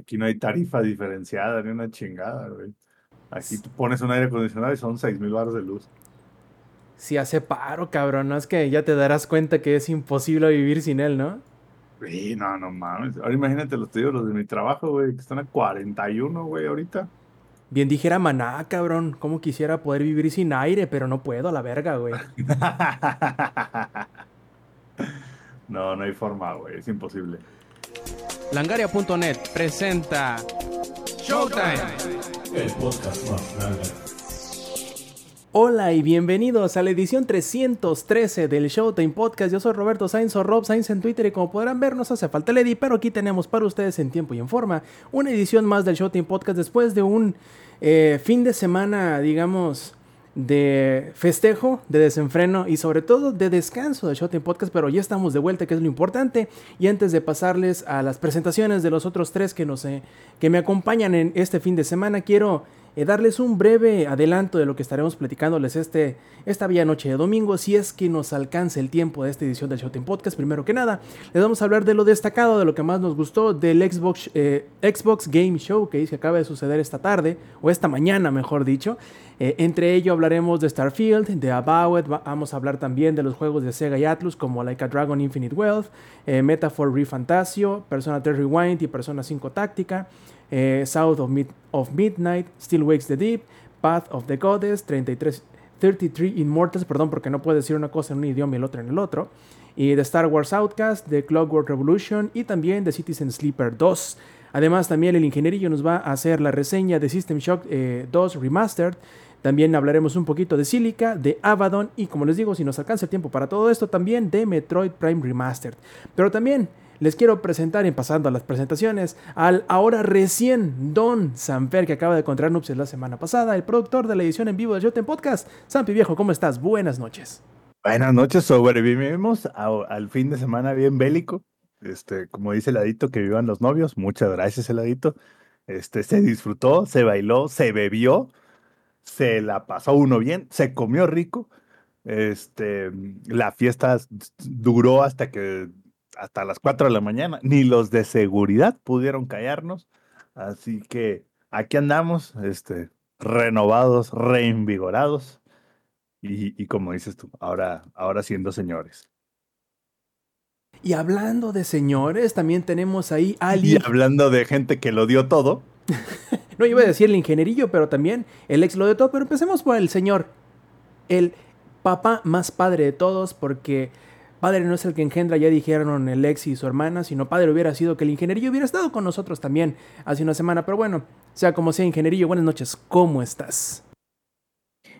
aquí no hay tarifa diferenciada ni una chingada, güey. Aquí tú pones un aire acondicionado y son seis mil baros de luz. Si hace paro, cabrón, no es que ya te darás cuenta que es imposible vivir sin él, ¿no? Sí, no, no mames. Ahora imagínate los tíos, los de mi trabajo, güey, que están a 41, güey, ahorita. Bien dijera maná, cabrón. Como quisiera poder vivir sin aire, pero no puedo, a la verga, güey. no, no hay forma, güey. Es imposible. Langaria.net presenta Showtime. El podcast más grande. Hola y bienvenidos a la edición 313 del Showtime Podcast. Yo soy Roberto Sainz o Rob Sainz en Twitter y como podrán ver nos hace falta el pero aquí tenemos para ustedes en tiempo y en forma una edición más del Showtime Podcast después de un eh, fin de semana, digamos, de festejo, de desenfreno y sobre todo de descanso del Showtime Podcast, pero ya estamos de vuelta, que es lo importante. Y antes de pasarles a las presentaciones de los otros tres que, nos, eh, que me acompañan en este fin de semana, quiero eh, darles un breve adelanto de lo que estaremos platicándoles este, esta bella noche de domingo, si es que nos alcance el tiempo de esta edición del Showtime Podcast. Primero que nada, les vamos a hablar de lo destacado, de lo que más nos gustó del Xbox, eh, Xbox Game Show que acaba de suceder esta tarde, o esta mañana, mejor dicho. Eh, entre ello hablaremos de Starfield, de About vamos a hablar también de los juegos de Sega y Atlus como Like a Dragon Infinite Wealth, Metaphor ReFantasio, Persona 3 Rewind y Persona 5 Táctica. Eh, South of, of, Midnight, Still Wakes the Deep, Path of the Goddess, 33, 33 Immortals, perdón, porque no puedo decir una cosa en un idioma y el otro en el otro, y de Star Wars Outcast, de Clockwork Revolution y también de Citizen Sleeper 2. Además, también el ingenierillo nos va a hacer la reseña de System Shock 2 eh, Remastered. También hablaremos un poquito de Silica, de Abaddon y como les digo, si nos alcanza el tiempo para todo esto, también de Metroid Prime Remastered. Pero también les quiero presentar, y pasando a las presentaciones, al ahora recién Don Samper, que acaba de encontrar Nupcias la semana pasada, el productor de la edición en vivo de Joten Podcast. Sampi Viejo, ¿cómo estás? Buenas noches. Buenas noches, sobrevivimos al fin de semana bien bélico. Este, como dice el Ladito, que vivan los novios. Muchas gracias, Heladito. Este, se disfrutó, se bailó, se bebió, se la pasó uno bien, se comió rico. Este, la fiesta duró hasta que hasta las 4 de la mañana. Ni los de seguridad pudieron callarnos. Así que aquí andamos, este, renovados, reinvigorados. Y, como dices tú, ahora, ahora siendo señores. Y hablando de señores, también tenemos ahí a alguien. Y hablando de gente que lo dio todo. no iba a decir el ingenierillo, pero también el ex lo dio todo. Pero empecemos por el señor. El papá más padre de todos, porque Padre no es el que engendra, ya dijeron el ex y su hermana, sino padre hubiera sido que el ingenierillo hubiera estado con nosotros también hace una semana. Pero bueno, sea como sea, ingenierillo, buenas noches, ¿cómo estás?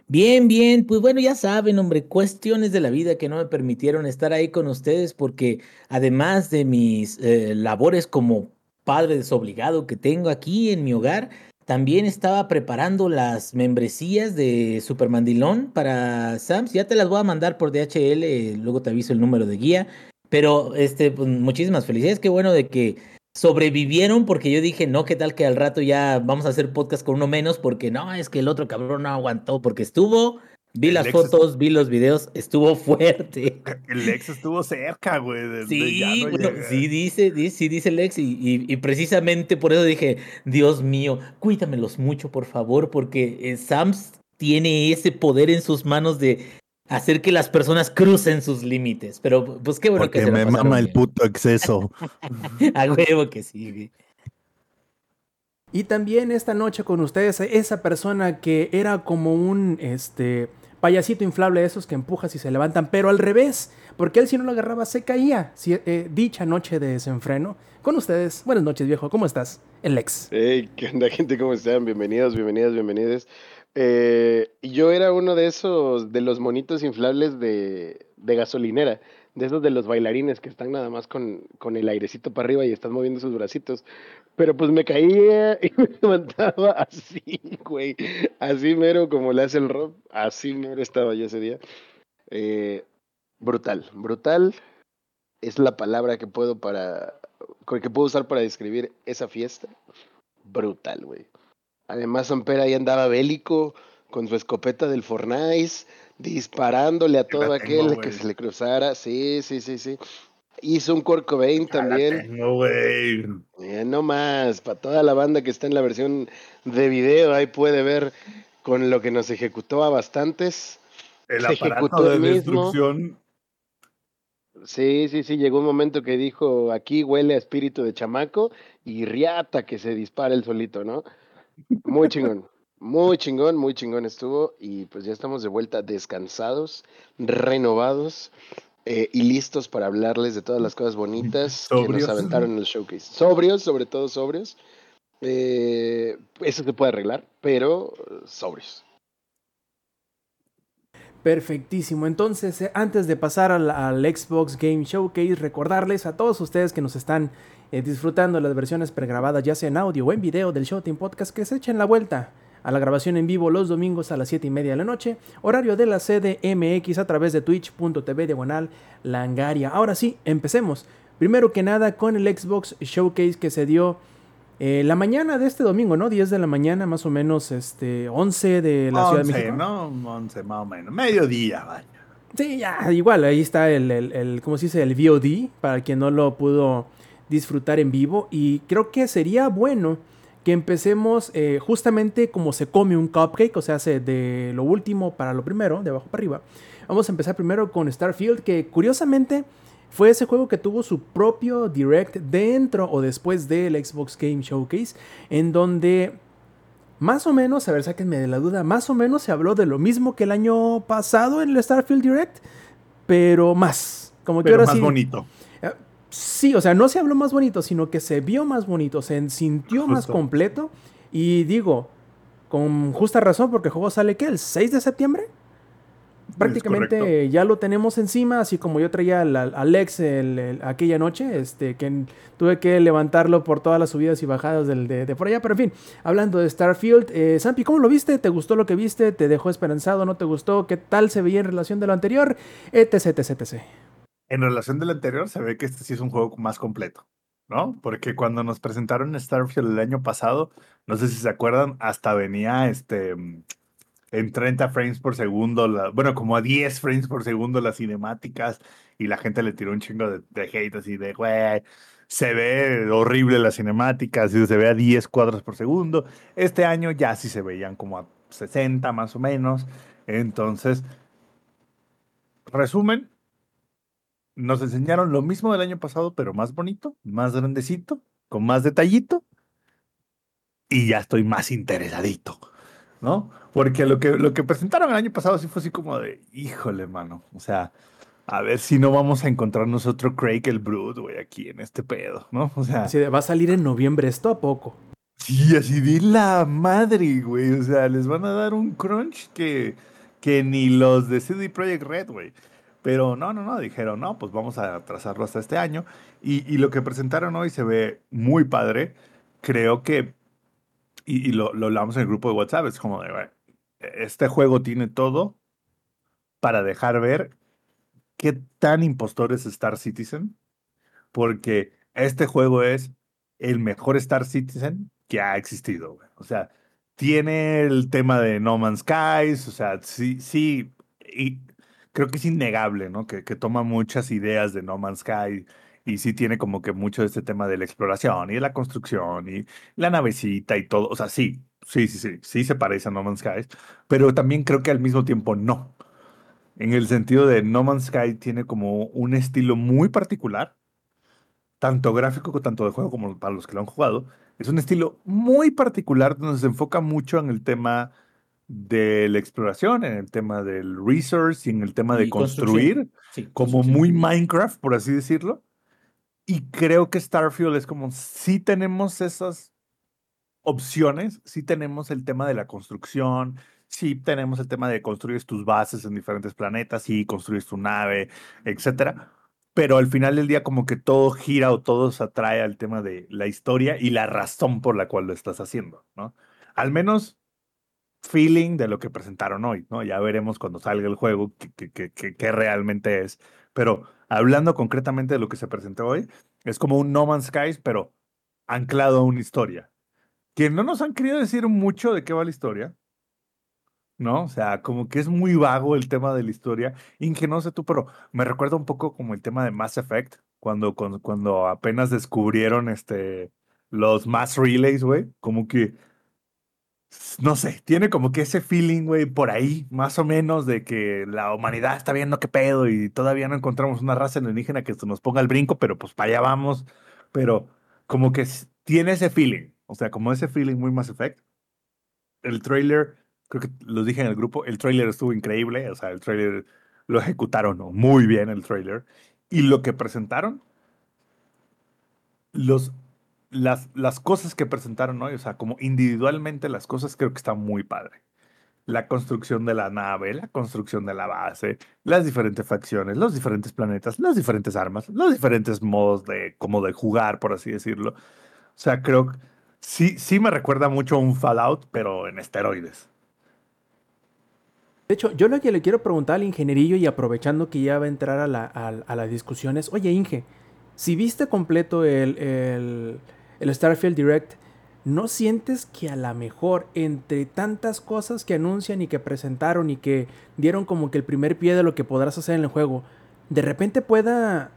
Bien, bien, pues bueno, ya saben, hombre, cuestiones de la vida que no me permitieron estar ahí con ustedes porque además de mis eh, labores como padre desobligado que tengo aquí en mi hogar, también estaba preparando las membresías de Supermandilón para Sams. Ya te las voy a mandar por DHL, luego te aviso el número de guía. Pero este, pues, muchísimas felicidades. Qué bueno de que sobrevivieron porque yo dije, no, qué tal que al rato ya vamos a hacer podcast con uno menos porque no, es que el otro cabrón no aguantó porque estuvo Vi las fotos, vi los videos, estuvo fuerte. El ex estuvo cerca, güey. sí, sí dice, dice, sí dice el ex y, y, precisamente por eso dije, Dios mío, cuídamelos mucho, por favor, porque eh, Sams tiene ese poder en sus manos de hacer que las personas crucen sus límites. Pero pues qué bueno que se me mama el puto exceso. A huevo que sí. Y también esta noche con ustedes, esa persona que era como un, este, payasito inflable de esos que empujas y se levantan, pero al revés, porque él si no lo agarraba se caía. Eh, dicha noche de desenfreno. Con ustedes, buenas noches viejo, ¿cómo estás? El ex. Hey, ¿qué onda gente? ¿Cómo están? Bienvenidos, bienvenidas, bienvenidos. Eh, yo era uno de esos, de los monitos inflables de, de gasolinera de esos de los bailarines que están nada más con, con el airecito para arriba y están moviendo sus bracitos. Pero pues me caía y me levantaba así, güey. Así mero como le hace el rock. Así mero estaba yo ese día. Eh, brutal, brutal es la palabra que puedo para que puedo usar para describir esa fiesta. Brutal, güey. Además, Ampera ahí andaba bélico con su escopeta del Fornais disparándole a todo aquel que se le cruzara. Sí, sí, sí, sí. Hizo un Kurt Cobain también. tengo, güey. Eh, no más, para toda la banda que está en la versión de video, ahí puede ver con lo que nos ejecutó a bastantes. El Se aparato de destrucción. Sí, sí, sí, llegó un momento que dijo, aquí huele a espíritu de chamaco y riata que se dispara el solito, ¿no? Muy chingón, muy chingón, muy chingón estuvo y pues ya estamos de vuelta descansados, renovados eh, y listos para hablarles de todas las cosas bonitas que nos aventaron en el showcase. Sobrios, sobre todo sobrios. Eh, eso se puede arreglar, pero eh, sobrios. Perfectísimo. Entonces, eh, antes de pasar al, al Xbox Game Showcase, recordarles a todos ustedes que nos están eh, disfrutando de las versiones pregrabadas, ya sea en audio o en video del Showtime Podcast, que se echen la vuelta a la grabación en vivo los domingos a las 7 y media de la noche, horario de la CDMX a través de twitch.tv diagonal langaria. Ahora sí, empecemos. Primero que nada con el Xbox Showcase que se dio eh, la mañana de este domingo, ¿no? 10 de la mañana, más o menos, este, 11 de la Ciudad de 11, México. ¿no? 11 más o menos. Mediodía, vaya. Sí, ya, igual, ahí está el, el, el, ¿cómo se dice? El VOD, para quien no lo pudo disfrutar en vivo. Y creo que sería bueno que empecemos eh, justamente como se come un cupcake, o sea, hace de lo último para lo primero, de abajo para arriba. Vamos a empezar primero con Starfield, que curiosamente fue ese juego que tuvo su propio direct dentro o después del Xbox Game Showcase, en donde más o menos, a ver, sáquenme de la duda, más o menos se habló de lo mismo que el año pasado en el Starfield Direct, pero más. Como que Pero ahora más sí. bonito. Sí, o sea, no se habló más bonito, sino que se vio más bonito, se sintió más completo. Y digo, con justa razón, porque el juego sale, ¿qué? ¿El 6 de septiembre? Prácticamente ya lo tenemos encima, así como yo traía al, al Alex el- el- aquella noche, este, que tuve que levantarlo por todas las subidas y bajadas del, de, de por allá. Pero en fin, hablando de Starfield, eh, Sampi, ¿cómo lo viste? ¿Te gustó lo que viste? ¿Te dejó esperanzado? ¿No te gustó? ¿Qué tal se veía en relación de lo anterior? Etc, etc, etc. En relación del anterior, se ve que este sí es un juego más completo, ¿no? Porque cuando nos presentaron Starfield el año pasado, no sé si se acuerdan, hasta venía este mm, en 30 frames por segundo, bueno, como a 10 frames por segundo las cinemáticas y la gente le tiró un chingo de, de hate así de, güey, se ve horrible las cinemáticas se ve a 10 cuadros por segundo. Este año ya sí se veían como a 60 más o menos. Entonces, resumen, nos enseñaron lo mismo del año pasado, pero más bonito, más grandecito, con más detallito. Y ya estoy más interesadito, ¿no? Porque lo que, lo que presentaron el año pasado sí fue así como de, híjole, mano. O sea, a ver si no vamos a encontrarnos otro Craig el Brood, güey, aquí en este pedo, ¿no? O sea, de, va a salir en noviembre esto a poco. Sí, así de la madre, güey. O sea, les van a dar un crunch que, que ni los de CD Projekt Red, güey. Pero no, no, no, dijeron, no, pues vamos a trazarlo hasta este año. Y, y lo que presentaron hoy se ve muy padre. Creo que, y, y lo, lo hablamos en el grupo de WhatsApp, es como de, este juego tiene todo para dejar ver qué tan impostor es Star Citizen. Porque este juego es el mejor Star Citizen que ha existido. O sea, tiene el tema de No Man's Skies, o sea, sí, sí, y creo que es innegable, ¿no? Que, que toma muchas ideas de No Man's Sky y sí tiene como que mucho de este tema de la exploración y de la construcción y la navecita y todo. O sea, sí, sí, sí, sí, sí se parece a No Man's Sky, pero también creo que al mismo tiempo no. En el sentido de No Man's Sky tiene como un estilo muy particular tanto gráfico tanto de juego como para los que lo han jugado, es un estilo muy particular donde se enfoca mucho en el tema de la exploración, en el tema del resource y en el tema de Y construir, Sí, como muy Minecraft, por así decirlo. Y creo que Starfield es como, sí tenemos esas opciones, sí tenemos el tema de la construcción, sí tenemos el tema de construir tus bases en diferentes planetas, sí construir tu nave, etcétera pero al final del día como que todo gira o todo se atrae al tema de la historia y la razón por la cual lo estás haciendo, ¿no? Al menos feeling de lo que presentaron hoy, ¿no? Ya veremos cuando salga el juego qué que, que, que realmente es. Pero hablando concretamente de lo que se presentó hoy, es como un No Man's Skies, pero anclado a una historia. Que no nos han querido decir mucho de qué va la historia, ¿no? O sea, como que es muy vago el tema de la historia. Y no sé tú, pero me recuerda un poco como el tema de Mass Effect, cuando, cuando, cuando apenas descubrieron este, los mass relays, güey, como que, no sé, tiene como que ese feeling, güey, por ahí, más o menos, de que la humanidad está viendo qué pedo y todavía no encontramos una raza alienígena que nos ponga el brinco, pero pues para allá vamos, pero como que tiene ese feeling, o sea, como ese feeling muy Mass Effect. El trailer, creo que lo dije en el grupo, el trailer estuvo increíble, o sea, el trailer lo ejecutaron muy bien el trailer. Y lo que presentaron, los, las, las cosas que presentaron, ¿no? O sea, como individualmente las cosas creo que está muy padre. La construcción de la nave, la construcción de la base, las diferentes facciones, los diferentes planetas, las diferentes armas, los diferentes modos de como de jugar, por así decirlo. O sea, creo que sí, sí me recuerda mucho a un Fallout, pero en esteroides. De hecho, yo lo que le quiero preguntar al ingenierillo y aprovechando que ya va a entrar a, la, a las discusiones, oye Inge, si viste completo el, el, el Starfield Direct, ¿no sientes que a lo mejor entre tantas cosas que anuncian y que presentaron y que dieron como que el primer pie de lo que podrás hacer en el juego, de repente pueda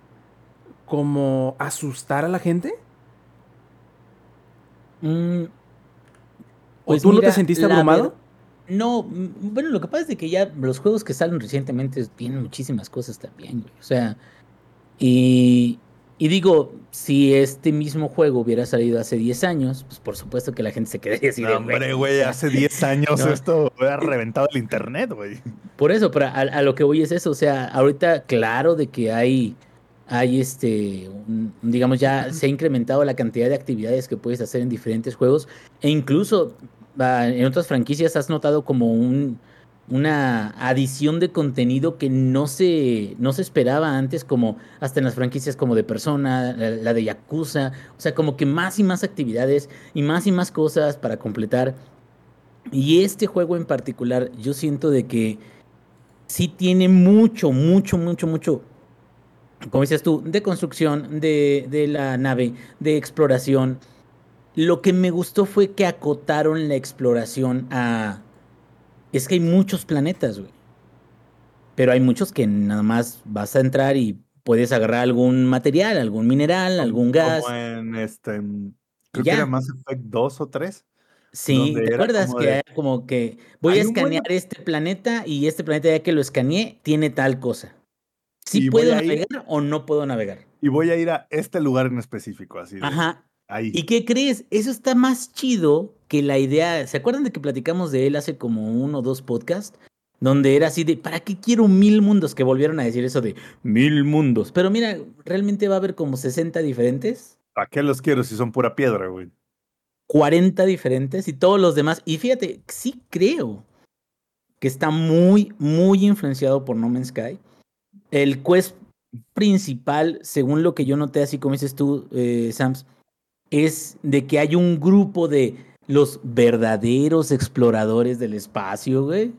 como asustar a la gente? Mm, ¿O tú no te sentiste abrumado? No, mm, bueno, lo que pasa es de que ya los juegos que salen recientemente tienen muchísimas cosas también, güey. O sea, y, y digo, si este mismo juego hubiera salido hace 10 años, pues por supuesto que la gente se quedaría así de, hombre, güey, hace 10 años no. esto hubiera reventado el internet, güey. Por eso, pero a, a lo que voy es eso, o sea, ahorita claro de que hay, hay este, un- digamos ya se ha incrementado la cantidad de actividades que puedes hacer en diferentes juegos e incluso ah, en otras franquicias has notado como un, una adición de contenido que no se, no se esperaba antes, como hasta en las franquicias como de Persona, la, de Yakuza, o sea, como que más y más actividades y más y más cosas para completar. Y este juego en particular, yo siento de que sí tiene mucho, mucho, mucho, mucho, como dices tú, de construcción de, de la nave, de exploración. Lo que me gustó fue que acotaron la exploración a... Es que hay muchos planetas, güey. Pero hay muchos que nada más vas a entrar y puedes agarrar algún material, algún mineral, algún gas. Como en este. Creo Ya. que era Mass Effect 2 o 3. Sí, ¿te acuerdas como que de- era como que voy a escanear este planeta y este planeta ya que lo escaneé tiene tal cosa? ¿Sí Y voy puedo ir- navegar o no puedo navegar? Y voy a ir a este lugar en específico, así. de- Ajá. Ahí. ¿Y qué crees? Eso está más chido que la idea. ¿Se acuerdan de que platicamos de él hace como uno o dos podcasts? Donde era así de, ¿para qué quiero mil mundos? Que volvieron a decir eso de mil mundos. Pero mira, realmente va a haber como 60 diferentes. ¿Para qué los quiero si son pura piedra, güey? 40 diferentes y todos los demás. Y fíjate, sí creo que está muy, muy influenciado por No Man's Sky. El quest principal, según lo que yo noté, así como dices tú, eh, Sams, es de que hay un grupo de los verdaderos exploradores del espacio, güey.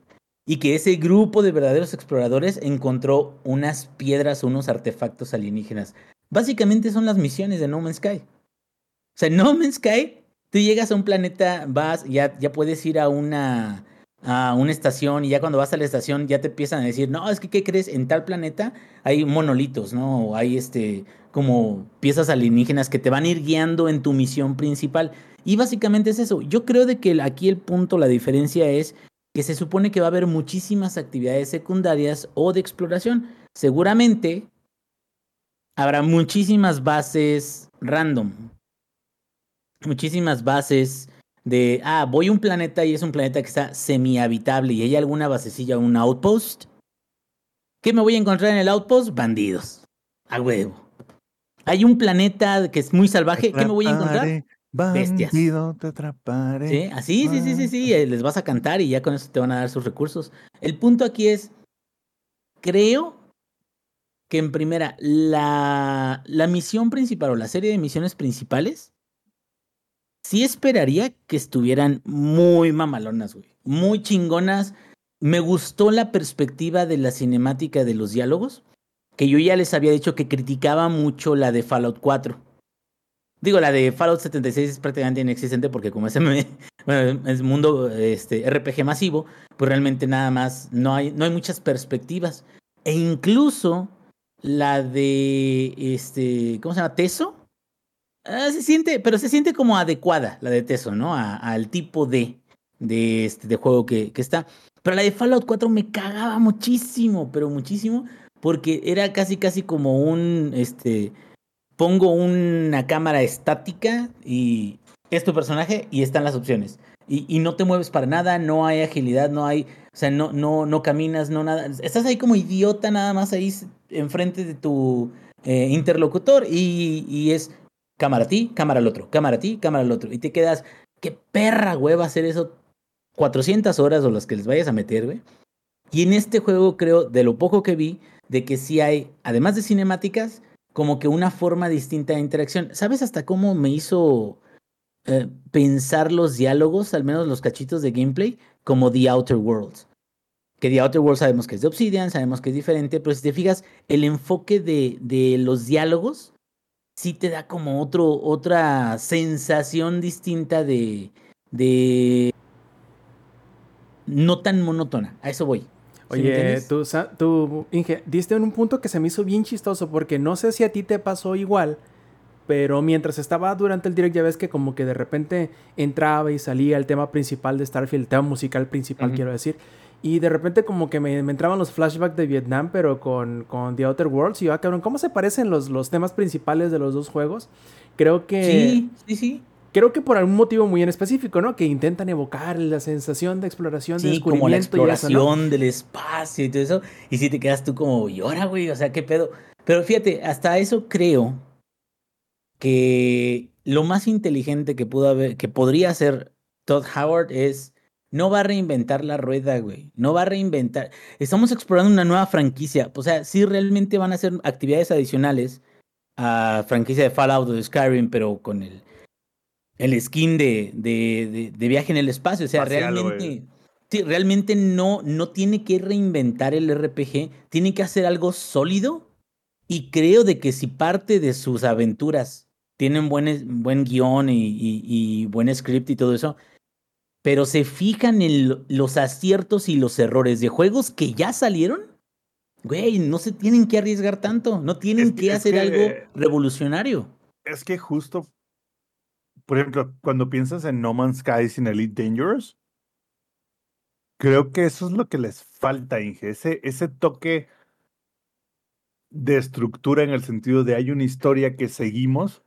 Y que ese grupo de verdaderos exploradores encontró unas piedras, unos artefactos alienígenas. Básicamente son las misiones de No Man's Sky. O sea, No Man's Sky, tú llegas a un planeta, vas, ya, ya puedes ir a una, a una estación y ya cuando vas a la estación ya te empiezan a decir, no, es que, ¿qué crees? En tal planeta hay monolitos, ¿no? O hay este, como piezas alienígenas que te van a ir guiando en tu misión principal. Y básicamente es eso. Yo creo de que aquí el punto, la diferencia es que se supone que va a haber muchísimas actividades secundarias o de exploración. Seguramente habrá muchísimas bases random. Muchísimas bases de, ah, voy a un planeta y es un planeta que está semi-habitable y hay alguna basecilla, un outpost. ¿Qué me voy a encontrar en el outpost? Bandidos. A huevo. Hay un planeta que es muy salvaje. ¿Qué me voy a encontrar? Bestias. Bandido, te atraparé. Sí, así, sí, sí, sí, sí, eh, les vas a cantar y ya con eso te van a dar sus recursos. El punto aquí es, creo que en primera, la, la misión principal o la serie de misiones principales, sí esperaría que estuvieran muy mamalonas, güey, muy chingonas. Me gustó la perspectiva de la cinemática de los diálogos, que yo ya les había dicho que criticaba mucho la de Fallout 4. Digo, la de Fallout 76 es prácticamente inexistente porque como es, bueno, mundo este, RPG masivo, pues realmente nada más no hay, no hay muchas perspectivas. E incluso la de este, ¿cómo se llama? Teso. Ah, se siente, pero se siente como adecuada la de Teso, ¿no? Al tipo de, de, este, de juego que, que está. Pero la de Fallout 4 me cagaba muchísimo, pero muchísimo, porque era casi, casi como un, este, pongo una cámara estática y es tu personaje y están las opciones. Y, y no te mueves para nada, no hay agilidad, no hay, o sea, no, no, no caminas, no nada. Estás ahí como idiota nada más ahí enfrente de tu eh, interlocutor y, y es cámara a ti, cámara al otro, cámara a ti, cámara al otro. Y te quedas, qué perra hueva hacer eso 400 horas o las que les vayas a meter, güey. Y en este juego creo, de lo poco que vi, de que sí hay, además de cinemáticas, como que una forma distinta de interacción. ¿Sabes hasta cómo me hizo eh, pensar los diálogos, al menos los cachitos de gameplay, como The Outer Worlds? Que The Outer Worlds sabemos que es de Obsidian, sabemos que es diferente, pero si te fijas, el enfoque de, de los diálogos sí te da como otro, otra sensación distinta de, de no tan monótona. A eso voy. ¿Sí me Oye, tú, tú, Inge, diste en un punto que se me hizo bien chistoso porque no sé si a ti te pasó igual, pero mientras estaba durante el direct ya ves que como que de repente entraba y salía el tema principal de Starfield, el tema musical principal quiero decir, y de repente como que me, me entraban los flashbacks de Vietnam, pero con, con The Outer Worlds, y yo, ah, cabrón, ¿cómo se parecen los, los temas principales de los dos juegos? Creo que... Sí, sí, sí. Creo que por algún motivo muy en específico, ¿no? Que intentan evocar la sensación de exploración, de Sí, como la descubrimiento y eso, ¿no? exploración del espacio y todo eso. Y si te quedas tú como, y ahora, güey, o sea, qué pedo. Pero fíjate, hasta eso creo que lo más inteligente que pudo haber, que podría hacer Todd Howard es no va a reinventar la rueda, güey. No va a reinventar. Estamos explorando una nueva franquicia. O sea, sí realmente van a hacer actividades adicionales a franquicia de Fallout o de Skyrim, pero con el, el skin de, de, de- de viaje en el espacio. O sea, realmente. Sí, realmente no, no tiene que reinventar el RPG, tiene que hacer algo sólido. Y creo de que si parte de sus aventuras tienen buen, buen guion y, y- y buen script y todo eso, pero se fijan en lo- los aciertos y los errores de juegos que ya salieron, güey, no se tienen que arriesgar tanto, no tienen Es que- hacer que- algo revolucionario. Es que justo, por ejemplo, cuando piensas en No Man's Sky sin Elite Dangerous, creo que eso es lo que les falta, Inge, ese, ese toque de estructura en el sentido de hay una historia que seguimos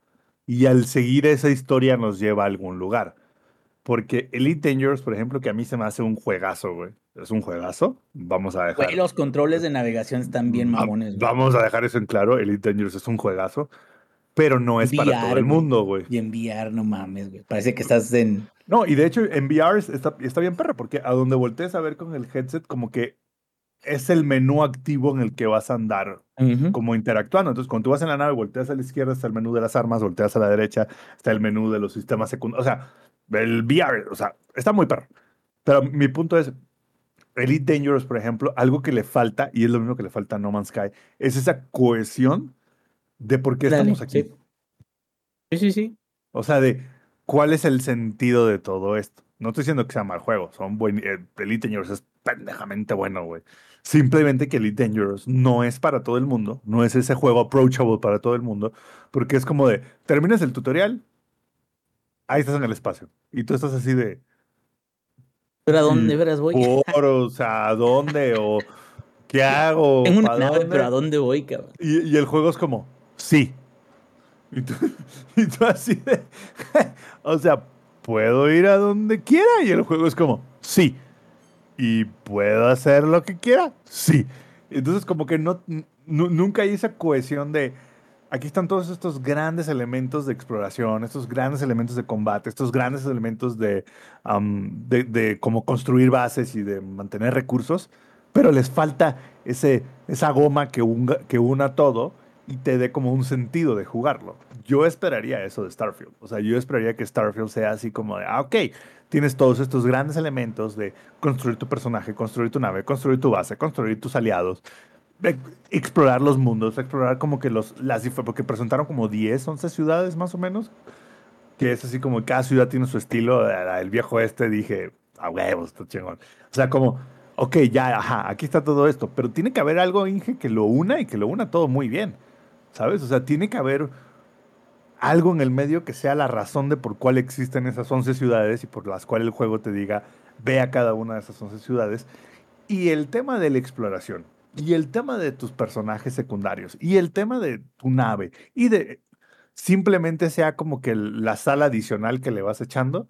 y al seguir esa historia nos lleva a algún lugar. Porque Elite Dangerous, por ejemplo, que a mí se me hace un juegazo, güey. Es un juegazo. Vamos a dejar. Güey, los controles de navegación están bien Va- mamones. güey. Vamos a dejar eso en claro. Elite Dangerous es un juegazo. Pero no es para todo VR, el mundo, güey. Y enviar, no mames, güey. Parece que estás en. No, y de hecho en VR está, está bien perra, porque a donde voltees a ver con el headset, como que es el menú activo en el que vas a andar Ujú. como interactuando. Entonces, cuando tú vas en la nave, volteas a la izquierda, está el menú de las armas, volteas a la derecha, está el menú de los sistemas secundarios. O sea, el VR, o sea, está muy perro. Pero mi punto es, Elite Dangerous, por ejemplo, algo que le falta, y es lo mismo que le falta a No Man's Sky, es esa cohesión de por qué Dale, estamos aquí. sí. Sí, sí, sí. O sea, de cuál es el sentido de todo esto. No estoy diciendo que sea mal juego, son buen, eh, Elite Dangerous es pendejamente bueno, güey. Simplemente que Elite Dangerous no es para todo el mundo, no es ese juego approachable para todo el mundo, porque es como de, terminas el tutorial, ahí estás en el espacio, y tú estás así de, Pero a dónde verás voy. por, o sea, ¿a dónde? ¿O qué hago? Tengo una ¿Pa' nave, dónde? pero ¿a dónde voy, cabrón? Y, y el juego es como, sí. Y tú, y tú así de, o sea, puedo ir a donde quiera. Y el juego es como, sí. Y puedo hacer lo que quiera, sí. Entonces como que no, nu- nunca hay esa cohesión de, aquí están todos estos grandes elementos de exploración, estos grandes elementos de combate, estos grandes elementos de, de, de cómo construir bases y de mantener recursos, pero les falta ese, esa goma que, unga- que una todo y te dé como un sentido de jugarlo. Yo esperaría eso de Starfield. O sea, yo esperaría que Starfield sea así como de, ah, ok, tienes todos estos grandes elementos de construir tu personaje, construir tu nave, construir tu base, construir tus aliados, explorar los mundos, explorar como que los, las, porque presentaron como 10, 11 ciudades más o menos, que es así como cada ciudad tiene su estilo, el viejo este dije, a huevos, está chingón. O sea, como ok, ya, ajá, aquí está todo esto, pero tiene que haber algo, Inge, que lo una y que lo una todo muy bien, ¿sabes? O sea, tiene que haber algo en el medio que sea la razón de por cuál existen esas 11 ciudades y por las cuales el juego te diga, ve a cada una de esas 11 ciudades. Y el tema de la exploración, y el tema de tus personajes secundarios, y el tema de tu nave, y de simplemente sea como que la sala adicional que le vas echando,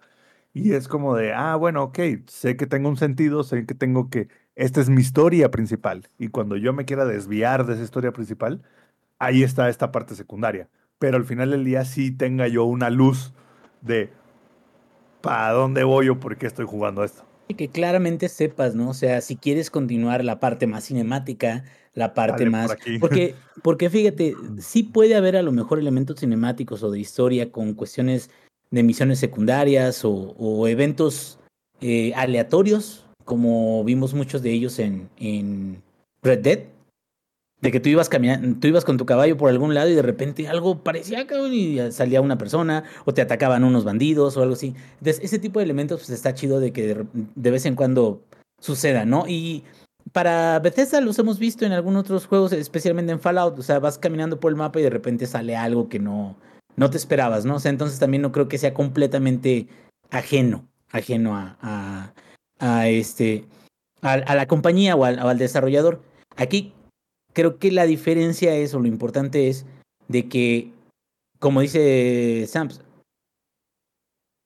y es como de, ah, bueno, ok, sé que tengo un sentido, sé que tengo que, esta es mi historia principal, y cuando yo me quiera desviar de esa historia principal, ahí está esta parte secundaria. Pero al final del día sí tenga yo una luz de para dónde voy o por qué estoy jugando esto. Y que claramente sepas, ¿no? O sea, si quieres continuar la parte más cinemática, la parte Dale más... por. Porque, porque fíjate, sí puede haber a lo mejor elementos cinemáticos o de historia con cuestiones de misiones secundarias o, o eventos eh, aleatorios, como vimos muchos de ellos en, en Red Dead, de que tú ibas caminando, tú ibas con tu caballo por algún lado y de repente algo parecía y salía una persona o te atacaban unos bandidos o algo así. Entonces, ese tipo de elementos pues está chido de que de, vez en cuando suceda, ¿no? Y para Bethesda los hemos visto en algunos otros juegos, especialmente en Fallout, o sea, vas caminando por el mapa y de repente sale algo que no no te esperabas, ¿no? O sea, entonces también no creo que sea completamente ajeno, ajeno a, a, este a, la compañía o al desarrollador. Aquí creo que la diferencia es, o lo importante es, de que, como dice Sams,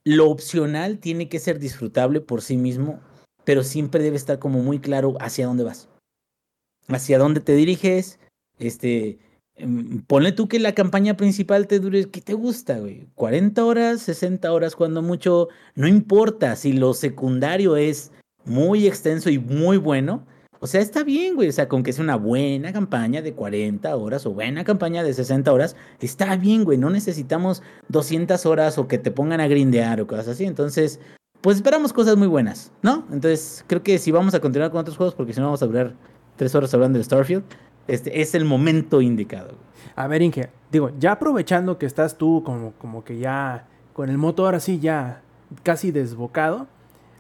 lo opcional tiene que ser disfrutable por sí mismo, pero siempre debe estar como muy claro hacia dónde vas, hacia dónde te diriges, este, em, ponle tú que la campaña principal te dure, ¿qué te gusta, güey? 40 horas, 60 horas, cuando mucho, no importa si lo secundario es muy extenso y muy bueno, o sea, está bien, güey. O sea, con que sea una buena campaña de 40 horas o buena campaña de 60 horas, está bien, güey. No necesitamos 200 horas o que te pongan a grindear o cosas así. Entonces, pues esperamos cosas muy buenas, ¿no? Entonces, creo que si vamos a continuar con otros juegos, porque si no vamos a durar tres horas hablando de Starfield, este es el momento indicado. A ver, Inge, digo, ya aprovechando que estás tú como, como que ya con el motor así ya casi desbocado,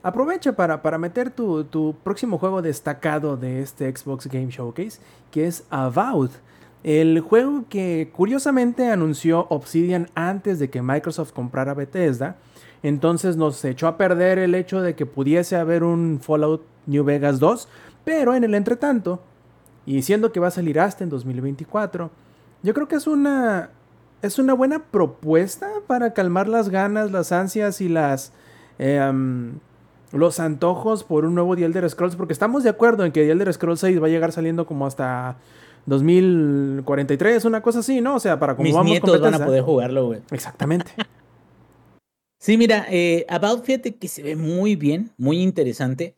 aprovecha para, para meter tu, tu próximo juego destacado de este Xbox Game Showcase, que es Avowed. El juego que curiosamente anunció Obsidian antes de que Microsoft comprara Bethesda. Entonces nos echó a perder el hecho de que pudiese haber un Fallout New Vegas 2. Pero en el entretanto, y siendo que va a salir hasta en 2024, yo creo que es una, es una buena propuesta para calmar las ganas, las ansias y las... eh, los antojos por un nuevo The Elder Scrolls, porque estamos de acuerdo en que The Elder Scrolls 6 va a llegar saliendo como hasta 2043, una cosa así, ¿no? O sea, para como Mis vamos nietos van a poder jugarlo, güey. Exactamente. Sí, mira, eh, About, fíjate que se ve muy bien, muy interesante.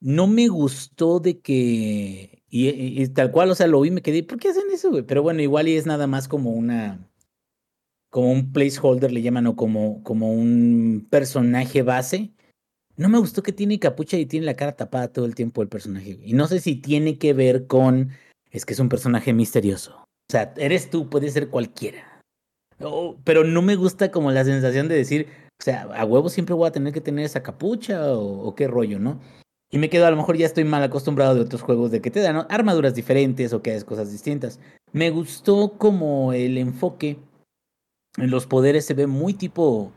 No me gustó de que. Y, y- y tal cual, o sea, lo vi y me quedé. ¿Por qué hacen eso, güey? Pero bueno, igual y es nada más como una. Como un placeholder, le llaman, o como, como un personaje base. No me gustó que tiene capucha y tiene la cara tapada todo el tiempo el personaje. Y no sé si tiene que ver con. Es que es un personaje misterioso. O sea, eres tú, puede ser cualquiera. Pero no me gusta como la sensación de decir, o sea, a huevo siempre voy a tener que tener esa capucha o, o qué rollo, ¿no? Y me quedo, a lo mejor ya estoy mal acostumbrado de otros juegos de que te dan ¿no? armaduras diferentes o que haces cosas distintas. Me gustó como el enfoque en los poderes se ve muy tipo,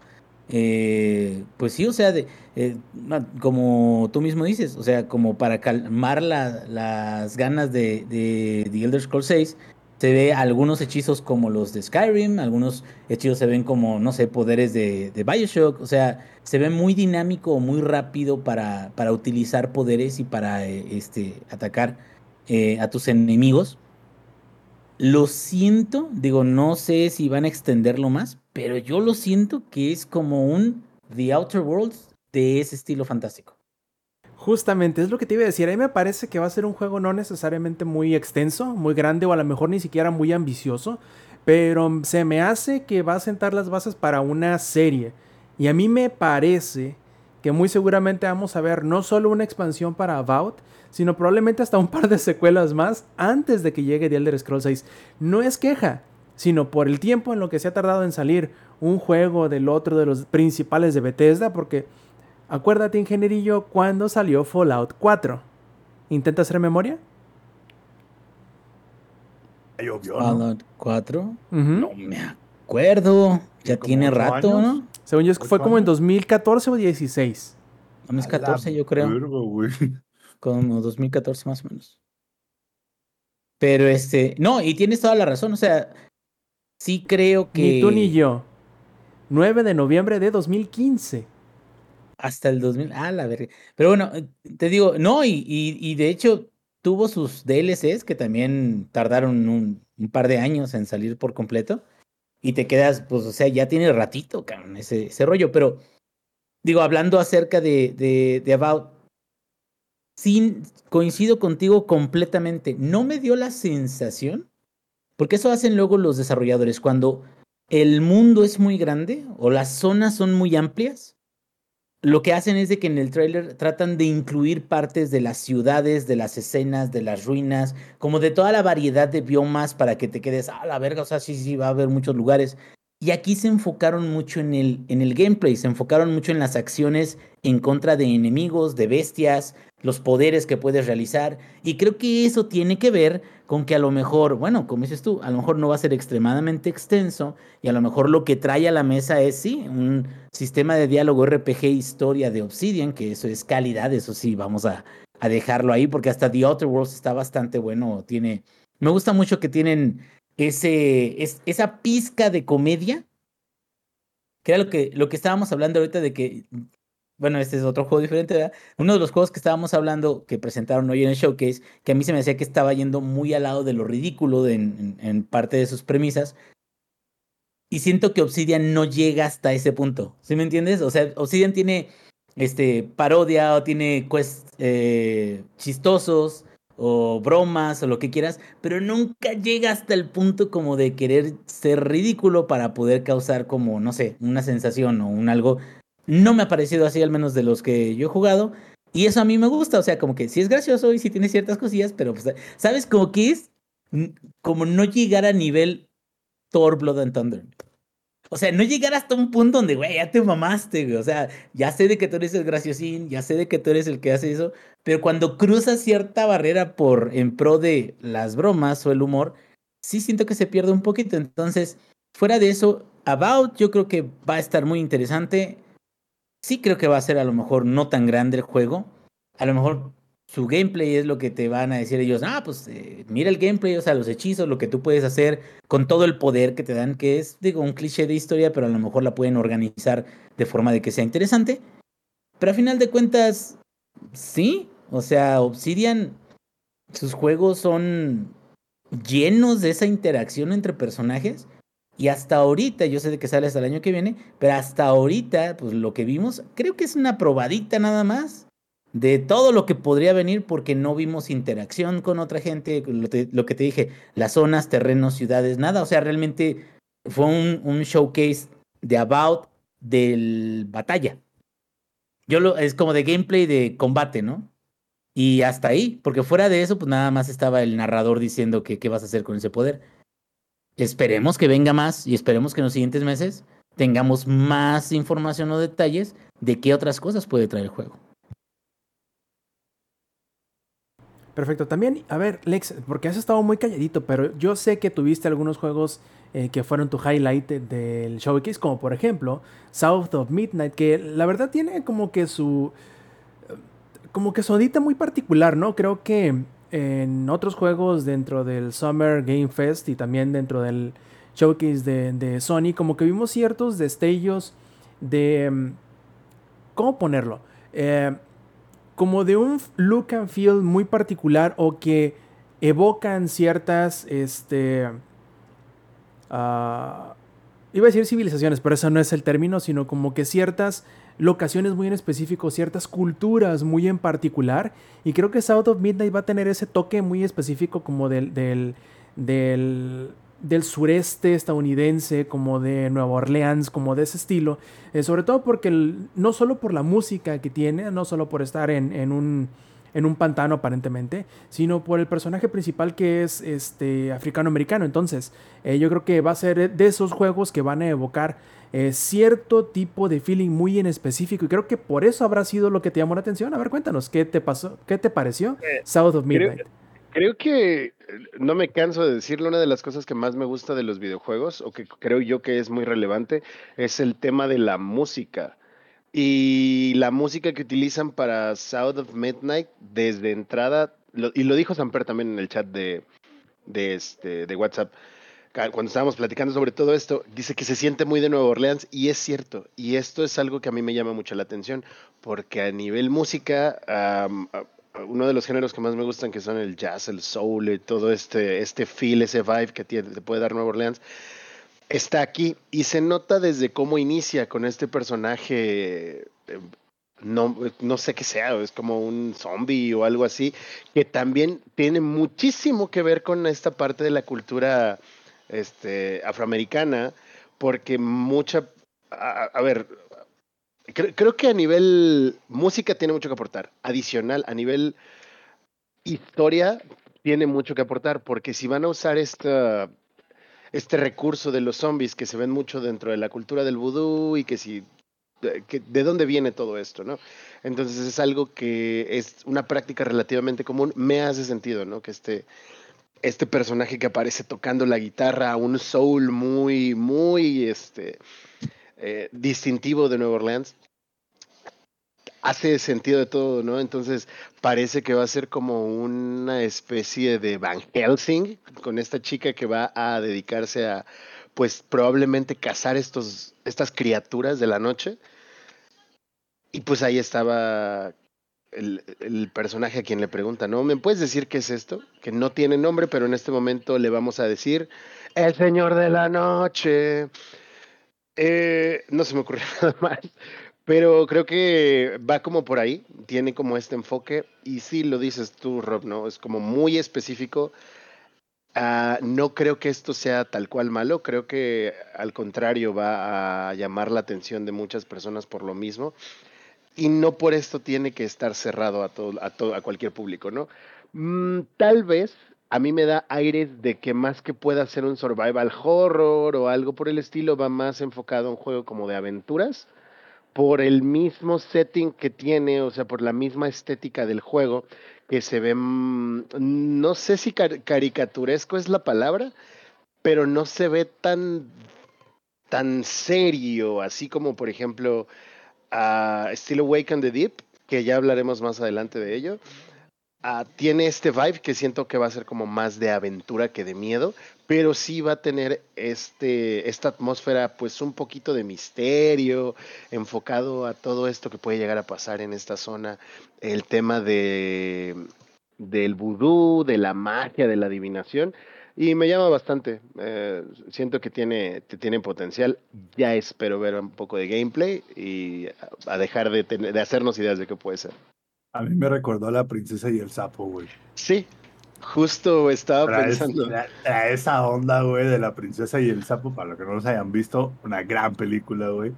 eh, pues sí, o sea, de, eh, como tú mismo dices, o sea, como para calmar la- las ganas de, de The Elder Scrolls 6, se ve algunos hechizos como los de Skyrim, algunos hechizos se ven como, no sé, poderes de, de Bioshock, o sea, se ve muy dinámico, muy rápido para, para utilizar poderes y para eh, este, atacar eh, a tus enemigos. Lo siento, digo, no sé si van a extenderlo más, pero yo lo siento que es como un The Outer Worlds de ese estilo fantástico. Justamente, es lo que te iba a decir. A mí me parece que va a ser un juego no necesariamente muy extenso, muy grande o a lo mejor ni siquiera muy ambicioso, pero se me hace que va a sentar las bases para una serie. Y a mí me parece que muy seguramente vamos a ver no solo una expansión para Avowed, sino probablemente hasta un par de secuelas más antes de que llegue The Elder Scrolls 6. No es queja, sino por el tiempo en lo que se ha tardado en salir un juego del otro de los principales de Bethesda, porque acuérdate, ingenierillo, cuando salió Fallout 4. ¿Intenta hacer memoria? Ay, obvio, ¿no? Fallout 4. Ujú. No me acuerdo. Ya tiene rato, años. ¿no? Según yo, es que ¿Ocho fue como en años? 2014 o 16. A mis A la 14, yo creo. verga. Como 2014 más o menos. Pero este, no, y tienes toda la razón, o sea, sí creo que Ni tú ni yo. 9 de noviembre de 2015. hasta el 2000, ah, la verga. Pero bueno, te digo, no, y, y, y de hecho tuvo sus DLCs que también tardaron un, un par de años en salir por completo. Y te quedas, pues, o sea, ya tiene ratito, cabrón, ese, ese rollo. Pero, digo, hablando acerca de, de, de About, sí coincido contigo completamente. No me dio la sensación, porque eso hacen luego los desarrolladores, cuando el mundo es muy grande o las zonas son muy amplias, lo que hacen es de que en el tráiler tratan de incluir partes de las ciudades, de las escenas, de las ruinas, como de toda la variedad de biomas para que te quedes, ah, la verga, o sea, sí, sí, va a haber muchos lugares. Y aquí se enfocaron mucho en el, en el gameplay, se enfocaron mucho en las acciones en contra de enemigos, de bestias, los poderes que puedes realizar. Y creo que eso tiene que ver con que a lo mejor, bueno, como dices tú, a lo mejor no va a ser extremadamente extenso y a lo mejor lo que trae a la mesa es, sí, un sistema de diálogo RPG historia de Obsidian, que eso es calidad, eso sí, vamos a, a dejarlo ahí porque hasta The Outer Worlds está bastante bueno, tiene... Me gusta mucho que tienen ese, es, esa pizca de comedia, que era lo que, lo que estábamos hablando ahorita de que, bueno, este es otro juego diferente, ¿verdad? Uno de los juegos que estábamos hablando, que presentaron hoy en el showcase, que a mí se me decía que estaba yendo muy al lado de lo ridículo en parte de sus premisas, y siento que Obsidian no llega hasta ese punto, ¿sí me entiendes? O sea, Obsidian tiene este, parodia o tiene quests eh, chistosos, o bromas o lo que quieras, pero nunca llega hasta el punto como de querer ser ridículo para poder causar como, no sé, una sensación o un algo. No me ha parecido así, al menos de los que yo he jugado. Y eso a mí me gusta, o sea, como que sí es gracioso y sí tiene ciertas cosillas, pero pues, ¿sabes? Como que es como no llegar a nivel Thor Blood and Thunder. O sea, no llegar hasta un punto donde, güey, ya te mamaste, güey. O sea, ya sé de que tú eres el graciosín, ya sé de que tú eres el que hace eso, pero cuando cruzas cierta barrera por en pro de las bromas o el humor, sí siento que se pierde un poquito. Entonces, fuera de eso, About yo creo que va a estar muy interesante. Sí creo que va a ser a lo mejor no tan grande el juego. A lo mejor su gameplay es lo que te van a decir ellos, ah, pues eh, mira el gameplay, o sea, los hechizos, lo que tú puedes hacer con todo el poder que te dan, que es, digo, un cliché de historia, pero a lo mejor la pueden organizar de forma de que sea interesante. Pero a final de cuentas, sí, o sea, Obsidian, sus juegos son llenos de esa interacción entre personajes. Y hasta ahorita, yo sé de que sale hasta el año que viene, pero hasta ahorita, pues lo que vimos, creo que es una probadita nada más de todo lo que podría venir porque no vimos interacción con otra gente, lo, que te dije, las zonas, terrenos, ciudades, nada. O sea, realmente fue un, un showcase de About del batalla. Yo lo, es como de gameplay de combate, ¿no? Y hasta ahí, porque fuera de eso, pues nada más estaba el narrador diciendo que qué vas a hacer con ese poder. Esperemos que venga más y esperemos que en los siguientes meses tengamos más información o detalles de qué otras cosas puede traer el juego. Perfecto. También, a ver, Lex, porque has estado muy calladito, pero yo sé que tuviste algunos juegos eh, que fueron tu highlight del showcase, como por ejemplo South of Midnight, que la verdad tiene como que su. como que su muy particular, ¿no? Creo que en otros juegos dentro del Summer Game Fest y también dentro del showcase de, de Sony, como que vimos ciertos destellos de. ¿Cómo ponerlo? Eh, como de un look and feel muy particular o que evocan ciertas, este, uh, iba a decir civilizaciones, pero eso no es el término, sino como que ciertas locaciones muy en específico, ciertas culturas muy en particular, y creo que South of Midnight va a tener ese toque muy específico como del, del, del sureste estadounidense, como de Nueva Orleans, como de ese estilo, eh, sobre todo porque el, no solo por la música que tiene, no solo por estar en, en, un, en un pantano aparentemente, sino por el personaje principal que es este africano-americano. Entonces, eh, yo creo que va a ser de esos juegos que van a evocar eh, cierto tipo de feeling muy en específico y creo que por eso habrá sido lo que te llamó la atención. A ver, cuéntanos, ¿qué te pasó? ¿Qué te pareció Eh, South of Midnight? Creo que eh, no me canso de decirlo, una de las cosas que más me gusta de los videojuegos, o que creo yo que es muy relevante, es el tema de la música. Y la música que utilizan para South of Midnight desde entrada, lo- y lo dijo Samper también en el chat de, de, este, de WhatsApp, cuando estábamos platicando sobre todo esto, dice que se siente muy de Nueva Orleans, y es cierto, y esto es algo que a mí me llama mucho la atención, porque a nivel música, a- uno de los géneros que más me gustan, que son el jazz, el soul, y todo este, este feel, ese vibe que te puede dar Nueva Orleans, está aquí y se nota desde cómo inicia con este personaje, eh, no, no sé qué sea, es como un zombie o algo así, que también tiene muchísimo que ver con esta parte de la cultura este, afroamericana, porque mucha, a, ver, creo, creo que a nivel música tiene mucho que aportar, adicional, a nivel historia tiene mucho que aportar, porque si van a usar esta este recurso de los zombies que se ven mucho dentro de la cultura del vudú y que si de, dónde viene todo esto, ¿no? Entonces es algo que es una práctica relativamente común, me hace sentido, ¿no? Que este este personaje que aparece tocando la guitarra, un soul muy muy este eh, distintivo de Nueva Orleans hace sentido de todo, ¿no? Entonces parece que va a ser como una especie de Van Helsing con esta chica que va a dedicarse a, pues probablemente cazar estos, estas criaturas de la noche. Y pues ahí estaba el, personaje a quien le pregunta, ¿no? ¿Me puedes decir qué es esto? Que no tiene nombre, pero en este momento le vamos a decir, el Señor de la Noche. Eh, no se me ocurrió nada más. Pero creo que va como por ahí, tiene como este enfoque, y sí lo dices tú, Rob, ¿no? Es como muy específico. Ah, no creo que esto sea tal cual malo, creo que al contrario va a llamar la atención de muchas personas por lo mismo, y no por esto tiene que estar cerrado a, todo, a, todo, a cualquier público, ¿no? Mm, tal vez a mí me da aires de que más que pueda ser un survival horror o algo por el estilo, va más enfocado a un juego como de aventuras por el mismo setting que tiene, o sea, por la misma estética del juego, que se ve, mm, no sé si car- caricaturesco es la palabra, pero no se ve tan, tan serio, así como por ejemplo a Still Awake on the Deep, que ya hablaremos más adelante de ello. Ah, tiene este vibe que siento que va a ser como más de aventura que de miedo, pero sí va a tener este, esta atmósfera pues un poquito de misterio, enfocado a todo esto que puede llegar a pasar en esta zona, el tema de del vudú, de la magia, de la adivinación, y me llama bastante, eh, siento que tiene, que tiene potencial, ya espero ver un poco de gameplay y a, a dejar de, tener- de hacernos ideas de qué puede ser. A mí me recordó a la princesa y el sapo, güey. Sí, justo estaba Trae, pensando. trae esa onda, güey, de la princesa y el sapo, para los que no los hayan visto, una gran película, güey.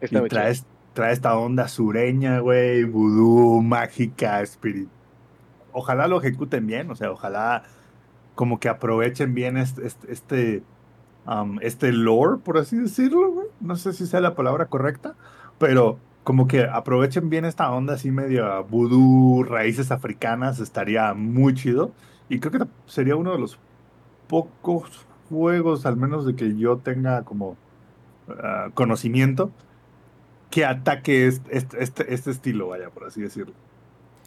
Y trae, trae esta onda sureña, güey, vudú, mágica, espíritu. Ojalá lo ejecuten bien, o sea, ojalá como que aprovechen bien este, este, este, um, este lore, por así decirlo, güey. No sé si sea la palabra correcta, pero como que aprovechen bien esta onda así medio vudú, raíces africanas, estaría muy chido. Y creo que sería uno de los pocos juegos, al menos de que yo tenga como ah, conocimiento, que ataque este, este, este, este estilo, vaya, por así decirlo.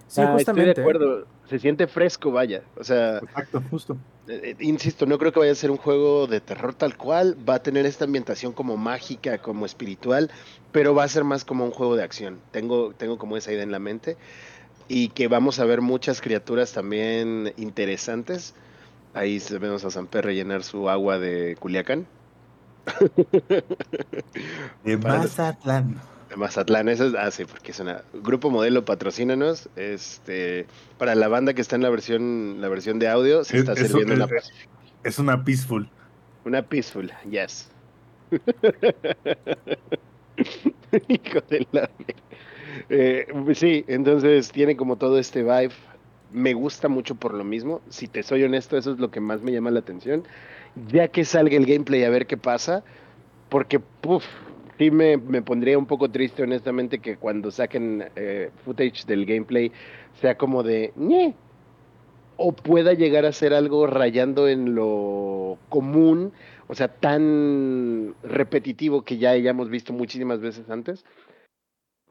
Sí, Ah, justamente. Estoy de acuerdo. Se siente fresco, vaya. O sea, Exacto, justo. eh, eh, insisto, no creo que vaya a ser un juego de terror tal cual. Va a tener esta ambientación como mágica, como espiritual, pero va a ser más como un juego de acción. Tengo, tengo como esa idea en la mente. Y que vamos a ver muchas criaturas también interesantes. Ahí se- vemos a Samper rellenar su agua de Culiacán. De Para- Mazatlán. Mazatlán, eso es, ah, sí, porque es una grupo modelo, patrocínanos. Este, para la banda que está en la versión, la versión de audio, se Es- está eso sirviendo una, es- Es una peaceful. una peaceful, yes. Hijo de la. Eh, sí, entonces tiene como todo este vibe. Me gusta mucho por lo mismo. Si te soy honesto, eso es lo que más me llama la atención. Ya que salga el gameplay a ver qué pasa. Porque, puff, sí me, me pondría un poco triste, honestamente, que cuando saquen eh, footage del gameplay sea como de, "Ñe", o pueda llegar a ser algo rayando en lo común, o sea, tan repetitivo que ya hayamos visto muchísimas veces antes,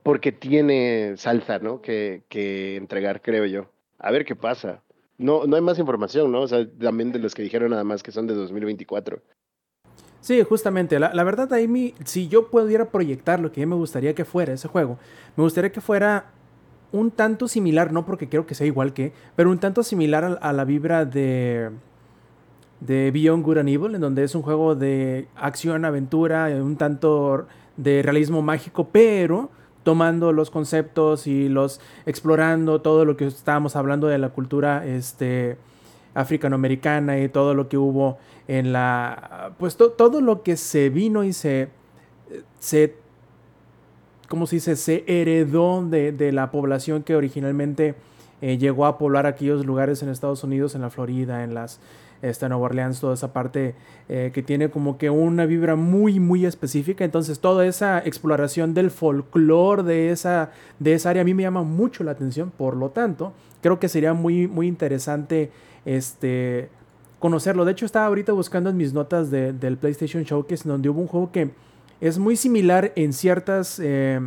porque tiene salsa, ¿no? Que, que entregar, creo yo. A ver qué pasa. No, no hay más información, ¿no? O sea, también de los que dijeron nada más que son de 2024. Sí, justamente. La, la verdad, mi, si yo pudiera proyectar lo que me gustaría que fuera ese juego, me gustaría que fuera un tanto similar, no porque quiero que sea igual que, pero un tanto similar a, a la vibra de, de Beyond Good and Evil, en donde es un juego de acción, aventura, eh, un tanto de realismo mágico, pero tomando los conceptos y los explorando todo lo que estábamos hablando de la cultura este africanoamericana y todo lo que hubo en la pues to- todo lo que se vino y se se ¿cómo se dice? se heredó de, de la población que originalmente eh, llegó a poblar aquellos lugares en Estados Unidos, en la Florida, en las esta Nueva Orleans, toda esa parte eh, que tiene como que una vibra muy, muy específica. Entonces, toda esa exploración del folclore de esa, de esa área a mí me llama mucho la atención. Por lo tanto, creo que sería muy, muy interesante este, conocerlo. De hecho, estaba ahorita buscando en mis notas de- del PlayStation Showcase, donde hubo un juego que es muy similar en ciertas, eh,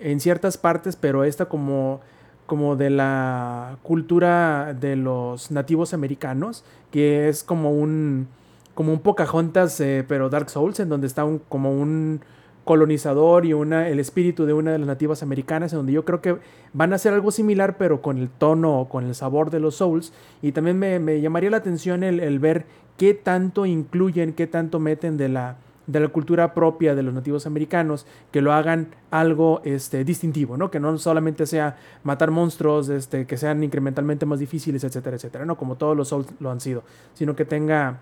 en ciertas partes, pero esta como como de la cultura de los nativos americanos, que es como un como un Pocahontas, eh, pero Dark Souls, en donde está un, como un colonizador y una, el espíritu de una de las nativas americanas, en donde yo creo que van a hacer algo similar, pero con el tono o con el sabor de los Souls. Y también me, me llamaría la atención el, ver qué tanto incluyen, qué tanto meten de la, de la cultura propia de los nativos americanos, que lo hagan algo este, distintivo, ¿no? Que no solamente sea matar monstruos, este, que sean incrementalmente más difíciles, etcétera, etcétera, ¿no? Como todos los Souls lo han sido, sino que tenga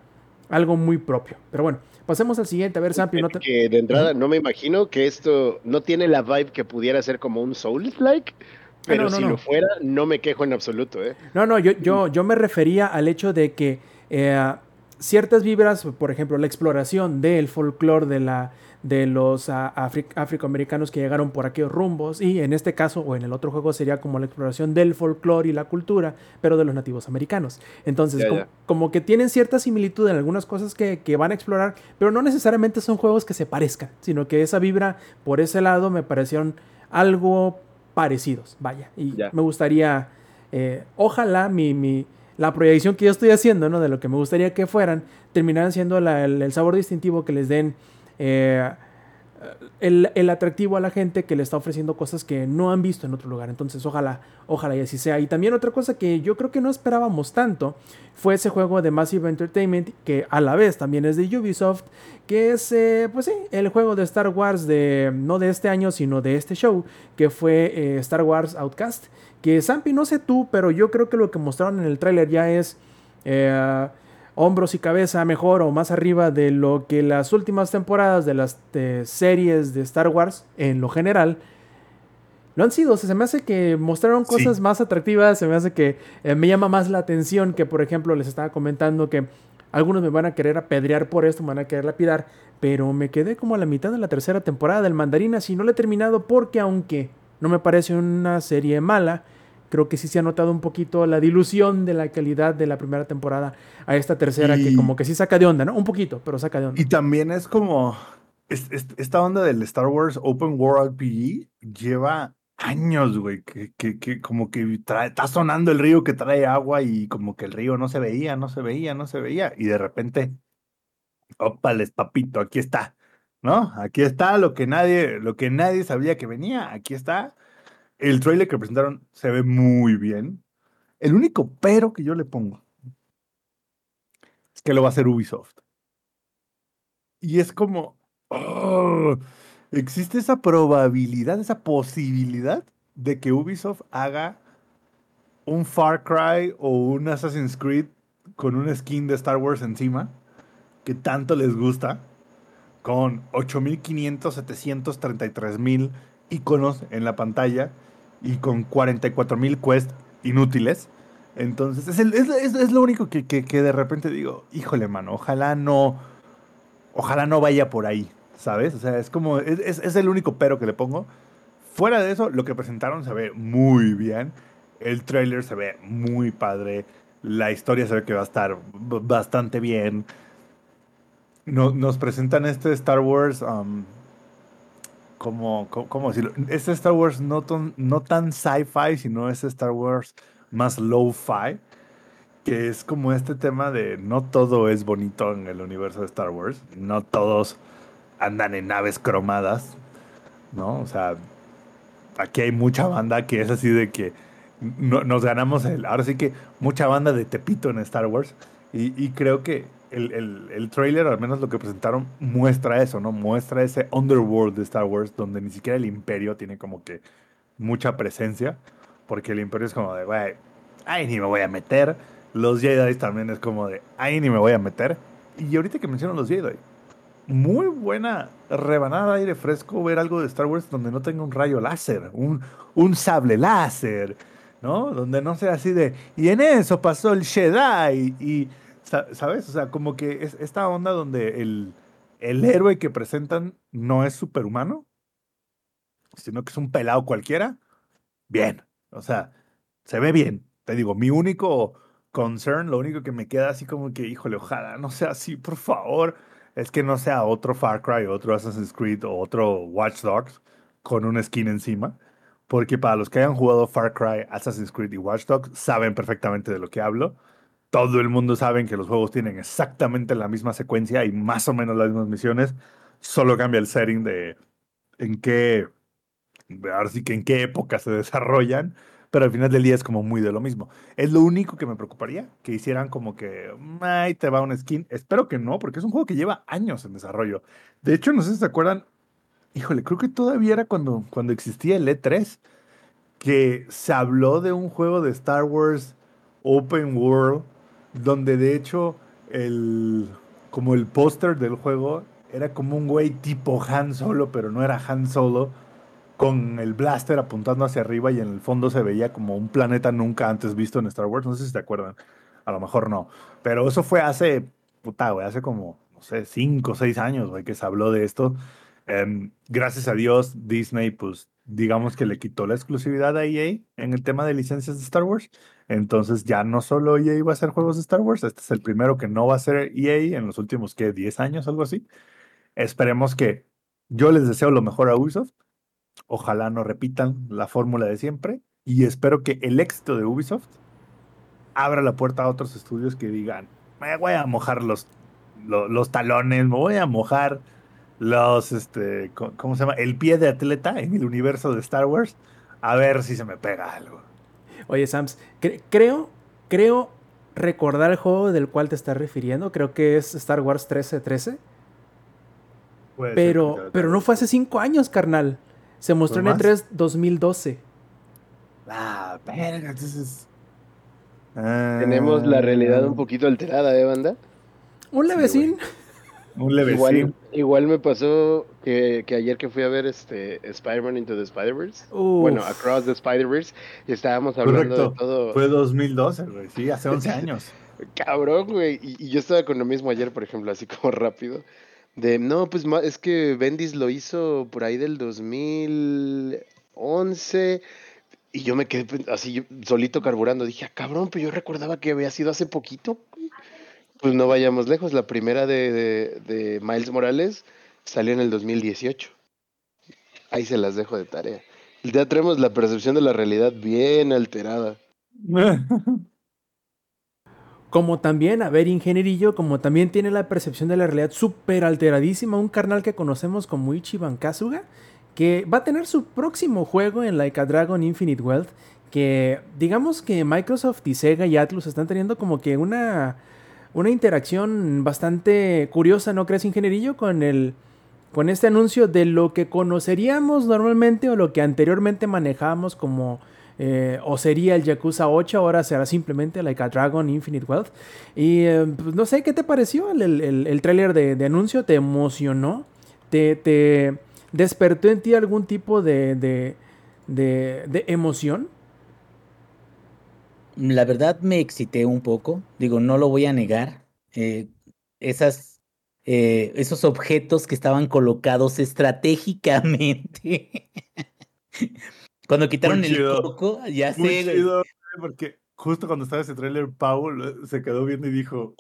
algo muy propio. Pero bueno, pasemos al siguiente. A ver, Sampi, no te... Que de entrada no me imagino que esto no tiene la vibe que pudiera ser como un Souls-like, pero no, no, si lo fuera, no me quejo en absoluto, ¿eh? No, no, yo, yo, yo me refería al hecho de que eh, ciertas vibras, por ejemplo, la exploración del folclore de, la, de los ah, afroamericanos que llegaron por aquellos rumbos, y en este caso o en el otro juego sería como la exploración del folclore y la cultura, pero de los nativos americanos. Entonces, como, que tienen cierta similitud en algunas cosas que, que van a explorar, pero no necesariamente son juegos que se parezcan, sino que esa vibra por ese lado me parecieron algo parecidos, vaya, y me gustaría, eh, ojalá mi, mi- la proyección que yo estoy haciendo, ¿no? De lo que me gustaría que fueran, terminaran siendo la- el, el sabor distintivo que les den eh, el, el atractivo a la gente que le está ofreciendo cosas que no han visto en otro lugar. Entonces, ojalá, ojalá y así sea. Y también otra cosa que yo creo que no esperábamos tanto fue ese juego de Massive Entertainment, que a la vez también es de Ubisoft, que es, eh, pues sí, el juego de Star Wars de, no de este año, sino de este show, que fue eh, Star Wars Outcast. Que Zampi, no sé tú, pero yo creo que lo que mostraron en el tráiler ya es... hombros y cabeza mejor o más arriba de lo que las últimas temporadas de las series de Star Wars en lo general lo han sido. O sea, se me hace que mostraron Sí. cosas más atractivas, se me hace que eh, me llama más la atención que, por ejemplo, les estaba comentando que algunos me van a querer apedrear por esto, me van a querer lapidar, pero me quedé como a la mitad de la tercera temporada del Mandarina, si no la he terminado porque aunque no me parece una serie mala, creo que sí se ha notado un poquito la dilución de la calidad de la primera temporada a esta tercera, que como que sí saca de onda, ¿no? Un poquito, pero saca de onda. Y también es como es- es- esta onda del Star Wars Open World RPG lleva años, güey, que, que, que como que trae- está sonando el río que trae agua y como que el río no se veía, no se veía, no se veía. Y de repente, ópales, papito, aquí está, ¿no? Aquí está lo que nadie, lo que nadie sabía que venía, aquí está. El trailer que presentaron se ve muy bien. El único pero que yo le pongo es que lo va a hacer Ubisoft. Y es como, oh, existe esa probabilidad, esa posibilidad de que Ubisoft haga un Far Cry o un Assassin's Creed con un skin de Star Wars encima, que tanto les gusta, con 8.500, 733.000 iconos en la pantalla y con 44 mil quests inútiles. Entonces, es, es- es- lo único que, que- que de repente digo, híjole, mano, ojalá no, ojalá no vaya por ahí, ¿sabes? O sea, es como, es, el único pero que le pongo. Fuera de eso, lo que presentaron se ve muy bien. El trailer se ve muy padre. La historia se ve que va a estar bastante bien. No- nos presentan este Star Wars. um, como, co- ¿Cómo decirlo? Este Star Wars no, tan- no tan sci-fi, sino este Star Wars más low-fi. Que es como este tema de no todo es bonito en el universo de Star Wars. No todos andan en naves cromadas. ¿No? O sea, aquí hay mucha banda que es así de que no- nos ganamos el. Ahora sí que mucha banda de Tepito en Star Wars. Y creo que el, el, el trailer, al menos lo que presentaron, muestra eso, ¿no? Muestra ese underworld de Star Wars donde ni siquiera el Imperio tiene como que mucha presencia. Porque el Imperio es como de, güey, ahí ni me voy a meter. Los Jedi también es como de, ahí ni me voy a meter. Y ahorita que menciono los Jedi, muy buena rebanada de aire fresco ver algo de Star Wars donde no tenga un rayo láser, un, un sable láser, ¿no? Donde no sea así de, y en eso pasó el Jedi, y, ¿sabes? O sea, como que es esta onda donde el, el héroe que presentan no es superhumano, sino que es un pelado cualquiera, bien, o sea, se ve bien. Te digo, mi único concern, lo único que me queda así como que, híjole, ojalá no sea así, por favor, es que no sea otro Far Cry, otro Assassin's Creed o otro Watch Dogs con un skin encima. Porque para los que hayan jugado Far Cry, Assassin's Creed y Watch Dogs, saben perfectamente de lo que hablo. Todo el mundo sabe que los juegos tienen exactamente la misma secuencia y más o menos las mismas misiones. Solo cambia el setting de en qué, ahora sí que en qué época se desarrollan, pero al final del día es como muy de lo mismo. Es lo único que me preocuparía, que hicieran como que, ay, te va un skin. Espero que no, porque es un juego que lleva años en desarrollo. De hecho, no sé si se acuerdan, híjole, creo que todavía era cuando, cuando existía el E3, que se habló de un juego de Star Wars Open World, donde de hecho el, como el póster del juego era como un güey tipo Han Solo, pero no era Han Solo, con el blaster apuntando hacia arriba y en el fondo se veía como un planeta nunca antes visto en Star Wars. No sé si te acuerdan, a lo mejor no, pero eso fue hace, puta, güey, hace como, no sé, cinco o seis años, güey, que se habló de esto. Em, gracias a Dios, Disney, pues, digamos que le quitó la exclusividad a EA en el tema de licencias de Star Wars. Entonces ya no solo EA va a hacer juegos de Star Wars, este es el primero que no va a ser EA en los últimos, ¿qué? 10 años, algo así. Esperemos que yo les deseo lo mejor a Ubisoft. Ojalá no repitan la fórmula de siempre. Y espero que el éxito de Ubisoft abra la puerta a otros estudios que digan, me voy a mojar los, lo- los, talones, me voy a mojar los, este, ¿cómo se llama? El pie de atleta en el universo de Star Wars. A ver si se me pega algo. Oye, Sams, cre- creo, creo recordar el juego del cual te estás refiriendo. Creo que es Star Wars 1313. Puede Pero, pero no fue hace cinco años, carnal. Se mostró en ¿Fue el más? 3 2012. Ah, verga, entonces... Tenemos la realidad un poquito alterada, ¿eh, banda? Un levecín. Un Igual, igual me pasó que, que ayer que fui a ver este Spider-Man Into the Spider-Verse, bueno, Across the Spider-Verse, y estábamos hablando Correcto. de todo. Fue 2012, güey. Sí, hace 11 años. Cabrón, güey. Y, y yo estaba con lo mismo ayer, por ejemplo, así como rápido. De, no, pues es que Bendis lo hizo por ahí del 2011. Y yo me quedé así solito carburando. Dije, ah, cabrón, pues yo recordaba que había sido hace poquito. Pues no vayamos lejos. La primera de, Miles Morales salió en el 2018. Ahí se las dejo de tarea. Ya tenemos la percepción de la realidad bien alterada. Como también, a ver, ingenierillo, como también tiene la percepción de la realidad súper alteradísima, un carnal que conocemos como Ichiban Kasuga, que va a tener su próximo juego en Like a Dragon Infinite Wealth, que digamos que Microsoft y Sega y Atlus están teniendo como que una, una interacción bastante curiosa, ¿no crees, ingenierillo? Con el... Con este anuncio de lo que conoceríamos normalmente o lo que anteriormente manejábamos como eh, o sería el Yakuza 8, ahora será simplemente Like a Dragon Infinite Wealth. Y eh, pues, no sé, ¿qué te pareció el, el, el tráiler de, anuncio? ¿Te emocionó? ¿Te, te ¿despertó en ti algún tipo de, de, de, de emoción? La verdad me excité un poco, digo, no lo voy a negar. Eh, esas, eh, esos objetos que estaban colocados estratégicamente. Cuando quitaron Muy el chido. coco, ya Muy sé, chido, porque justo cuando estaba ese tráiler, Paul eh, se quedó viendo y dijo,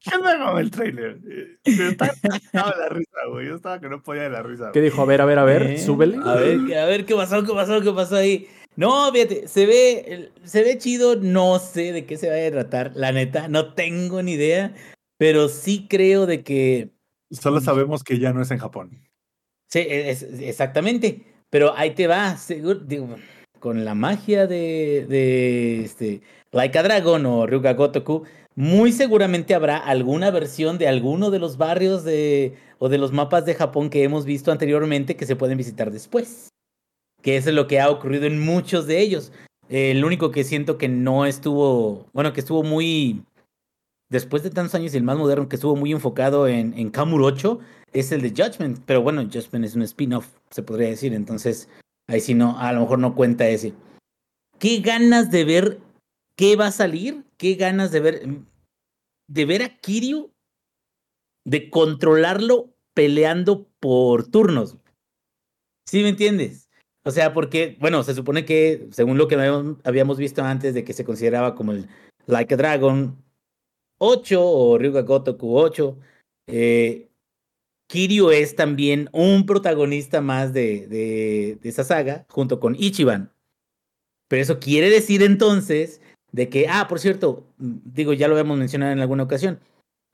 ¿qué onda con, el tráiler? Yo estaba, estaba de la risa, güey. Yo estaba que no podía de la risa. ¿Qué dijo? A ver, a ver, a ver, Eh, súbele. A ver, a ver qué pasó, qué pasó, qué pasó ahí. No, fíjate, se ve, se ve chido, no sé de qué se vaya a tratar, la neta, no tengo ni idea, pero sí creo de que Solo sabemos que ya no es en Japón. Sí, e, es- exactamente. Pero ahí te va, seguro, digo, con la magia de, de este, Like a Dragon o Ryuga Gotoku, muy seguramente habrá alguna versión de alguno de los barrios de, o de los mapas de Japón que hemos visto anteriormente que se pueden visitar después. Que eso es lo que ha ocurrido en muchos de ellos. Eh, el único que siento que no estuvo, bueno, que estuvo muy, después de tantos años, el más moderno que estuvo muy enfocado en, en Kamurocho es el de Judgment, pero bueno, Judgment es un spin-off, se podría decir, entonces ahí sí no, a lo mejor no cuenta ese. ¿Qué ganas de ver qué va a salir? ¿Qué ganas de ver de ver a Kiryu de controlarlo peleando por turnos? ¿Sí me entiendes? O sea, porque, bueno, se supone que, según lo que habíamos- visto antes de que se consideraba como el Like a Dragon 8 o Ryuga Gotoku 8, eh, Kiryu es también un protagonista más de, de, esa saga, junto con Ichiban. Pero eso quiere decir entonces de que, ah, por cierto, digo, ya lo habíamos mencionado en alguna ocasión,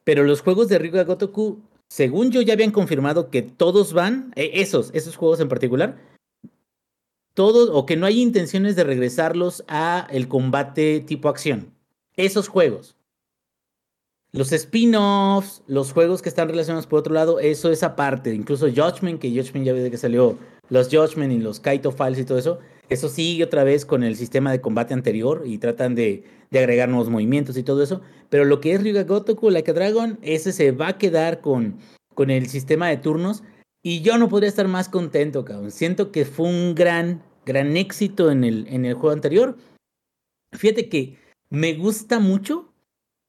pero los juegos de Ryuga Gotoku, según yo, ya habían confirmado que todos van, eh, esos, esos juegos en particular, todos, o que no hay intenciones de regresarlos a el combate tipo acción. Esos juegos. Los spin-offs, los juegos que están relacionados por otro lado, eso es aparte. Incluso Judgment, que Judgment ya ves que salió los Judgment y los Kaito Files y todo eso. Eso sigue otra vez con el sistema de combate anterior y tratan de, de agregar nuevos movimientos y todo eso. Pero lo que es Ryuga Gotoku, Like a Dragon, ese se va a quedar con, con el sistema de turnos. Y yo no podría estar más contento, cabrón. Siento que fue un gran, gran éxito en el, en el juego anterior. Fíjate que me gusta mucho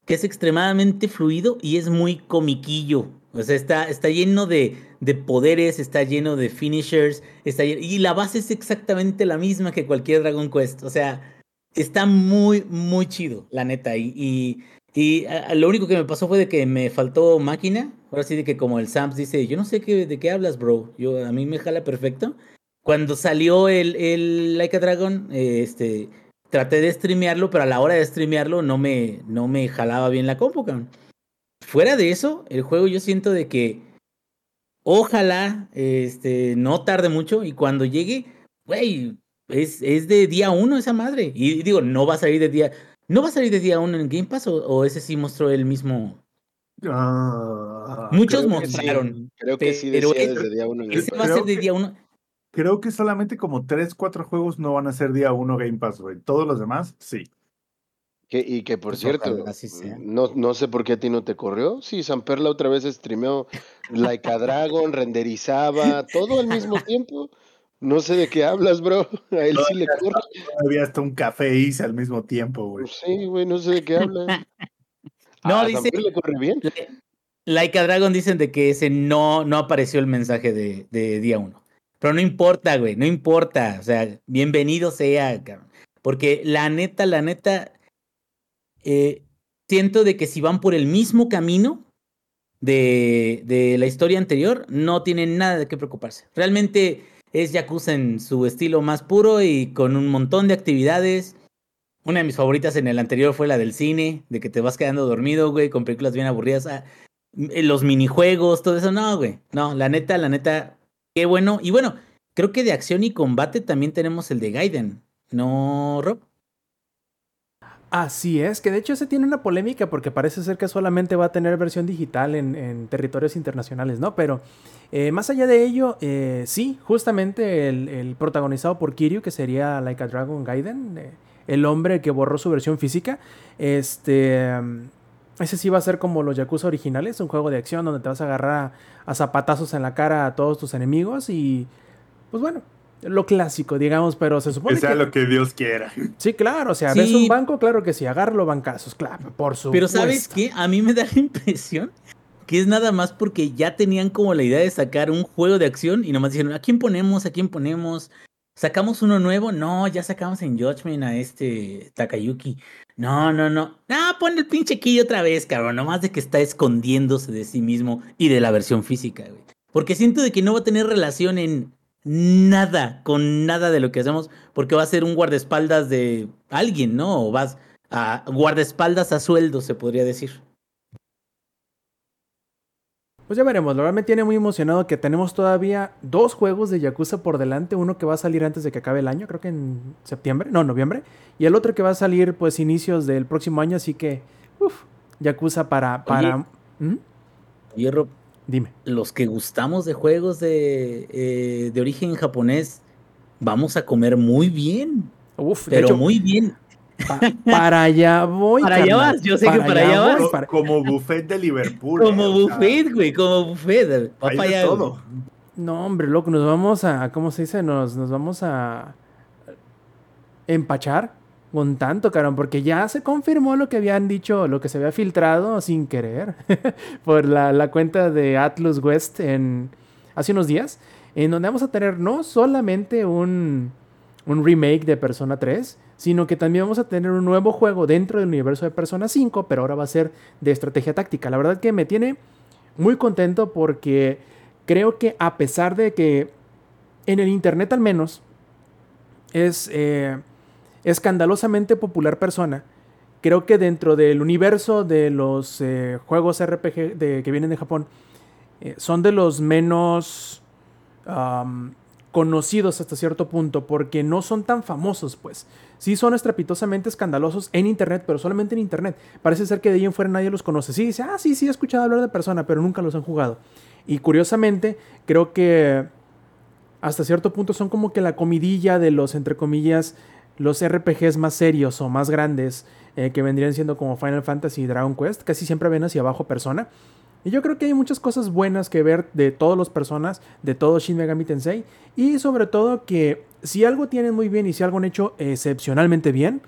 que es extremadamente fluido y es muy comiquillo. O sea, está, está lleno de, de poderes, está lleno de finishers, está y la base es exactamente la misma que cualquier Dragon Quest. O sea, está muy, muy chido, la neta. Y, y, y, lo único que me pasó fue de que me faltó máquina. Ahora sí de que como el Sams dice, yo no sé qué, de qué hablas, bro. Yo, a mí me jala perfecto. Cuando salió el, el Like a Dragon, eh, este, traté de streamearlo, pero a la hora de streamearlo no me, no me jalaba bien la compu, cabrón. Fuera de eso, el juego yo siento de que ojalá este, no tarde mucho y cuando llegue, güey, es, es de día uno esa madre. Y digo, no va a salir de día, no va a salir de día uno en Game Pass o, o ese sí mostró el mismo. Ah, Muchos creo que sí. mostraron. Creo que sí Pero decía desde día uno. en Ese va a ser de día uno. Creo que solamente como 3, 4 juegos no van a ser día 1 Game Pass, güey. Todos los demás, sí. Que- y que por Pues cierto, sea. no, no sé por qué a ti no te corrió. Sí, Samperla otra vez streameó Like a Dragon, renderizaba, todo al mismo tiempo. No sé de qué hablas, bro. A él sí le corre. Todavía hasta un café hice al mismo tiempo, güey. Sí, güey, no sé de qué hablas. No, dice- le corre bien. Like a Dragon dicen de que ese no, no apareció el mensaje de, de día uno. Pero no importa, güey, no importa. O sea, bienvenido sea, cabrón. Porque la neta, la neta, eh, siento de que si van por el mismo camino de, de la historia anterior, no tienen nada de qué preocuparse. Realmente es Yakuza en su estilo más puro y con un montón de actividades. Una de mis favoritas en el anterior fue la del cine, de que te vas quedando dormido, güey, con películas bien aburridas. Ah, los minijuegos, todo eso, no, güey. No, la neta, la neta, qué bueno. Y bueno, creo que de acción y combate también tenemos el de Gaiden, ¿no, Rob? Así es, que de hecho ese tiene una polémica porque parece ser que solamente va a tener versión digital en, territorios internacionales, ¿no? Pero eh, más allá de ello, eh, sí, justamente el, el protagonizado por Kiryu, que sería Like a Dragon Gaiden, eh, el hombre que borró su versión física, este... Ese sí va a ser como los Yakuza originales, un juego de acción donde te vas a agarrar a, a zapatazos en la cara a todos tus enemigos y pues bueno, lo clásico, digamos, pero se supone Que sea que... lo que Dios quiera. Sí, claro, o sea, Sí. ves un banco, claro que sí, agárralo bancazos, claro, por supuesto. Pero ¿sabes qué? A mí me da la impresión que es nada más porque ya tenían como la idea de sacar un juego de acción y nomás dijeron, ¿a quién ponemos? ¿A quién ponemos? ¿Sacamos uno nuevo? No, ya sacamos en Judgment a este Takayuki. No, no, no. Ah, pon el pinche Key otra vez, cabrón. Nomás de que está escondiéndose de sí mismo y de la versión física, güey. Porque siento de que no va a tener relación en nada con nada de lo que hacemos, porque va a ser un guardaespaldas de alguien, ¿no? O vas a guardaespaldas a sueldo, se podría decir. Pues ya veremos, la verdad me tiene muy emocionado que tenemos todavía dos juegos de Yakuza por delante, uno que va a salir antes de que acabe el año, creo que en septiembre, no, noviembre, y el otro que va a salir pues inicios del próximo año, así que, uff, Yakuza para... para... ¿Mm? Oye, Rob, Dime. los que gustamos de juegos de, eh, de origen japonés, vamos a comer muy bien, Uf, de pero hecho, muy bien. Pa- para allá voy. Para allá vas, yo sé que para allá voy, vas. Para- Como buffet de Liverpool. Como eh, buffet, güey, como buffet. Va hay para de allá, todo. No, hombre, loco, nos vamos a, ¿cómo se dice? Nos, nos vamos a empachar con tanto, carón, porque ya se confirmó lo que habían dicho, lo que se había filtrado sin querer por la, la cuenta de Atlus West en hace unos días, en donde vamos a tener no solamente un, un remake de Persona 3, sino que también vamos a tener un nuevo juego dentro del universo de Persona 5, pero ahora va a ser de estrategia táctica. La verdad que me tiene muy contento porque creo que a pesar de que en el internet al menos es eh, escandalosamente popular persona, creo que dentro del universo de los eh, juegos RPG de- que vienen de Japón, eh, son de los menos conocidos hasta cierto punto, porque no son tan famosos, pues. Sí son estrepitosamente escandalosos en internet, pero solamente en internet. Parece ser que de ahí en fuera nadie los conoce. Sí, dice, ah, sí, sí, he escuchado hablar de persona, pero nunca los han jugado. Y curiosamente, creo que hasta cierto punto son como que la comidilla de los, entre comillas, los RPGs más serios o más grandes, eh, que vendrían siendo como Final Fantasy y Dragon Quest. Casi siempre ven hacia abajo persona. Y yo creo que hay muchas cosas buenas que ver de todas las personas, de todo Shin Megami Tensei. Y sobre todo que si algo tienen muy bien y si algo han hecho excepcionalmente bien,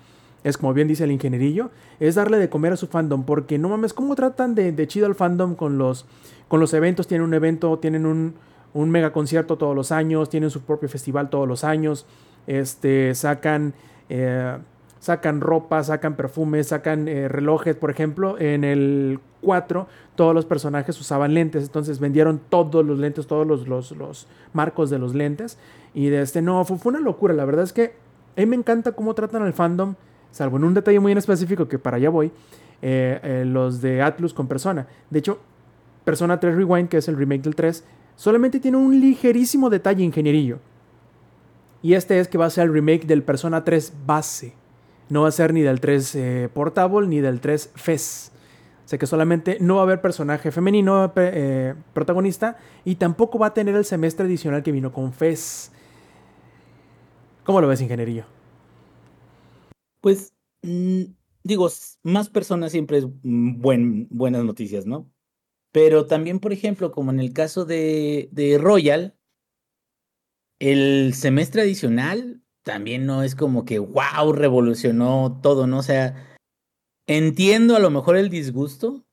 es como bien dice el ingenierillo, es darle de comer a su fandom. Porque no mames, ¿cómo tratan de, chido al fandom con los, con los eventos? Tienen un evento, tienen un, un mega concierto todos los años, tienen su propio festival todos los años, este, sacan, eh, sacan ropa, sacan perfumes, sacan eh, relojes, por ejemplo, en el 4 todos los personajes usaban lentes, entonces vendieron todos los lentes, todos los, los, los marcos de los lentes, y de este, no, fue, fue una locura, la verdad es que a mí me encanta cómo tratan al fandom, salvo en un detalle muy en específico que para allá voy, eh, eh, los de Atlus con Persona. De hecho, Persona 3 Rewind, que es el remake del 3, solamente tiene un ligerísimo detalle ingenierillo. Y este es que va a ser el remake del Persona 3 base. No va a ser ni del 3 eh, Portable ni del 3 FES. O sea que solamente no va a haber personaje femenino eh, protagonista y tampoco va a tener el semestre adicional que vino con FES. ¿Cómo lo ves, ingenierillo? Pues, mm, digo, más personas siempre es buen, buenas noticias, ¿no? Pero también, por ejemplo, como en el caso de, de Royal, el semestre adicional también no es como que, wow, revolucionó todo, ¿no? O sea, entiendo a lo mejor el disgusto,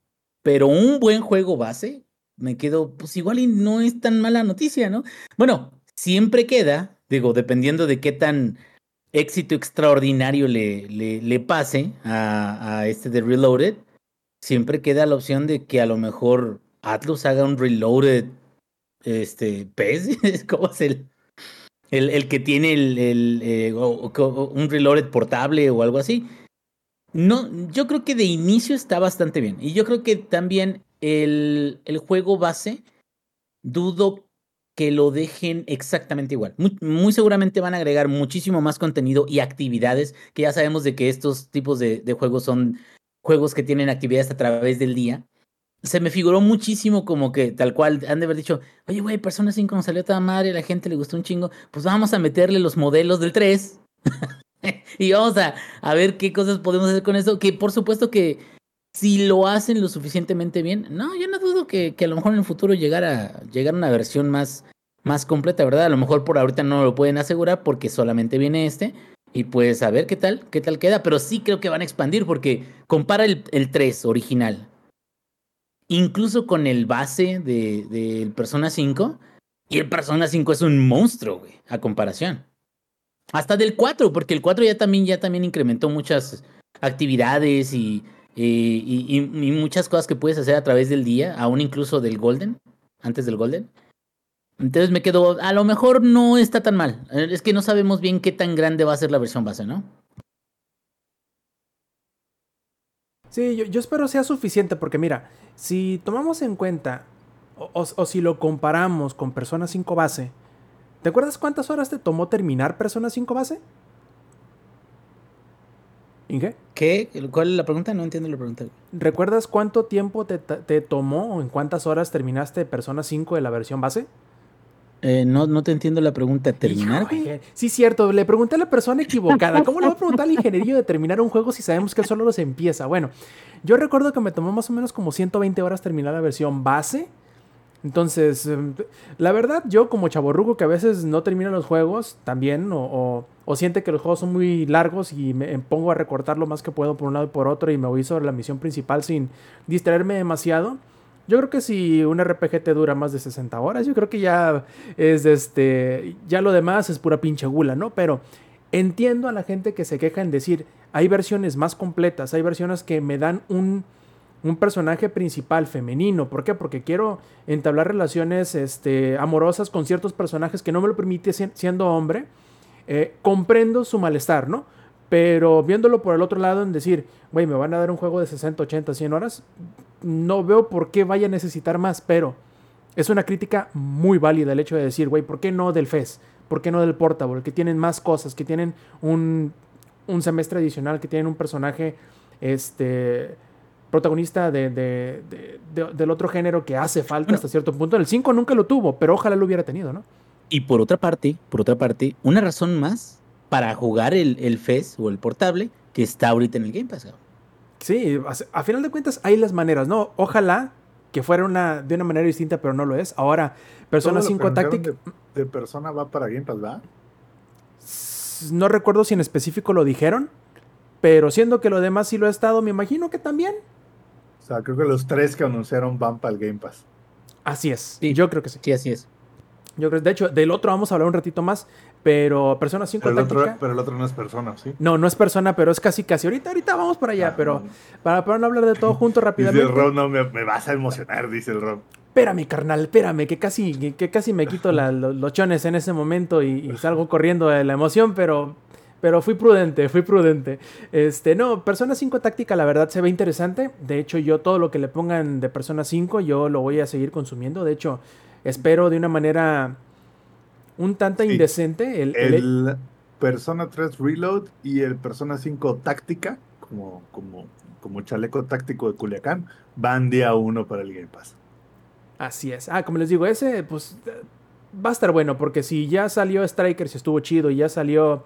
pero un buen juego base, me quedo, pues igual y no es tan mala noticia, ¿no? Bueno, siempre queda, digo, dependiendo de qué tan éxito extraordinario le, le, le pase a, a este de Reloaded, siempre queda la opción de que a lo mejor Atlus haga un Reloaded este PES, ¿cómo es el, el, que tiene el, el eh, un Reloaded portable o algo así? No, yo creo que de inicio está bastante bien. Y yo creo que también el, el juego base, dudo que lo dejen exactamente igual. Muy, seguramente van a agregar muchísimo más contenido y actividades, que ya sabemos de que estos tipos de juegos son juegos que tienen actividades a través del día. Se me figuró muchísimo como que tal cual han de haber dicho, oye, güey, Persona 5 nos salió toda madre, la gente le gustó un chingo, pues vamos a meterle los modelos del 3 y vamos a, a ver qué cosas podemos hacer con eso, que por supuesto que si lo hacen lo suficientemente bien, no, yo no dudo que, que a lo mejor en el futuro llegara, llegar una versión más, más completa, ¿verdad? A lo mejor por ahorita no lo pueden asegurar porque solamente viene este. Y pues a ver qué tal, qué tal queda. Pero sí creo que van a expandir porque compara el, el 3 original. Incluso con el base del de, Persona 5. Y el Persona 5 es un monstruo, güey, a comparación. Hasta del 4, porque el 4 ya también, ya también incrementó muchas actividades y, y, y, y, muchas cosas que puedes hacer a través del día, aún incluso del Golden, antes del Golden. Entonces me quedo, a lo mejor no está tan mal. Es que no sabemos bien qué tan grande va a ser la versión base, ¿no? Sí, yo, yo espero sea suficiente porque mira, si tomamos en cuenta o, o, o, si lo comparamos con Persona 5 base, ¿te acuerdas cuántas horas te tomó terminar Persona 5 base? ¿Inge? ¿Qué? ¿Cuál es la pregunta? No entiendo la pregunta. ¿Recuerdas cuánto tiempo te, te tomó o en cuántas horas terminaste Persona 5 de la versión base? Eh, no, no te entiendo la pregunta. ¿Terminar? Hijo, sí, cierto. Le pregunté a la persona equivocada. ¿Cómo le voy a preguntar al ingeniero de terminar un juego si sabemos que él solo los empieza? Bueno, yo recuerdo que me tomó más o menos como 120 horas terminar la versión base. Entonces, la verdad, yo como chaborrugo que a veces no termina los juegos también, o, o, o, siente que los juegos son muy largos y me pongo a recortar lo más que puedo por un lado y por otro y me voy sobre la misión principal sin distraerme demasiado. Yo creo que si un RPG te dura más de 60 horas, yo creo que ya es este. Ya lo demás es pura pinche gula, ¿no? Pero entiendo a la gente que se queja en decir, hay versiones más completas, hay versiones que me dan un, un personaje principal femenino. ¿Por qué? Porque quiero entablar relaciones este, amorosas con ciertos personajes que no me lo permite siendo hombre. Eh, comprendo su malestar, ¿no? Pero viéndolo por el otro lado, en decir, güey, me van a dar un juego de 60, 80, 100 horas, no veo por qué vaya a necesitar más, pero es una crítica muy válida el hecho de decir, güey, ¿por qué no del FES? ¿Por qué no del Portable? Que tienen más cosas, que tienen un, un semestre adicional, que tienen un personaje este, protagonista de, de, de, del otro género que hace falta hasta cierto punto. El 5 nunca lo tuvo, pero ojalá lo hubiera tenido, ¿no? Y por otra parte, por otra parte, una razón más para jugar el, el FES o el portable que está ahorita en el Game Pass. Sí, a, a, final de cuentas hay las maneras, ¿no? Ojalá que fuera una, de una manera distinta, pero no lo es. Ahora, Persona 5 Tactic... De, de, Persona va para Game Pass, ¿verdad? No recuerdo si en específico lo dijeron, pero siendo que lo demás sí lo ha estado, me imagino que también. O sea, creo que los tres que anunciaron van para el Game Pass. Así es. Sí, yo creo que sí. Sí, así es. Yo creo, de hecho, del otro vamos a hablar un ratito más, pero Persona 5 pero el, otro, pero el otro no es Persona, ¿sí? No, no es Persona, pero es casi, casi. Ahorita, ahorita vamos para allá, ah, pero no. Para, para, no hablar de todo junto rápidamente. Dice el Rob, no, me, me, vas a emocionar, dice el Rob. Espérame, carnal, espérame, que casi, que casi me quito la, los, los, chones en ese momento y, y, salgo corriendo de la emoción, pero... Pero fui prudente, fui prudente. Este, no, Persona 5 Táctica la verdad se ve interesante. De hecho, yo todo lo que le pongan de Persona 5, yo lo voy a seguir consumiendo. De hecho, espero de una manera un tanto sí. indecente. El, el, el, Persona 3 Reload y el Persona 5 Táctica, como, como, como chaleco táctico de Culiacán, van día uno para el Game Pass. Así es. Ah, como les digo, ese pues va a estar bueno, porque si ya salió Strikers y estuvo chido, y ya salió.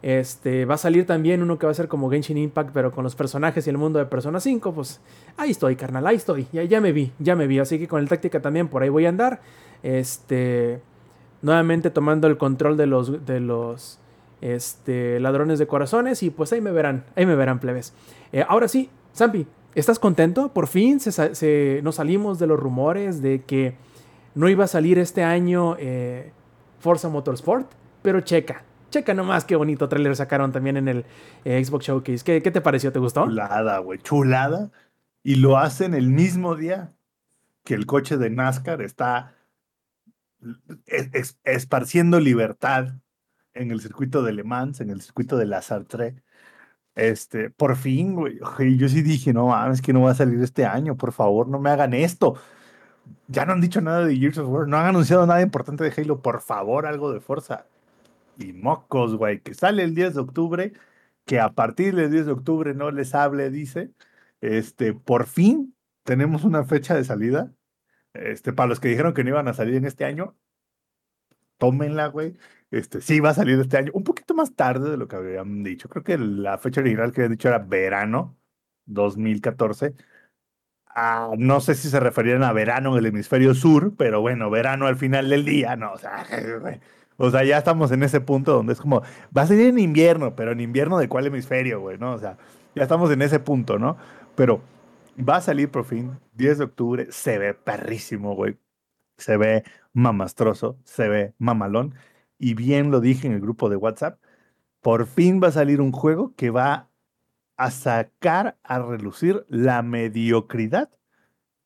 Este, va a salir también uno que va a ser como Genshin Impact, pero con los personajes y el mundo de Persona 5, pues ahí estoy, carnal, ahí estoy, ya, ya me vi, ya me vi, así que con el táctica también por ahí voy a andar. Este, nuevamente tomando el control de los, de los este, ladrones de corazones y pues ahí me verán, ahí me verán plebes. Eh, ahora sí, Zampi, ¿estás contento? Por fin se, se, nos salimos de los rumores de que no iba a salir este año eh, Forza Motorsport, pero checa. Checa nomás qué bonito trailer sacaron también en el eh, Xbox Showcase. ¿Qué, ¿Qué, te pareció? ¿Te gustó? Chulada, güey. Chulada. Y lo hacen el mismo día que el coche de NASCAR está es, esparciendo libertad en el circuito de Le Mans, en el circuito de la Sartre. Este, por fin, güey. Yo sí dije, no mames, que no va a salir este año, por favor, no me hagan esto. Ya no han dicho nada de Gears of War, no han anunciado nada importante de Halo, por favor, algo de fuerza. Y mocos, güey, que sale el 10 de octubre, que a partir del 10 de octubre no les hable, dice. Este, por fin tenemos una fecha de salida este, para los que dijeron que no iban a salir en este año, tómenla, güey. Este, sí va a salir este año, un poquito más tarde de lo que habían dicho. Creo que la fecha original que habían dicho era verano 2014. Ah, no sé si se referían a verano en el hemisferio sur, pero bueno, verano al final del día, no, o sea. O sea, ya estamos en ese punto donde es como, va a salir en invierno, pero en invierno de cuál hemisferio, güey, ¿no? O sea, ya estamos en ese punto, ¿no? Pero va a salir por fin, 10 de octubre, se ve perrísimo, güey. Se ve mamastroso, se ve mamalón. Y bien lo dije en el grupo de WhatsApp, por fin va a salir un juego que va a sacar a relucir la mediocridad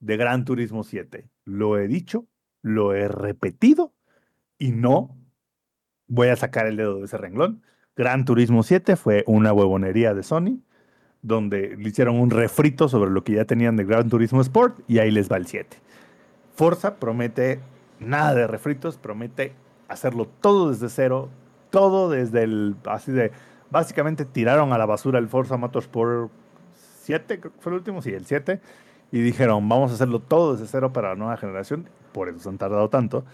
de Gran Turismo 7. Lo he dicho, lo he repetido y no voy a sacar el dedo de ese renglón. Gran Turismo 7 fue una huevonería de Sony, donde le hicieron un refrito sobre lo que ya tenían de Gran Turismo Sport y ahí les va el 7. Forza promete nada de refritos, promete hacerlo todo desde cero, todo desde el, así de, básicamente tiraron a la basura el Forza Motorsport 7, creo que fue el último, sí, el 7, y dijeron, vamos a hacerlo todo desde cero para la nueva generación, por eso han tardado tanto,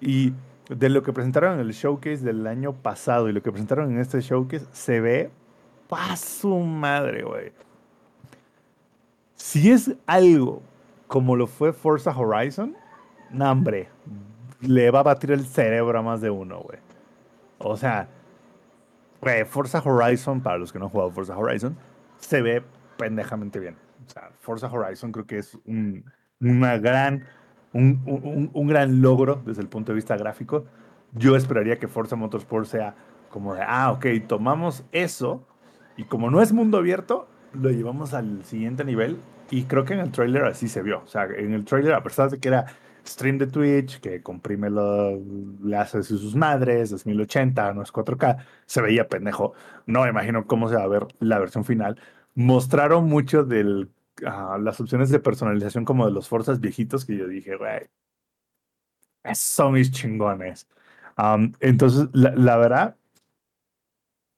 y de lo que presentaron en el showcase del año pasado y lo que presentaron en este showcase, se ve pa' su madre, güey. Si es algo como lo fue Forza Horizon, no, hombre, le va a batir el cerebro a más de uno, güey. O sea, Forza Horizon, para los que no han jugado Forza Horizon, se ve pendejamente bien. O sea, Forza Horizon creo que es un, una gran, un, un, un gran logro desde el punto de vista gráfico. Yo esperaría que Forza Motorsport sea como de, ah, ok, tomamos eso y como no es mundo abierto, lo llevamos al siguiente nivel. Y creo que en el trailer así se vio. O sea, en el trailer, a pesar de que era stream de Twitch, que comprime lo, le hace sus madres, es 1080, no es 4K, se veía pendejo. No me imagino cómo se va a ver la versión final. Mostraron mucho de las opciones de personalización como de los Forzas viejitos que yo dije, güey, son mis chingones. Um, entonces, la, la, verdad,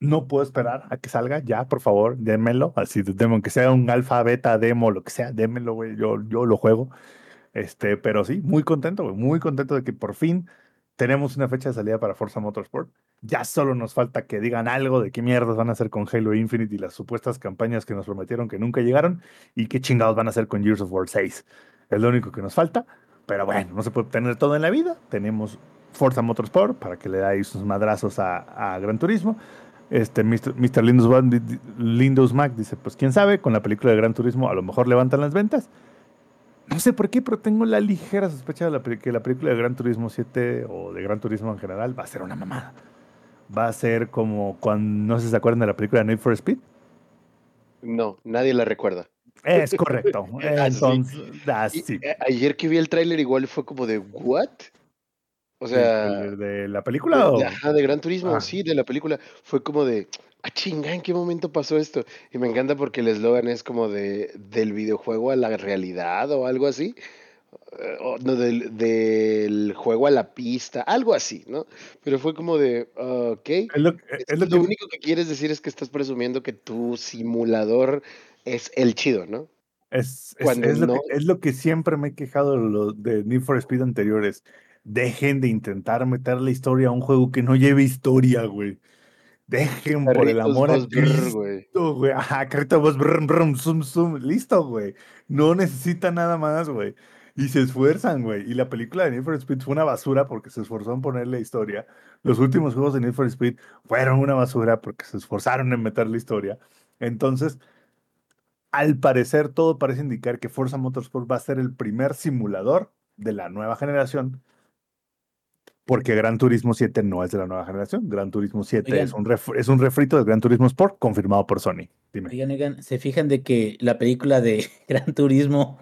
no puedo esperar a que salga ya, por favor, démelo. Así, demo, que sea un alfa, beta, demo, lo que sea, démelo, güey, yo, yo lo juego. Este, pero sí, muy contento, güey, muy contento de que por fin tenemos una fecha de salida para Forza Motorsport. Ya solo nos falta que digan algo de qué mierdas van a hacer con Halo Infinite y las supuestas campañas que nos prometieron que nunca llegaron y qué chingados van a hacer con Gears of War 6. Es lo único que nos falta, pero bueno, no se puede tener todo en la vida. Tenemos Forza Motorsport para que le dais sus madrazos a, a Gran Turismo. Este, Mr. Mr. Lindos, Lindos Mac dice, pues quién sabe, con la película de Gran Turismo a lo mejor levantan las ventas. No sé por qué, pero tengo la ligera sospecha de la, que la película de Gran Turismo 7 o de Gran Turismo en general va a ser una mamada. Va a ser como cuando, no sé si se acuerdan de la película de Need for Speed. No, nadie la recuerda. Es correcto. Entonces, así. Ayer que vi el tráiler igual fue como de, ¿what? O sea... ¿De, de la película? De, ajá, de Gran Turismo, ah. sí, de la película. Fue como de, ah, chinga, ¿en qué momento pasó esto? Y me encanta porque el eslogan es como de, del videojuego a la realidad o algo así. O, no, del, del, juego a la pista, algo así, ¿no? Pero fue como de, uh, ok. Es lo, es lo, lo que... único que quieres decir es que estás presumiendo que tu simulador es el chido, ¿no? Es, es, es no... lo, que, es lo que siempre me he quejado de Need for Speed anteriores dejen de intentar meter la historia a un juego que no lleve historia, güey. Dejen por el amor a Cristo, güey. Ajá, carritos brum, brum, zoom, zoom. Listo, güey. No necesita nada más, güey. Y se esfuerzan, güey. Y la película de Need for Speed fue una basura porque se esforzó en ponerle historia. Los últimos juegos de Need for Speed fueron una basura porque se esforzaron en meter la historia. Entonces, al parecer, todo parece indicar que Forza Motorsport va a ser el primer simulador de la nueva generación porque Gran Turismo 7 no es de la nueva generación. Gran Turismo 7 es un, es un refrito de Gran Turismo Sport confirmado por Sony. Dime. Oigan, oigan, ¿se fijan de que la película de Gran Turismo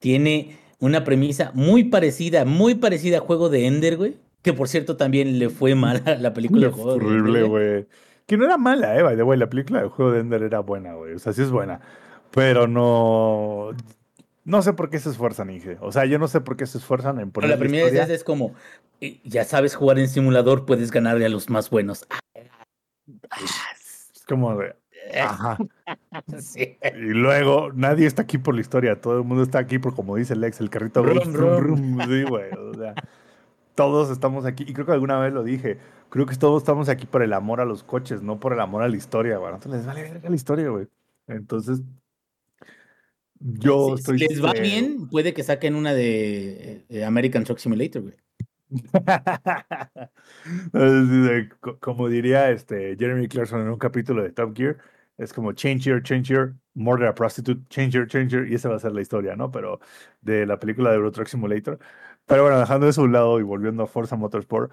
tiene una premisa muy parecida, muy parecida a Juego de Ender, güey? Que por cierto también le fue mal a la película de Juego horrible, güey. Que no era mala, eh, de güey. La película de Juego de Ender era buena, güey. O sea, sí es buena. Pero no. No sé por qué se esfuerzan, Inge. O sea, yo no sé por qué se esfuerzan en poner. La primera historia. vez es como, ya sabes jugar en simulador, puedes ganarle a los más buenos. Es como de. Ajá. sí. Y luego, nadie está aquí por la historia, todo el mundo está aquí por, como dice Lex, el carrito. Brum, brum, brum. Sí, güey. O sea, todos estamos aquí, y creo que alguna vez lo dije, creo que todos estamos aquí por el amor a los coches, no por el amor a la historia, güey. Entonces les vale verga la historia, güey. Entonces, Yo Si- estoy si les va bien, puede que saquen una de, de American Truck Simulator, güey. Como diría este Jeremy Clarkson en un capítulo de Top Gear, es como change here, change here, murder a prostitute, change here, change here, y esa va a ser la historia, ¿no? Pero de la película de Euro Truck Simulator. Pero bueno, dejando eso a un lado y volviendo a Forza Motorsport,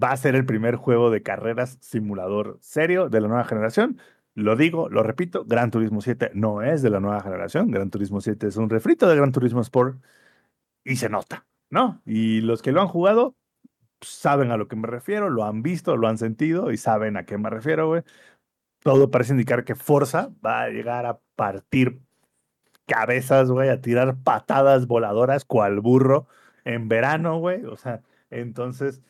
va a ser el primer juego de carreras simulador serio de la nueva generación. Lo digo, lo repito, Gran Turismo 7 no es de la nueva generación. Gran Turismo 7 es un refrito de Gran Turismo Sport y se nota, ¿no? Y los que lo han jugado saben a lo que me refiero, lo han visto, lo han sentido y saben a qué me refiero, güey. Todo parece indicar que Forza va a llegar a partir cabezas, güey, a tirar patadas voladoras cual burro en verano, güey. O sea, entonces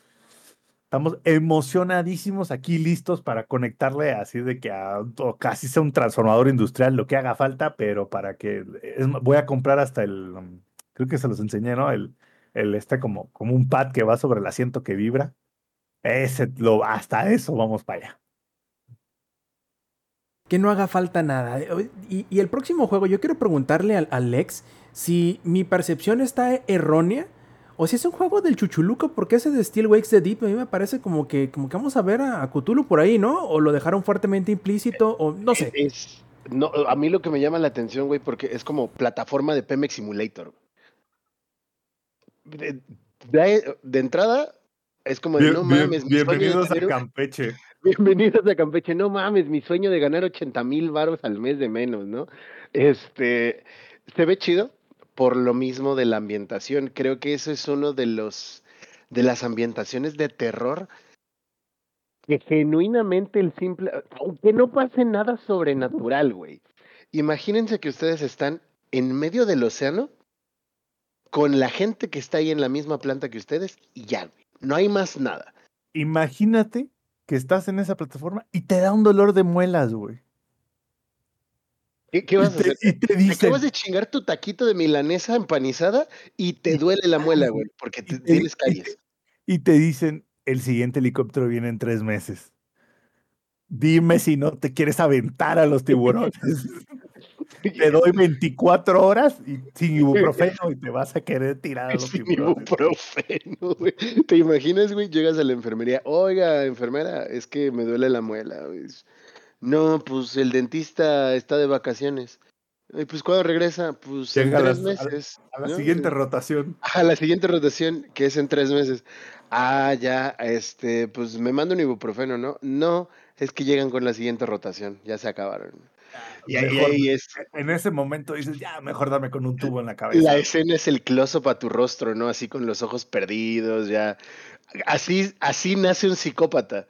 estamos emocionadísimos aquí listos para conectarle así de que a, casi sea un transformador industrial, lo que haga falta, pero para que voy a comprar hasta el, um, creo que se los enseñé, ¿no? El, este como, como un pad que va sobre el asiento que vibra. Ese, lo, hasta eso vamos para allá. Que no haga falta nada. Eh, Y, el próximo juego, yo quiero preguntarle al, al Lex si mi percepción está errónea o si es un juego del chuchuluco, porque ese de Steel Wakes the Deep a mí me parece como que, como que vamos a ver a, a Cthulhu por ahí, ¿no? O lo dejaron fuertemente implícito, o no sé. Es, no, a mí lo que me llama la atención, güey, porque es como plataforma de Pemex Simulator. De, de- de entrada, es como de, Bien- no bien- mames, mi sueño de bienvenidos a Campeche. Bienvenidos a Campeche. No mames, mi sueño de ganar 80 mil baros al mes de menos, ¿no? Este, se ve chido por lo mismo de la ambientación. Creo que eso es uno de los, de las ambientaciones de terror que genuinamente el simple, aunque no pase nada sobrenatural, güey. Imagínense que ustedes están en medio del océano con la gente que está ahí en la misma planta que ustedes y ya, güey. No hay más nada. Imagínate que estás en esa plataforma y te da un dolor de muelas, güey. ¿Qué, qué vas Y a hacer? y te Te dicen, acabas de chingar tu taquito de milanesa empanizada y te duele la muela, güey, porque te- te- tienes caries. y te dicen, el siguiente helicóptero viene en tres meses. Dime si no te quieres aventar a los tiburones. te doy 24 horas y sin ibuprofeno y te vas a querer tirar a los Sin tiburones. ibuprofeno, güey. ¿Te imaginas, güey? Llegas a la enfermería. Oiga, enfermera, es que me duele la muela, güey. No, pues el dentista está de vacaciones. "Ay, Pues cuando regresa, pues en a tres las- a la- meses. A la ¿no? siguiente rotación. A la siguiente rotación, que es en tres meses. Ah, ya, este, pues me manda un ibuprofeno, ¿no? No, es que llegan con la siguiente rotación, ya se acabaron. Y ahí es, En ese momento dices, ya, mejor dame con un tubo en la cabeza. la escena es el close-up a tu rostro, ¿no? Así con los ojos perdidos, ya. Así, así nace un psicópata.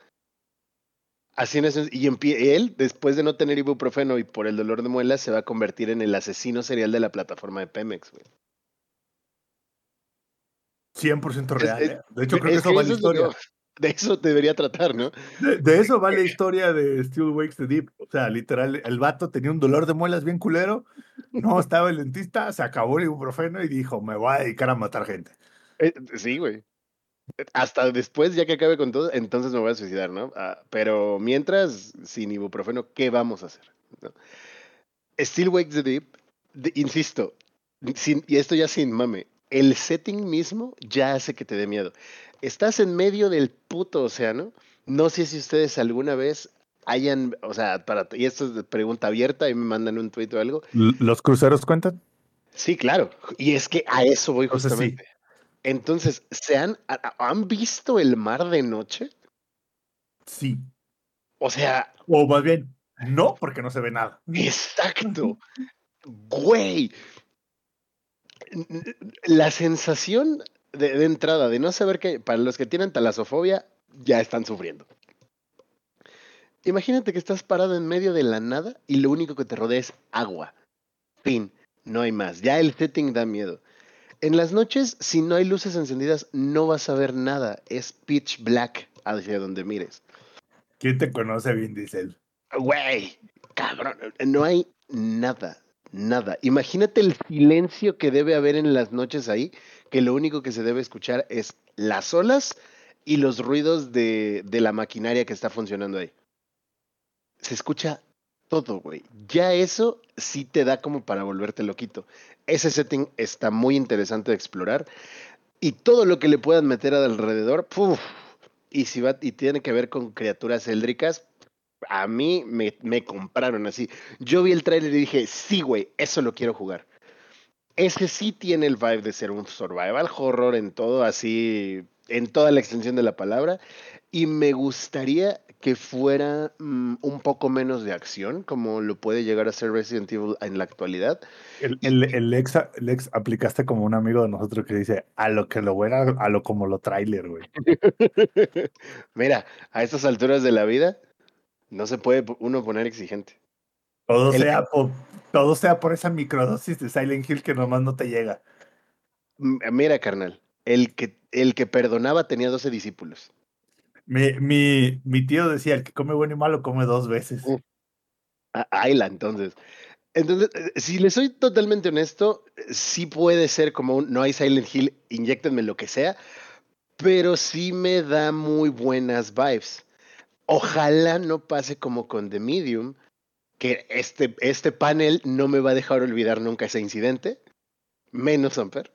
Así y él, después de no tener ibuprofeno y por el dolor de muelas, se va a convertir en el asesino serial de la plataforma de Pemex, güey. 100% real. Es- ¿eh? De hecho, creo que Es eso va la eso es historia. de eso debería tratar, ¿no? De, de eso va la historia de Still Wakes the Deep. O sea, literal, el vato tenía un dolor de muelas bien culero. No estaba el dentista, se acabó el ibuprofeno y dijo, me voy a dedicar a matar gente. Eh, sí, güey. Hasta después, ya que acabe con todo, entonces me voy a suicidar, ¿no? Ah, pero mientras, sin ibuprofeno, ¿qué vamos a hacer? ¿No? Still Wakes the Deep, de- insisto, sin, y esto ya sin mame, el setting mismo ya hace que te dé miedo. Estás en medio del puto océano. No sé si ustedes alguna vez hayan, o sea, para, y esto es de pregunta abierta, y me mandan un tweet o algo. ¿Los cruceros cuentan? Sí, claro. Y es que a eso voy sí. Entonces, ¿se han, ha- han visto el mar de noche? Sí. O sea, O más bien, no, porque no se ve nada. exacto. Güey. La sensación de, de entrada de no saber que para los que tienen talasofobia ya están sufriendo. Imagínate que estás parado en medio de la nada y lo único que te rodea es agua. Fin, no hay más. Ya el setting da miedo. En las noches, si no hay luces encendidas, no vas a ver nada. Es pitch black hacia donde mires. ¿Quién te conoce, Vin Diesel? Güey, cabrón, no hay nada, nada. Imagínate el silencio que debe haber en las noches ahí, que lo único que se debe escuchar es las olas y los ruidos de, de la maquinaria que está funcionando ahí. Se escucha todo, güey. Ya eso sí te da como para volverte loquito. Ese setting está muy interesante de explorar. Y todo lo que le puedan meter alrededor, ¡puf! y si va y tiene que ver con criaturas éldricas, a mí me, me compraron así. Yo vi el trailer y dije, sí, güey, eso lo quiero jugar. Ese sí tiene el vibe de ser un survival horror en todo, así, en toda la extensión de la palabra. Y me gustaría que fuera mm, un poco menos de acción, como lo puede llegar a ser Resident Evil en la actualidad. El, el, el ex, el ex aplicaste como un amigo de nosotros que dice a lo que lo buena, a lo como lo trailer, güey. Mira, a estas alturas de la vida, no se puede uno poner exigente. Todo, sea por, todo sea por esa microdosis de Silent Hill que nomás no te llega. Mira, carnal, el que, el que perdonaba tenía 12 discípulos. Mi, mi, mi tío decía, el que come bueno y malo come dos veces. Uh. Ah, Ayla, entonces. Entonces, eh, si le soy totalmente honesto, sí puede ser como un no hay Silent Hill, inyectenme lo que sea, pero sí me da muy buenas vibes. Ojalá no pase como con The Medium, que este, este panel no me va a dejar olvidar nunca ese incidente, menos Amper,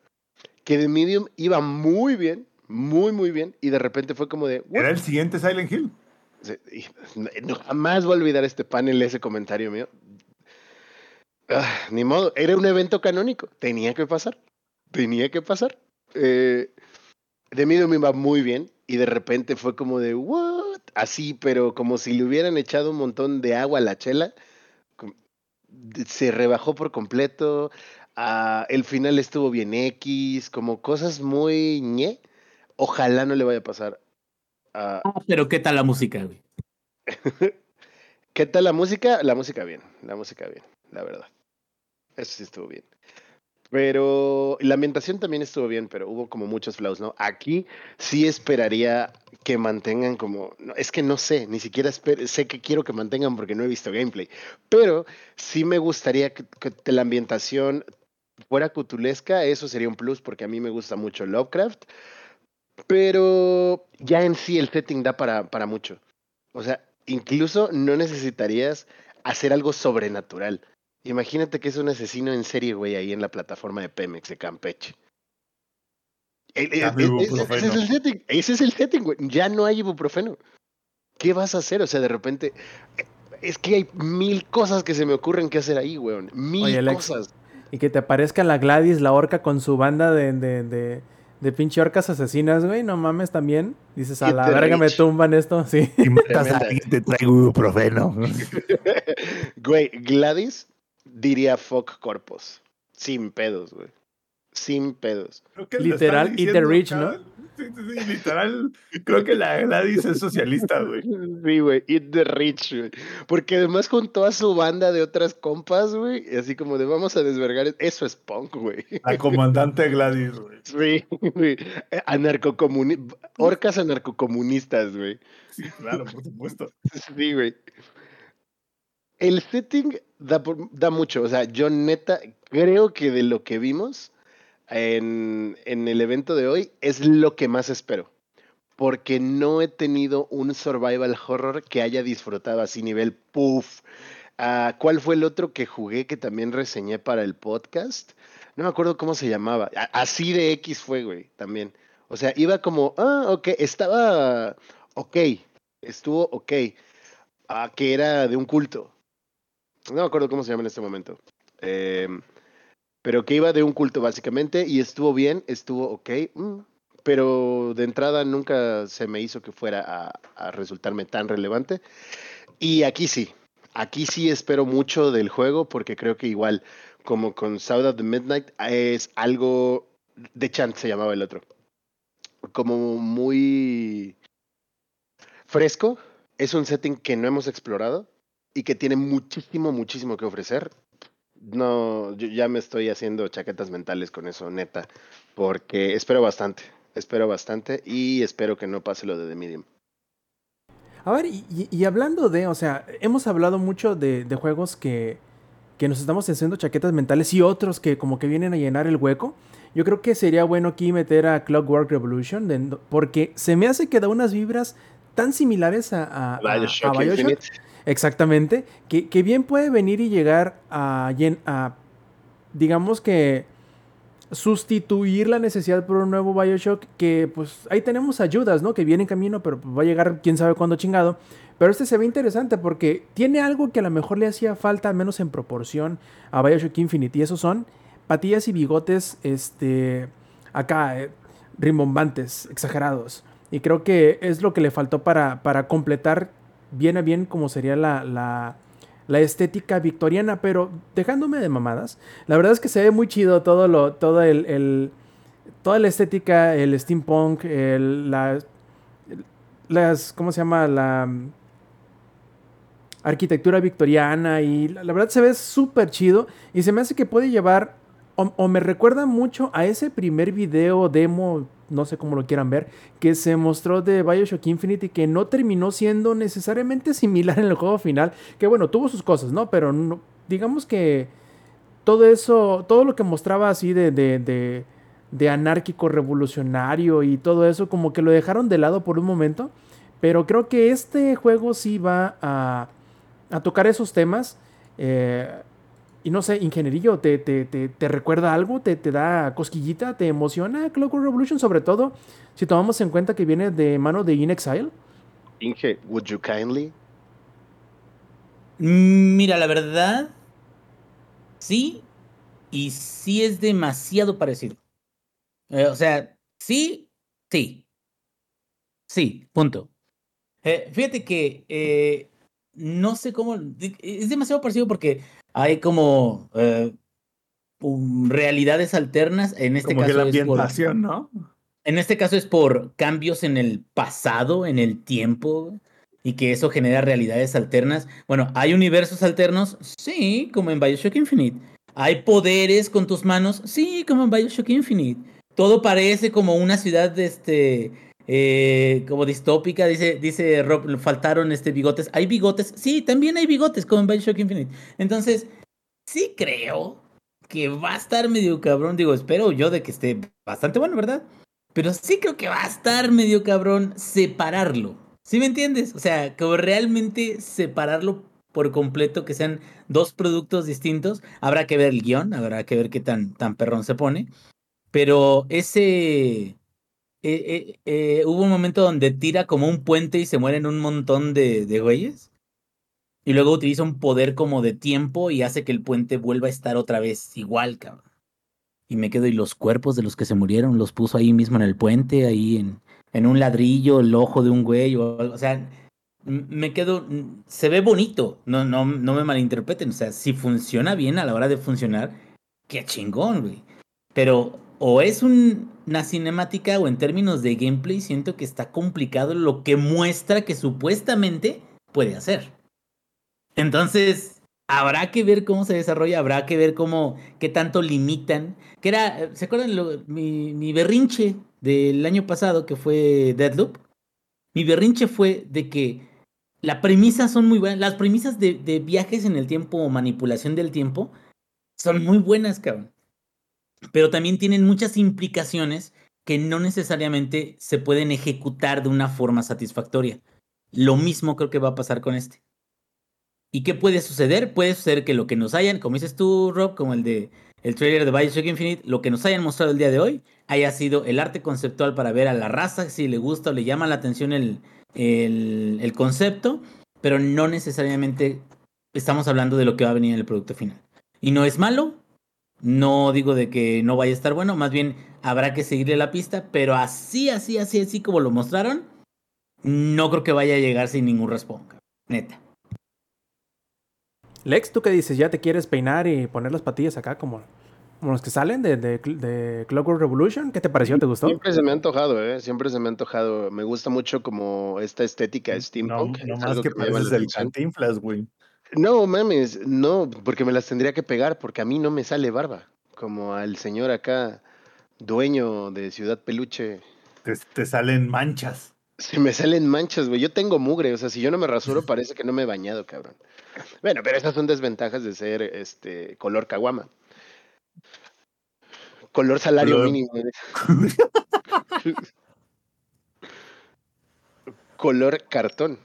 que The Medium iba muy bien, muy, muy bien, y de repente fue como de... "What?". Era el siguiente Silent Hill. Y no- jamás voy a olvidar este panel, ese comentario mío. Ah, ni modo, era un evento canónico, tenía que pasar, tenía que pasar. Eh, de mí me iba muy bien y de repente fue como de, ¿what? Así, pero como si le hubieran echado un montón de agua a la chela. Se rebajó por completo. ah, el final estuvo bien X, como cosas muy ñe. Ojalá no le vaya a pasar a, Ah, pero ¿qué tal la música, güey? ¿Qué tal la música? La música bien, la música bien, la verdad. Eso sí estuvo bien. Pero la ambientación también estuvo bien, pero hubo como muchos flaws, ¿no? Aquí sí esperaría que mantengan como, no, es que no sé, ni siquiera sé que quiero que mantengan porque no he visto gameplay, pero sí me gustaría que, que la ambientación fuera cutulesca, eso sería un plus porque a mí me gusta mucho Lovecraft, pero ya en sí el setting da para, para mucho. O sea, incluso no necesitarías hacer algo sobrenatural. Imagínate que es un asesino en serie, güey, ahí en la plataforma de Pemex de Campeche. El- el- Dame el- ese, ese es el setting, ese es el setting, güey. Ya no hay ibuprofeno. ¿Qué vas a hacer? O sea, de repente. eh, Es que hay mil cosas que se me ocurren que hacer ahí, güey. Mil Oye, Alex, cosas. Y que te aparezca la Gladys, la orca, con su banda de, de, de, de pinche orcas asesinas, güey. No mames también. Dices, a la verga me tumban esto. Sí. Si matas a alguien, te traigo ibuprofeno. Güey, Gladys diría fuck corpos. Sin pedos, güey. Sin pedos. Literal, eat the rich, cada- ¿no? Sí, sí, sí, literal. Creo que la Gladys es socialista, güey. Sí, güey, Eat the Rich, güey. Porque además juntó a su banda de otras compas, güey. y Así como de vamos a desvergar. Eso es punk, güey. La comandante Gladys, güey. Sí, güey. Anarcocomuni... Orcas anarcocomunistas, güey. Sí, claro, por supuesto. Sí, güey. El setting da, da mucho. O sea, yo neta creo que de lo que vimos en, el evento de hoy es lo que más espero. Porque no he tenido un survival horror que haya disfrutado así nivel puff. Ah, ¿Cuál fue el otro que jugué que también reseñé para el podcast? No me acuerdo cómo se llamaba. Así de X fue, güey, también. O sea, iba como, ah, ok, estaba ok, estuvo ok. Ah, que era de un culto. No me acuerdo cómo se llama en este momento. Eh, pero que iba de un culto básicamente y estuvo bien, estuvo ok. mm, pero de entrada nunca se me hizo que fuera a, resultarme tan relevante. Y aquí sí, aquí sí espero mucho del juego porque creo que igual como con South of the Midnight es algo de Chant se llamaba el otro. Como muy fresco, es un setting que no hemos explorado y que tiene muchísimo, muchísimo que ofrecer. No, yo ya me estoy haciendo chaquetas mentales con eso, neta, porque espero bastante, espero bastante y espero que no pase lo de The Medium. A ver, y, hablando de, o sea, hemos hablado mucho de, juegos que, que nos estamos haciendo chaquetas mentales y otros que como que vienen a llenar el hueco. Yo creo que sería bueno aquí meter a Clockwork Revolution, porque se me hace que da unas vibras tan similares a, a, a- a Bioshock. Infinite. Exactamente. Que, que bien puede venir y llegar a, a, digamos que, sustituir la necesidad por un nuevo Bioshock. Que pues ahí tenemos ayudas, ¿no? Que viene en camino, pero pues, va a llegar quién sabe cuándo chingado. Pero este se ve interesante porque tiene algo que a lo mejor le hacía falta, al menos en proporción, a Bioshock Infinite. Y esos son patillas y bigotes, este, acá, eh, rimbombantes, exagerados. Y creo que es lo que le faltó para, para completar bien a bien como sería la, la, la estética victoriana. Pero dejándome de mamadas, la verdad es que se ve muy chido todo lo, todo el, el- toda la estética, el steampunk, el, la, las, ¿cómo se llama? La mm, arquitectura victoriana y la, verdad se ve súper chido y se me hace que puede llevar o, o me recuerda mucho a ese primer video demo, no sé cómo lo quieran ver, que se mostró de Bioshock Infinite y que no terminó siendo necesariamente similar en el juego final, que bueno, tuvo sus cosas, ¿no? Pero no- digamos que todo eso, todo lo que mostraba así de, de, de, de anárquico revolucionario y todo eso, como que lo dejaron de lado por un momento. Pero creo que este juego sí va a, a tocar esos temas. eh, y no sé, ingenierillo, ¿te, te, te, te recuerda algo? ¿Te, ¿Te da cosquillita? ¿Te emociona Clockwork Revolution? Sobre todo si tomamos en cuenta que viene de mano de In Exile. Inge, would you kindly? Mm, Mira, la verdad, sí, y sí es demasiado parecido. Eh, o sea, sí, sí. Sí, punto. Eh, fíjate que eh, no sé cómo. Es demasiado parecido porque hay como eh, um, realidades alternas. En este Como que caso la es por- ambientación, ¿no? en este caso es por cambios en el pasado, en el tiempo, y que eso genera realidades alternas. Bueno, ¿hay universos alternos? Sí, como en Bioshock Infinite. ¿Hay poderes con tus manos? Sí, como en Bioshock Infinite. Todo parece como una ciudad de este. Eh, como distópica, dice, dice Rob, faltaron este bigotes. ¿Hay bigotes? Sí, también hay bigotes, como en Bioshock Infinite. Entonces, sí creo que va a estar medio cabrón. Digo, espero yo de que esté bastante bueno, ¿verdad? Pero sí creo que va a estar medio cabrón separarlo. ¿Sí me entiendes? O sea, como realmente separarlo por completo, que sean dos productos distintos. Habrá que ver el guion, habrá que ver qué tan, tan perrón se pone. Pero ese... eh, eh, eh, hubo un momento donde tira como un puente y se mueren un montón de, de güeyes. Y luego utiliza un poder como de tiempo y hace que el puente vuelva a estar otra vez igual, cabrón. Y me quedo, y los cuerpos de los que se murieron los puso ahí mismo en el puente, ahí en, en un ladrillo, el ojo de un güey o algo. O sea, me quedo, se ve bonito, no, no, no me malinterpreten. O sea, si funciona bien a la hora de funcionar, qué chingón, güey. Pero o es un- una cinemática o en términos de gameplay siento que está complicado lo que muestra que supuestamente puede hacer. Entonces, habrá que ver cómo se desarrolla, habrá que ver cómo, qué tanto limitan. Que era, ¿se acuerdan mi, mi berrinche del año pasado que fue Deadloop? Mi berrinche fue de que las premisas son muy buenas. Las premisas de, de viajes en el tiempo o manipulación del tiempo son muy buenas, cabrón. Pero también tienen muchas implicaciones que no necesariamente se pueden ejecutar de una forma satisfactoria. Lo mismo creo que va a pasar con este. ¿Y qué puede suceder? Puede suceder que lo que nos hayan, como dices tú, Rob, como el de el trailer de Bioshock Infinite, lo que nos hayan mostrado el día de hoy haya sido el arte conceptual para ver a la raza si le gusta o le llama la atención el, el, el concepto, pero no necesariamente estamos hablando de lo que va a venir en el producto final. Y no es malo, no digo de que no vaya a estar bueno, más bien habrá que seguirle la pista, pero así, así, así, así como lo mostraron, no creo que vaya a llegar sin ningún respawn, neta. Lex, ¿tú qué dices? ¿Ya te quieres peinar y poner las patillas acá como, como los que salen de, de, de Clockwork Revolution? ¿Qué te pareció? ¿Te gustó? Siempre se me ha antojado, ¿eh? Siempre se me ha antojado. Me gusta mucho como esta estética No, steampunk. no es más que pareces el cantinflas, güey. No, mames, no, porque me las tendría que pegar, porque a mí no me sale barba. Como al señor acá, dueño de Ciudad Peluche. Te, te salen manchas. Se me salen manchas, güey. Yo tengo mugre, o sea, si yo no me rasuro parece que no me he bañado, cabrón. Bueno, pero esas son desventajas de ser este color caguama. Color salario Color- mínimo. color cartón.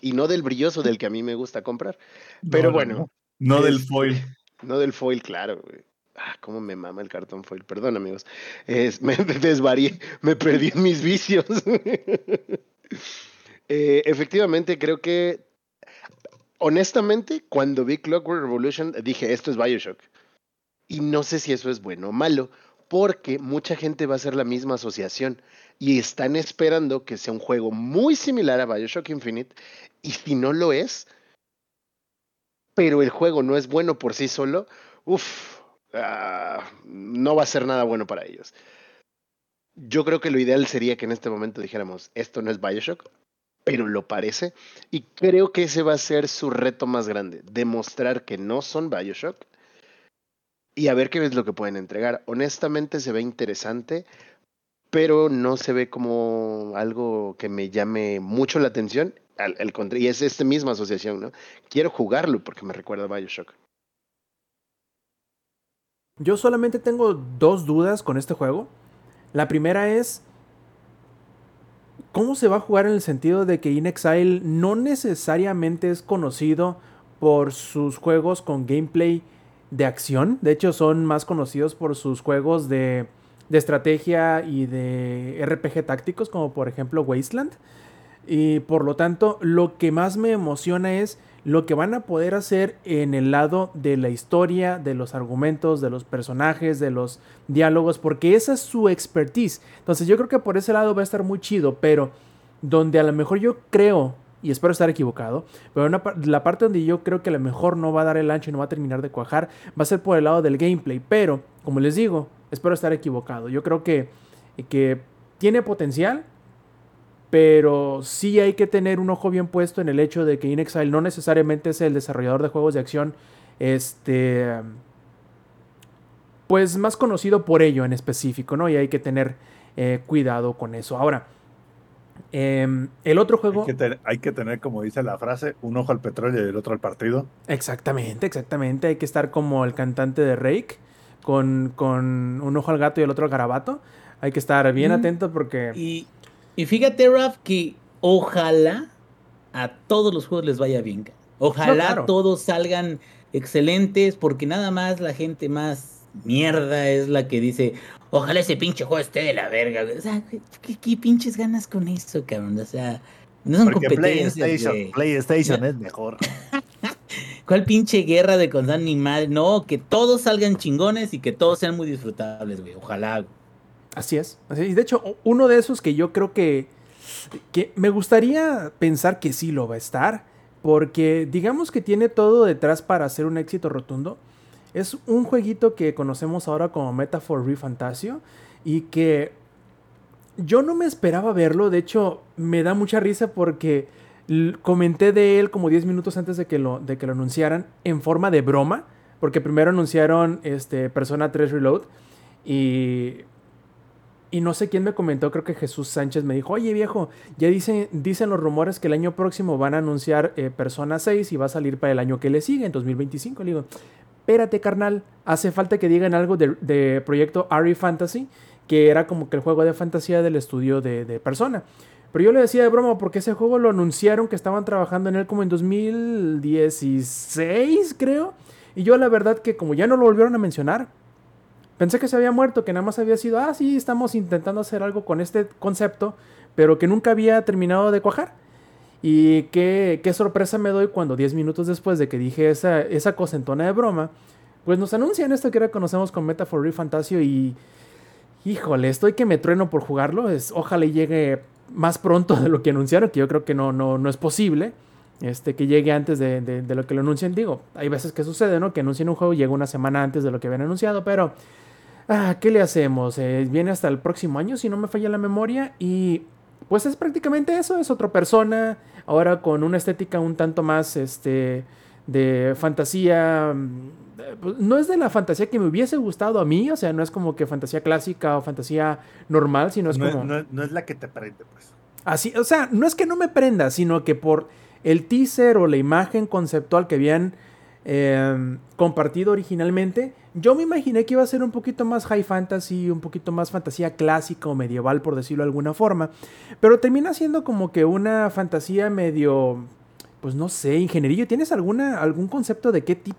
Y no del brilloso del que a mí me gusta comprar. Pero No, no, bueno, No, No del Este, foil. no del foil, claro, güey. Ah, cómo me mama el cartón foil. Perdón, amigos. Es, me desvarié, me perdí en mis vicios. Eh, efectivamente, creo que. Honestamente, cuando vi Clockwork Revolution, dije, esto es Bioshock. Y no sé si eso es bueno o malo, porque mucha gente va a hacer la misma asociación y están esperando que sea un juego muy similar a Bioshock Infinite. Y si no lo es, pero el juego no es bueno por sí solo, uff, no va a ser nada bueno para ellos. Yo creo que lo ideal sería que en este momento dijéramos, esto no es Bioshock, pero lo parece. Y creo que ese va a ser su reto más grande, demostrar que no son Bioshock y a ver qué es lo que pueden entregar. Honestamente se ve interesante, pero no se ve como algo que me llame mucho la atención. Al, y es esta misma asociación, ¿no? Quiero jugarlo porque me recuerda a Bioshock. Yo solamente tengo dos dudas con este juego. La primera es cómo se va a jugar en el sentido de que In Exile no necesariamente es conocido por sus juegos con gameplay de acción. De hecho, son más conocidos por sus juegos de, de estrategia y de RPG tácticos, como por ejemplo Wasteland. Y por lo tanto, lo que más me emociona es lo que van a poder hacer en el lado de la historia, de los argumentos, de los personajes, de los diálogos, porque esa es su expertise. Entonces yo creo que por ese lado va a estar muy chido, pero donde a lo mejor yo creo, y espero estar equivocado, pero la parte donde yo creo que a lo mejor no va a dar el ancho y no va a terminar de cuajar, va a ser por el lado del gameplay, pero como les digo, espero estar equivocado. Yo creo que, que tiene potencial, pero sí hay que tener un ojo bien puesto en el hecho de que InXile no necesariamente es el desarrollador de juegos de acción, este, pues más conocido por ello en específico, ¿no? Y hay que tener eh, cuidado con eso. Ahora, em, el otro juego... Hay que, tener, hay que tener, como dice la frase, un ojo al petróleo y el otro al partido. Exactamente, exactamente. Hay que estar como el cantante de Rake, con, con un ojo al gato y el otro al garabato. Hay que estar bien Mm. atento porque... Y, y fíjate, Raf, que ojalá a todos los juegos les vaya bien. Ojalá No, claro. todos salgan excelentes, porque nada más la gente más mierda es la que dice, ojalá ese pinche juego esté de la verga. güey". O sea, ¿qué, qué pinches ganas con eso, cabrón? O sea, no son Porque competencias. PlayStation, güey. PlayStation es mejor. ¿Cuál pinche guerra de contar ni madre? No, que todos salgan chingones y que todos sean muy disfrutables, güey. Ojalá. güey. Así es. Así es. Y de hecho, uno de esos que yo creo que, que me gustaría pensar que sí lo va a estar, porque digamos que tiene todo detrás para hacer un éxito rotundo. Es un jueguito que conocemos ahora como Metaphor ReFantasio y que yo no me esperaba verlo. De hecho, me da mucha risa porque comenté de él como 10 minutos antes de que lo, de que lo anunciaran en forma de broma, porque primero anunciaron este, Persona 3 Reload y y no sé quién me comentó, creo que Jesús Sánchez me dijo, oye viejo, ya dicen, dicen los rumores que el año próximo van a anunciar eh, Persona 6 y va a salir para el año que le sigue, en 2025. Le digo, espérate carnal, hace falta que digan algo de, proyecto Ari Fantasy, que era como que el juego de fantasía del estudio de, de Persona. Pero yo le decía de broma porque ese juego lo anunciaron que estaban trabajando en él como en 2016, creo. Y yo la verdad que como ya no lo volvieron a mencionar, Pensé que se había muerto, que nada más había sido, ah, sí, estamos intentando hacer algo con este concepto, pero que nunca había terminado de cuajar. Y qué, qué sorpresa me doy cuando 10 minutos después de que dije esa, esa cosentona de broma, pues nos anuncian esto que ahora conocemos con Metaphor Refantasio y... Híjole, estoy que me trueno por jugarlo. Es, ojalá llegue más pronto de lo que anunciaron, que yo creo que no, no, no es posible. Este, que llegue antes de, de- de lo que lo anuncien. Digo, hay veces que sucede, ¿no? Que anuncien un juego y llega una semana antes de lo que habían anunciado, pero... Ah, ¿qué le hacemos? Eh, viene hasta el próximo año, si no me falla la memoria. Y pues es prácticamente eso, es otra persona. Ahora con una estética un tanto más este, de fantasía. mm, pues, No es de la fantasía que me hubiese gustado a mí, o sea, no es como que fantasía clásica o fantasía normal, sino es No, como. no- no es la que te prende, pues. Así, o sea, no es que no me prenda, sino que por el teaser o la imagen conceptual que habían eh, compartido originalmente, yo me imaginé que iba a ser un poquito más high fantasy, un poquito más fantasía clásica o medieval, por decirlo de alguna forma. Pero termina siendo como que una fantasía medio pues no sé, ingenierillo, ¿tienes alguna, algún concepto de qué tipo...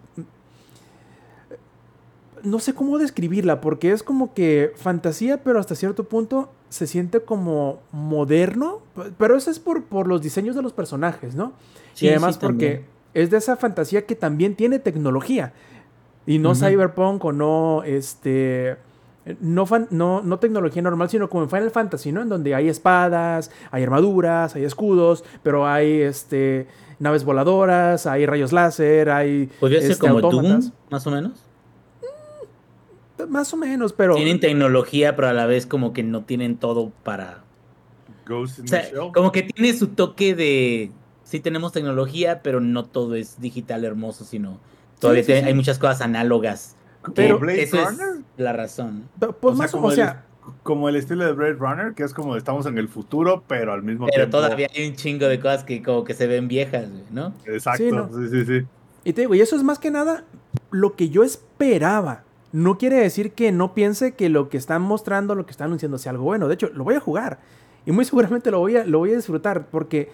No sé cómo describirla, porque es como que fantasía, pero hasta cierto punto se siente como moderno, pero eso es por, por los diseños de los personajes, ¿no? Sí, y además sí, porque es de esa fantasía que también tiene tecnología. Y no cyberpunk o no, este... No, fan- no, no tecnología normal, sino como en Final Fantasy, ¿no? En donde hay espadas, hay armaduras, hay escudos, pero hay este, naves voladoras, hay rayos láser, hay... Podría ser este, como Doom, autómatas. más o menos. Más o menos, pero... Tienen tecnología, pero a la vez como que no tienen todo para... Ghost in O sea, the Shell. como que tiene su toque de... Sí tenemos tecnología, pero no todo es digital hermoso, sino... Todavía sí, tiene- sí. hay muchas cosas análogas. Pero- Blade eso Runner. es la razón. Pues O más o como o el- sea, Como el estilo de Blade Runner, que es como estamos en el futuro, pero al mismo Pero tiempo. todavía hay un chingo de cosas que como que se ven viejas, güey, ¿no? Exacto, Sí, ¿no? sí, sí, sí. Y te digo, y eso es más que nada lo que yo esperaba. No quiere decir que no piense que lo que están mostrando, lo que están anunciando sea algo bueno. De hecho, lo voy a jugar. Y muy seguramente lo voy a, lo voy a disfrutar porque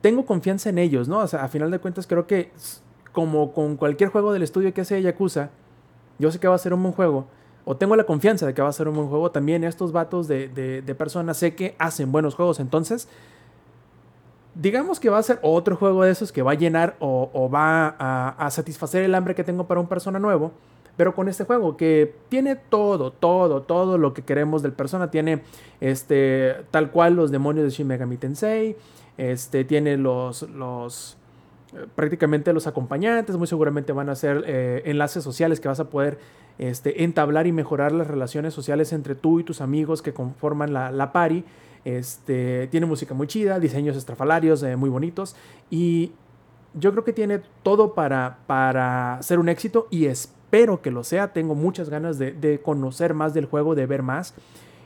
tengo confianza en ellos, ¿no? O sea, a final de cuentas creo que como con cualquier juego del estudio que hace Yakuza, yo sé que va a ser un buen juego. O tengo la confianza de que va a ser un buen juego. También estos vatos de, de- personas sé que hacen buenos juegos. Entonces, digamos que va a ser otro juego de esos que va a llenar o, va a, a satisfacer el hambre que tengo para un persona nuevo. Pero con este juego que tiene todo, todo, todo lo que queremos del persona. Tiene este, tal cual los demonios de Shin Megami Tensei. Este, tiene los, los prácticamente los acompañantes. Muy seguramente van a ser eh, enlaces sociales que vas a poder este, entablar y mejorar las relaciones sociales entre tú y tus amigos que conforman la, la party. Este, tiene música muy chida, diseños estrafalarios eh, muy bonitos y yo creo que tiene todo para, para ser un éxito y espero que lo sea. Tengo muchas ganas de, de conocer más del juego, de ver más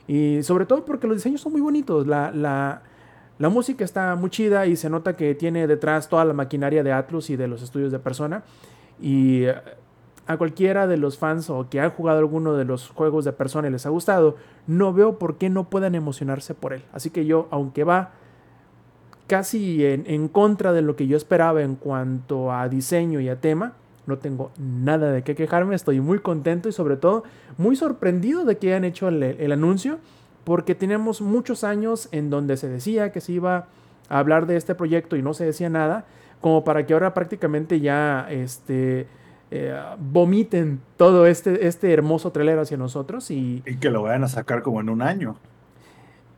y sobre todo porque los diseños son muy bonitos. La, la, la música está muy chida y se nota que tiene detrás toda la maquinaria de Atlus y de los estudios de Persona. Y eh, a cualquiera de los fans o que han jugado alguno de los juegos de Persona y les ha gustado, no veo por qué no puedan emocionarse por él. Así que yo, aunque va casi en, en contra de lo que yo esperaba en cuanto a diseño y a tema, no tengo nada de qué quejarme, estoy muy contento y sobre todo muy sorprendido de que hayan hecho el anuncio, porque tenemos muchos años en donde se decía que se iba a hablar de este proyecto y no se decía nada, como para que ahora prácticamente ya este, eh, vomiten todo este, este hermoso trailer hacia nosotros y, Y que lo vayan a sacar como en un año.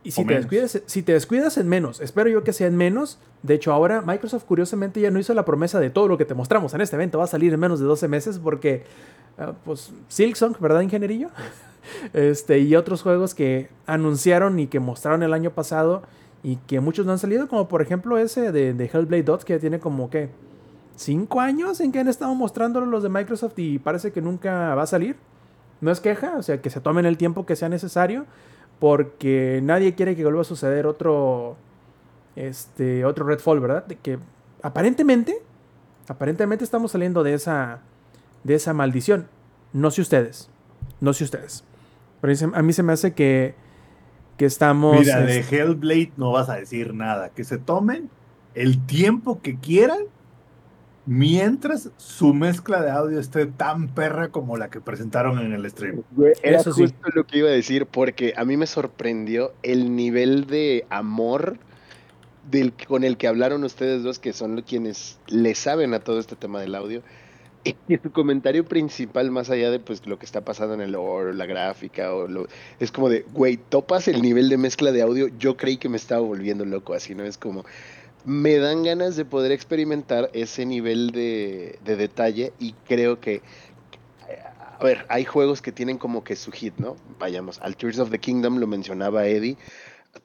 y si te, menos. descuidas, si te descuidas en menos, espero yo que sea en menos. De hecho, ahora Microsoft curiosamente ya no hizo la promesa de todo lo que te mostramos en este evento va a salir en menos de 12 meses porque, ah, pues, Silksong, ¿verdad, ingenierillo? Este, y otros juegos que anunciaron y que mostraron el año pasado y que muchos no han salido, como por ejemplo ese de, de Hellblade Dot, que ya tiene como que 5 años en que han estado mostrándolo los de Microsoft y parece que nunca va a salir. No es queja, o sea, que se tomen el tiempo que sea necesario porque nadie quiere que vuelva a suceder otro este otro Redfall, ¿verdad? De que aparentemente aparentemente estamos saliendo de esa de esa maldición. No sé ustedes. No sé ustedes. Pero a mí se me hace que que estamos Mira, de este, Hellblade no vas a decir nada. Que se tomen el tiempo que quieran mientras su mezcla de audio esté tan perra como la que presentaron en el stream. Era Eso sí. justo lo que iba a decir, porque a mí me sorprendió el nivel de amor del, con el que hablaron ustedes dos, que son quienes le saben a todo este tema del audio. Y su comentario principal, más allá de pues lo que está pasando en el lore, o la gráfica, o lo, es como de, güey, topas el nivel de mezcla de audio, yo creí que me estaba volviendo loco, así, ¿no? Es como, me dan ganas de poder experimentar ese nivel de, de detalle y creo que a ver, hay juegos que tienen como que su hit, ¿no? Vayamos, al Tears of the Kingdom lo mencionaba Eddie,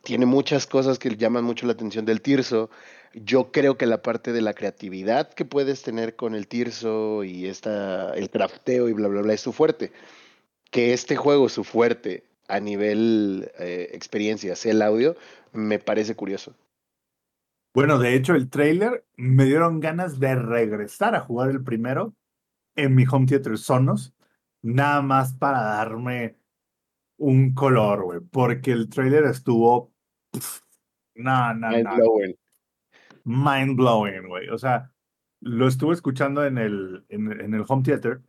tiene muchas cosas que llaman mucho la atención del Tirso. Yo creo que la parte de la creatividad que puedes tener con el Tirso y esta, el crafteo y bla, bla, bla es su fuerte. Que este juego, su fuerte a nivel eh, experiencia, sea el audio, me parece curioso. Bueno, de hecho, el trailer me dieron ganas de regresar a jugar el primero en mi home theater Sonos, nada más para darme un color, güey, porque el trailer estuvo. pf, No, no. Mind blowing, güey. O sea, lo estuve escuchando en el, en, el home theater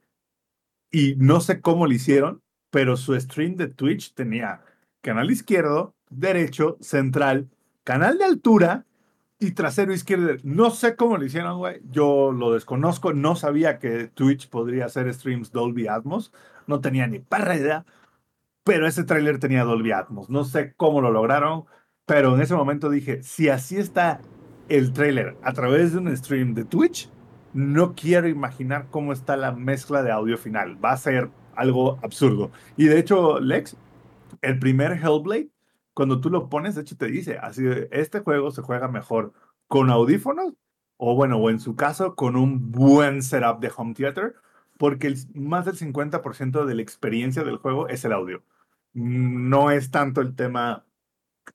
y no sé cómo lo hicieron, pero su stream de Twitch tenía canal izquierdo, derecho, central, canal de altura y trasero izquierdo. No sé cómo lo hicieron, güey. Yo lo desconozco. No sabía que Twitch podría hacer streams Dolby Atmos. No tenía ni perra idea. Pero ese tráiler tenía Dolby Atmos. No sé cómo lo lograron. Pero en ese momento dije, si así está el tráiler a través de un stream de Twitch, no quiero imaginar cómo está la mezcla de audio final. Va a ser algo absurdo. Y de hecho, Lex, el primer Hellblade, cuando tú lo pones, de hecho te dice, así, este juego se juega mejor con audífonos o bueno, o en su caso, con un buen setup de home theater, porque el, más del 50% de la experiencia del juego es el audio. No es tanto el tema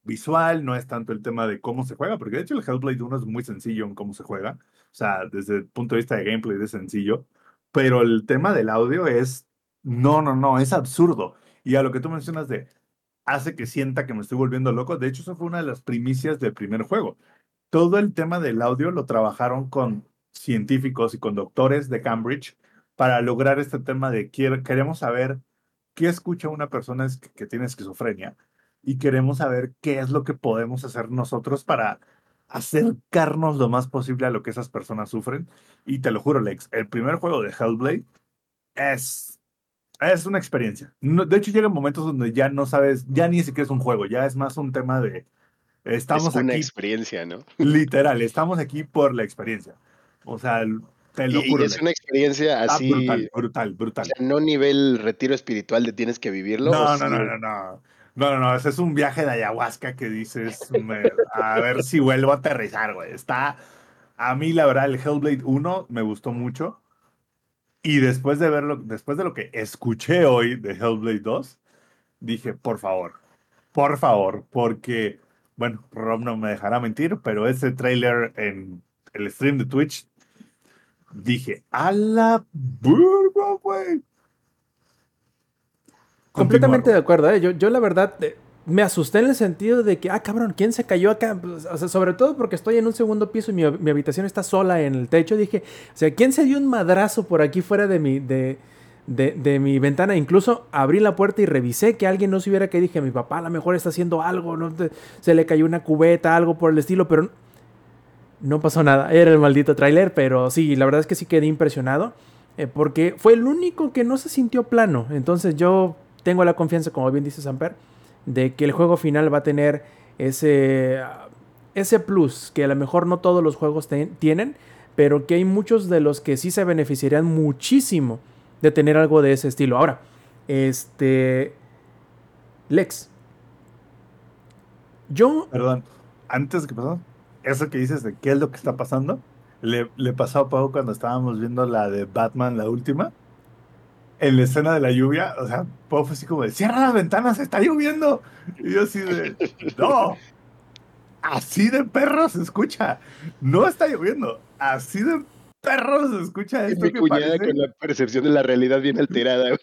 visual, no es tanto el tema de cómo se juega, porque de hecho el Hellblade 1 es muy sencillo en cómo se juega, o sea, desde el punto de vista de gameplay es sencillo, pero el tema del audio es, no, no, no, es absurdo. Y a lo que tú mencionas de, hace que sienta que me estoy volviendo loco, de hecho eso fue una de las primicias del primer juego. Todo el tema del audio lo trabajaron con científicos y con doctores de Cambridge para lograr este tema de queremos saber qué escucha una persona que tiene esquizofrenia y queremos saber qué es lo que podemos hacer nosotros para acercarnos lo más posible a lo que esas personas sufren. Y te lo juro, Lex, el primer juego de Hellblade es, es una experiencia. de hecho, llegan momentos donde ya no sabes, ya ni siquiera es un juego, ya es más un tema de... Estamos es una aquí, experiencia, ¿no? Literal, estamos aquí por la experiencia. O sea, te lo juro. Y es una experiencia así. Ah, brutal, brutal, brutal. O sea, no nivel retiro espiritual de tienes que vivirlo. No, no, no, no, no. No, no, no, ese es un viaje de ayahuasca que dices, a ver si vuelvo a aterrizar, güey. Está, a mí la verdad, el Hellblade 1 me gustó mucho. Y después de verlo, después de lo que escuché hoy de Hellblade 2, dije, por favor, por favor, porque, bueno, Rob no me dejará mentir, pero ese trailer en el stream de Twitch, dije, a la burba, güey. Completamente de acuerdo. ¿eh? Yo, yo la verdad me asusté en el sentido de que, ah, cabrón, ¿quién se cayó acá? Pues, o sea, sobre todo porque estoy en un segundo piso y mi, mi, habitación está sola en el techo. Dije, o sea, ¿quién se dio un madrazo por aquí fuera de mi, de, de, de mi ventana? Incluso abrí la puerta y revisé que alguien no se hubiera que dije, mi papá a lo mejor está haciendo algo, ¿no? se le cayó una cubeta, algo por el estilo, pero no pasó nada. Era el maldito tráiler, pero sí, la verdad es que sí quedé impresionado. Eh, porque fue el único que no se sintió plano. Entonces yo tengo la confianza, como bien dice Samper, de que el juego final va a tener ese, ese plus que a lo mejor no todos los juegos tienen, pero que hay muchos de los que sí se beneficiarían muchísimo de tener algo de ese estilo. Ahora, este. Lex. Yo. Perdón, antes que pasó, eso que dices de qué es lo que está pasando, le, le pasó a Pau cuando estábamos viendo la de Batman, la última en la escena de la lluvia, o sea, fue así como de, cierra las ventanas, está lloviendo. Y yo así de, no, así de perro se escucha, no está lloviendo, así de perro se escucha esto. Mi cuñada con la percepción de la realidad bien alterada.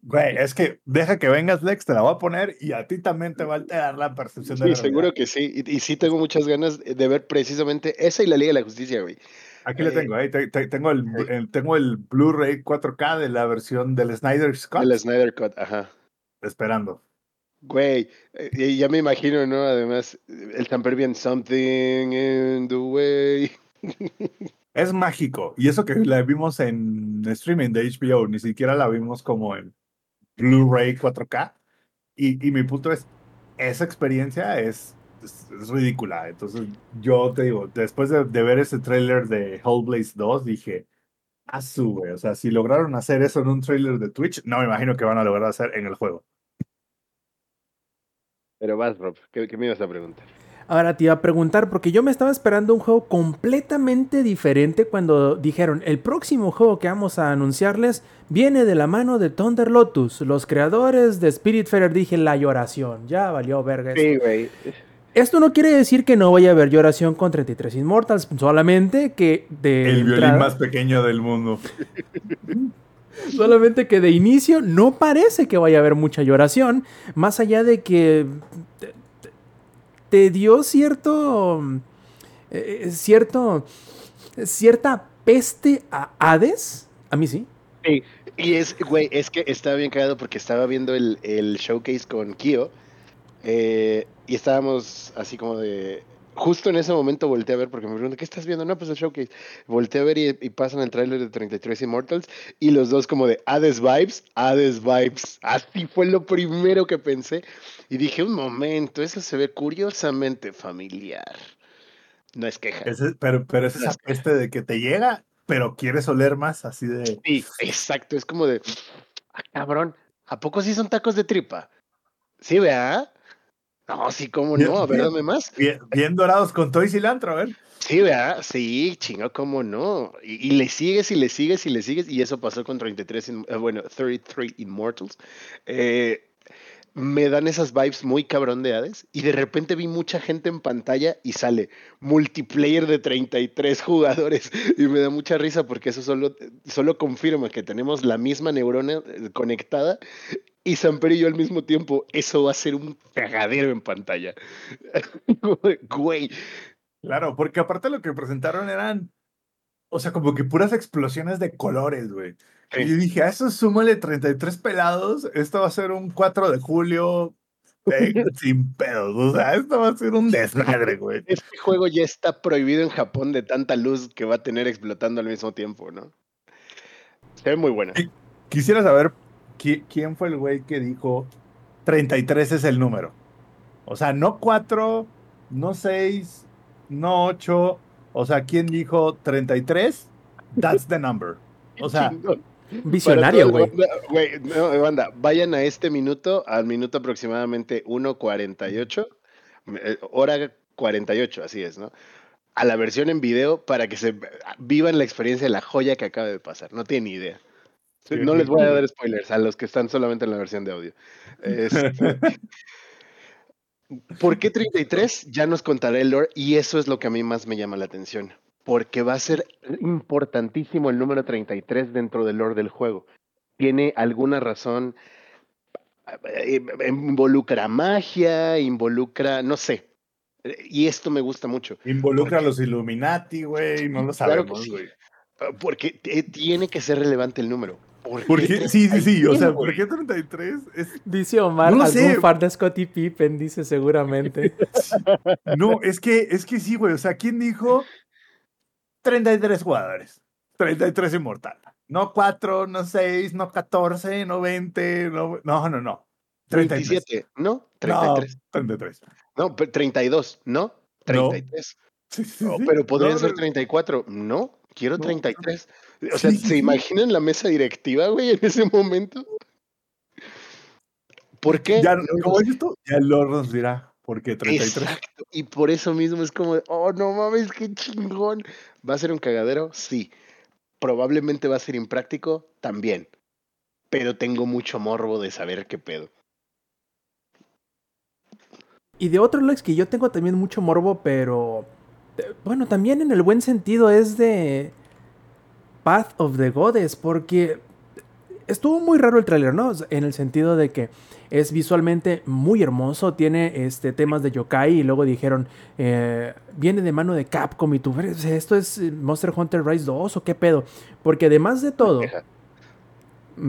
Güey, es que deja que vengas, Lex, te la voy a poner y a ti también te va a alterar la percepción sí, de la seguro realidad. que sí. Y, y, sí tengo muchas ganas de ver precisamente esa y la Liga de la Justicia, güey. Aquí le tengo, eh, te, te, tengo el, el tengo el Blu-ray 4K de la versión del Snyder Cut. El Snyder Cut, ajá. Esperando. Güey, eh, ya me imagino, ¿no? Además, el Tamper bien Something in the Way. Es mágico. Y eso que la vimos en streaming de HBO, ni siquiera la vimos como en Blu-ray 4K. Y, y mi punto es, esa experiencia es es, es, ridícula. Entonces, yo te digo, después de, de ver ese tráiler de Hellblaze 2, dije, ah, su, güey. O sea, si lograron hacer eso en un tráiler de Twitch, no me imagino que van a lograr hacer en el juego. Pero vas, Rob, ¿qué, qué me ibas a preguntar? Ahora te iba a preguntar, porque yo me estaba esperando un juego completamente diferente cuando dijeron, el próximo juego que vamos a anunciarles viene de la mano de Thunder Lotus, los creadores de Spiritfarer. Dije, la lloración, ya valió verga. Sí, güey. Esto no quiere decir que no vaya a haber lloración con 33 Immortals, solamente que de. El entrada, violín más pequeño del mundo. solamente que de inicio no parece que vaya a haber mucha lloración, más allá de que te, te dio cierto eh, eh, cierto, cierta peste a Hades. A mí sí. Sí, y es, güey, es que estaba bien cagado porque estaba viendo el, el showcase con Kyo eh, y estábamos así como de... Justo en ese momento volteé a ver porque me preguntan, ¿qué estás viendo? No, pues el showcase. Volteé a ver y, y pasan el tráiler de 33 Immortals y los dos como de Hades Vibes, Hades Vibes. Así fue lo primero que pensé. Y dije, un momento, eso se ve curiosamente familiar. No es queja. Ese- pero, pero es esa peste de que te llega, pero quieres oler más, así de. Sí, exacto. Es como de, ah, cabrón, ¿a poco sí son tacos de tripa? Sí, vea. No, sí, cómo Bien, no, a ver, bien. dame más. Bien, bien dorados con todo y cilantro, a ver. Sí, vea, sí, chingo, cómo no. Y, y le sigues y le sigues y le sigues. Y eso pasó con 33, in- eh, bueno, 33 Immortals. Eh, me dan esas vibes muy cabrón de Hades. Y de repente vi mucha gente en pantalla y sale multiplayer de 33 jugadores. Y me da mucha risa porque eso solo, solo confirma que tenemos la misma neurona eh, conectada. Y Samper y yo al mismo tiempo, eso va a ser un cagadero en pantalla. Güey, Claro, porque aparte lo que presentaron eran. O sea, como que puras explosiones de colores, güey. Sí. Y yo dije, a eso súmale 33 pelados. Esto va a ser un 4 de julio eh, sin pedos. O sea, esto va a ser un desmadre, güey. Este juego ya está prohibido en Japón de tanta luz que va a tener explotando al mismo tiempo, ¿no? Se ve muy buena. Quisiera saber quién fue el güey que dijo 33 es el número. O sea, no 4, no 6, no 8. O sea, ¿quién dijo 33? That's the number. O sea. Visionario, güey. Güey, no, banda, vayan a este minuto, al minuto aproximadamente 1.48, eh, hora 48, así es, ¿no? A la versión en video para que se vivan la experiencia de la joya que acaba de pasar. No tienen ni idea. Sí, No sí, les voy a sí. dar spoilers a los que están solamente en la versión de audio. Este, ¿Por qué 33? Ya nos contaré el lore y eso es lo que a mí más me llama la atención. Porque va a ser importantísimo el número 33 dentro del lore del juego. Tiene alguna razón, eh, involucra magia, involucra, no sé. Y esto me gusta mucho. involucra a los Illuminati, güey. No lo Claro que sabemos, sí. güey. Porque te- tiene que ser relevante el número. ¿Por ¿Por qué qué? Sí, sí, sí. O 33, sea? ¿por qué 33? Es... Dice Omar, No algún sé. fan de Scottie Pippen, dice seguramente. No, es que, es que sí, güey. O sea, ¿quién dijo 33 jugadores? 33 inmortal. No 4, no 6, no 14, no 20, no, no, no. no. 33. 27, ¿no? No, 33. 33. No, pe- 32, ¿no? 33. Sí, sí, No, sí. pero podrían No, ser no, 34. No, quiero No, 33. O sea, Sí, ¿se sí. imaginan la mesa directiva, güey, en ese momento? ¿Por qué? Ya, No como tú, ya el Lord nos dirá por qué 33. Exacto. Y por eso mismo es como, oh, no mames, qué chingón. ¿Va a ser un cagadero? Sí. Probablemente va a ser impráctico también. Pero tengo mucho morbo de saber qué pedo. Y de otro Lex que yo tengo también mucho morbo, pero eh, bueno, también en el buen sentido es de Path of the Goddess, porque estuvo muy raro el tráiler, ¿no? En el sentido de que es visualmente muy hermoso, tiene este temas de yokai y luego dijeron eh, viene de mano de Capcom y tú, "¿Pero esto es eh, Monster Hunter Rise 2 o qué pedo, porque además de todo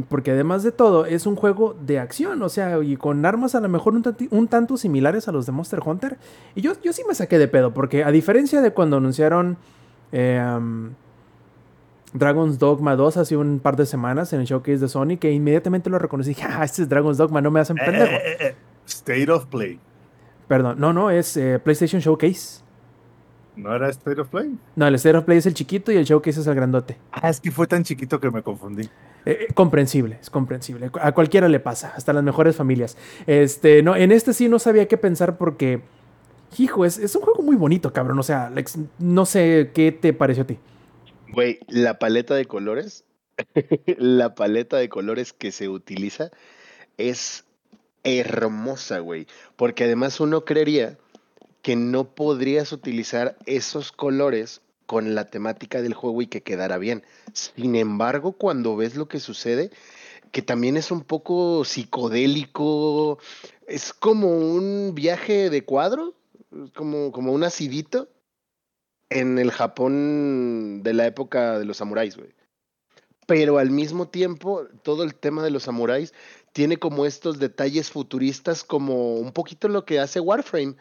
porque además de todo es un juego de acción, o sea, y con armas a lo mejor un, tanti- un tanto similares a los de Monster Hunter. Y yo, yo sí me saqué de pedo, porque a diferencia de cuando anunciaron eh, um, Dragon's Dogma 2 hace un par de semanas en el showcase de Sony, que inmediatamente lo reconocí, dije, ah, este es Dragon's Dogma, no me hacen Eh, pendejo. eh, eh, eh, State of Play. Perdón, no, no, es PlayStation Showcase. ¿No era State of Play? No, el State of Play es el chiquito y el Showcase es el grandote. Ah, es que fue tan chiquito que me confundí. Eh, comprensible, es comprensible. A cualquiera le pasa, hasta las mejores familias. Este, no, en este sí no sabía qué pensar porque, hijo, es, es un juego muy bonito, cabrón. O sea, Alex, no sé qué te pareció a ti. Güey, la paleta de colores, la paleta de colores que se utiliza es hermosa, güey. Porque además uno creería que no podrías utilizar esos colores con la temática del juego y que quedara bien. Sin embargo, cuando ves lo que sucede, que también es un poco psicodélico, es como un viaje de cuadro, como, como un acidito. En el Japón de la época de los samuráis, güey. Pero al mismo tiempo, todo el tema de los samuráis tiene como estos detalles futuristas, como un poquito lo que hace Warframe.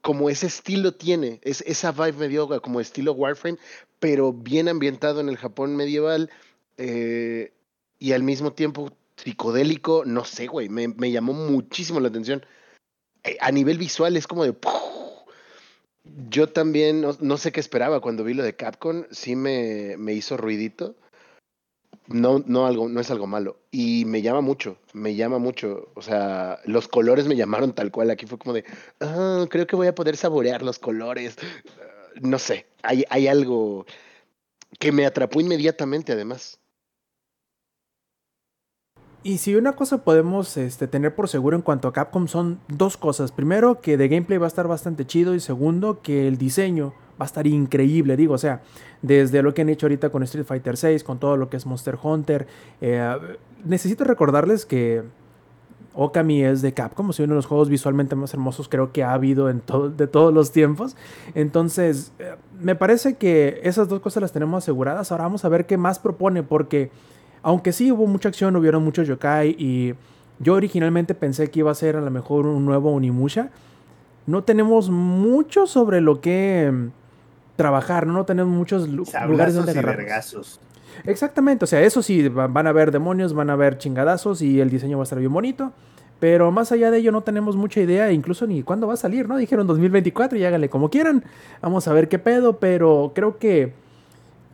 Como ese estilo tiene, es, esa vibe medio como estilo Warframe, pero bien ambientado en el Japón medieval eh, y al mismo tiempo psicodélico, no sé, güey, me, llamó muchísimo la atención. Eh, a nivel visual es como de... Yo también no, no, sé qué esperaba cuando vi lo de Capcom, sí me, me hizo ruidito. No, no, algo, no es algo malo. Y me llama mucho, me llama mucho. O sea, los colores me llamaron tal cual. Aquí fue como de, ah, creo que voy a poder saborear los colores. No sé, hay, hay algo que me atrapó inmediatamente además. Y si una cosa podemos este, tener por seguro en cuanto a Capcom son dos cosas. Primero, que de gameplay va a estar bastante chido. Y segundo, que el diseño va a estar increíble. Digo, o sea, desde lo que han hecho ahorita con Street Fighter 6, con todo lo que es Monster Hunter. Eh, necesito recordarles que Okami es de Capcom, es uno de los juegos visualmente más hermosos creo que ha habido en todo, de todos los tiempos. Entonces, eh, me parece que esas dos cosas las tenemos aseguradas. Ahora vamos a ver qué más propone, porque aunque sí hubo mucha acción, hubieron muchos yokai y yo originalmente pensé que iba a ser a lo mejor un nuevo Unimusha. No tenemos mucho sobre lo que mm, trabajar, no, no tenemos muchos lugares donde agarrar. Exactamente, o sea, eso sí, van a haber demonios, van a haber chingadazos y el diseño va a estar bien bonito. Pero más allá de ello no tenemos mucha idea, incluso ni cuándo va a salir, ¿no? Dijeron 2024 y háganle como quieran. Vamos a ver qué pedo, pero creo que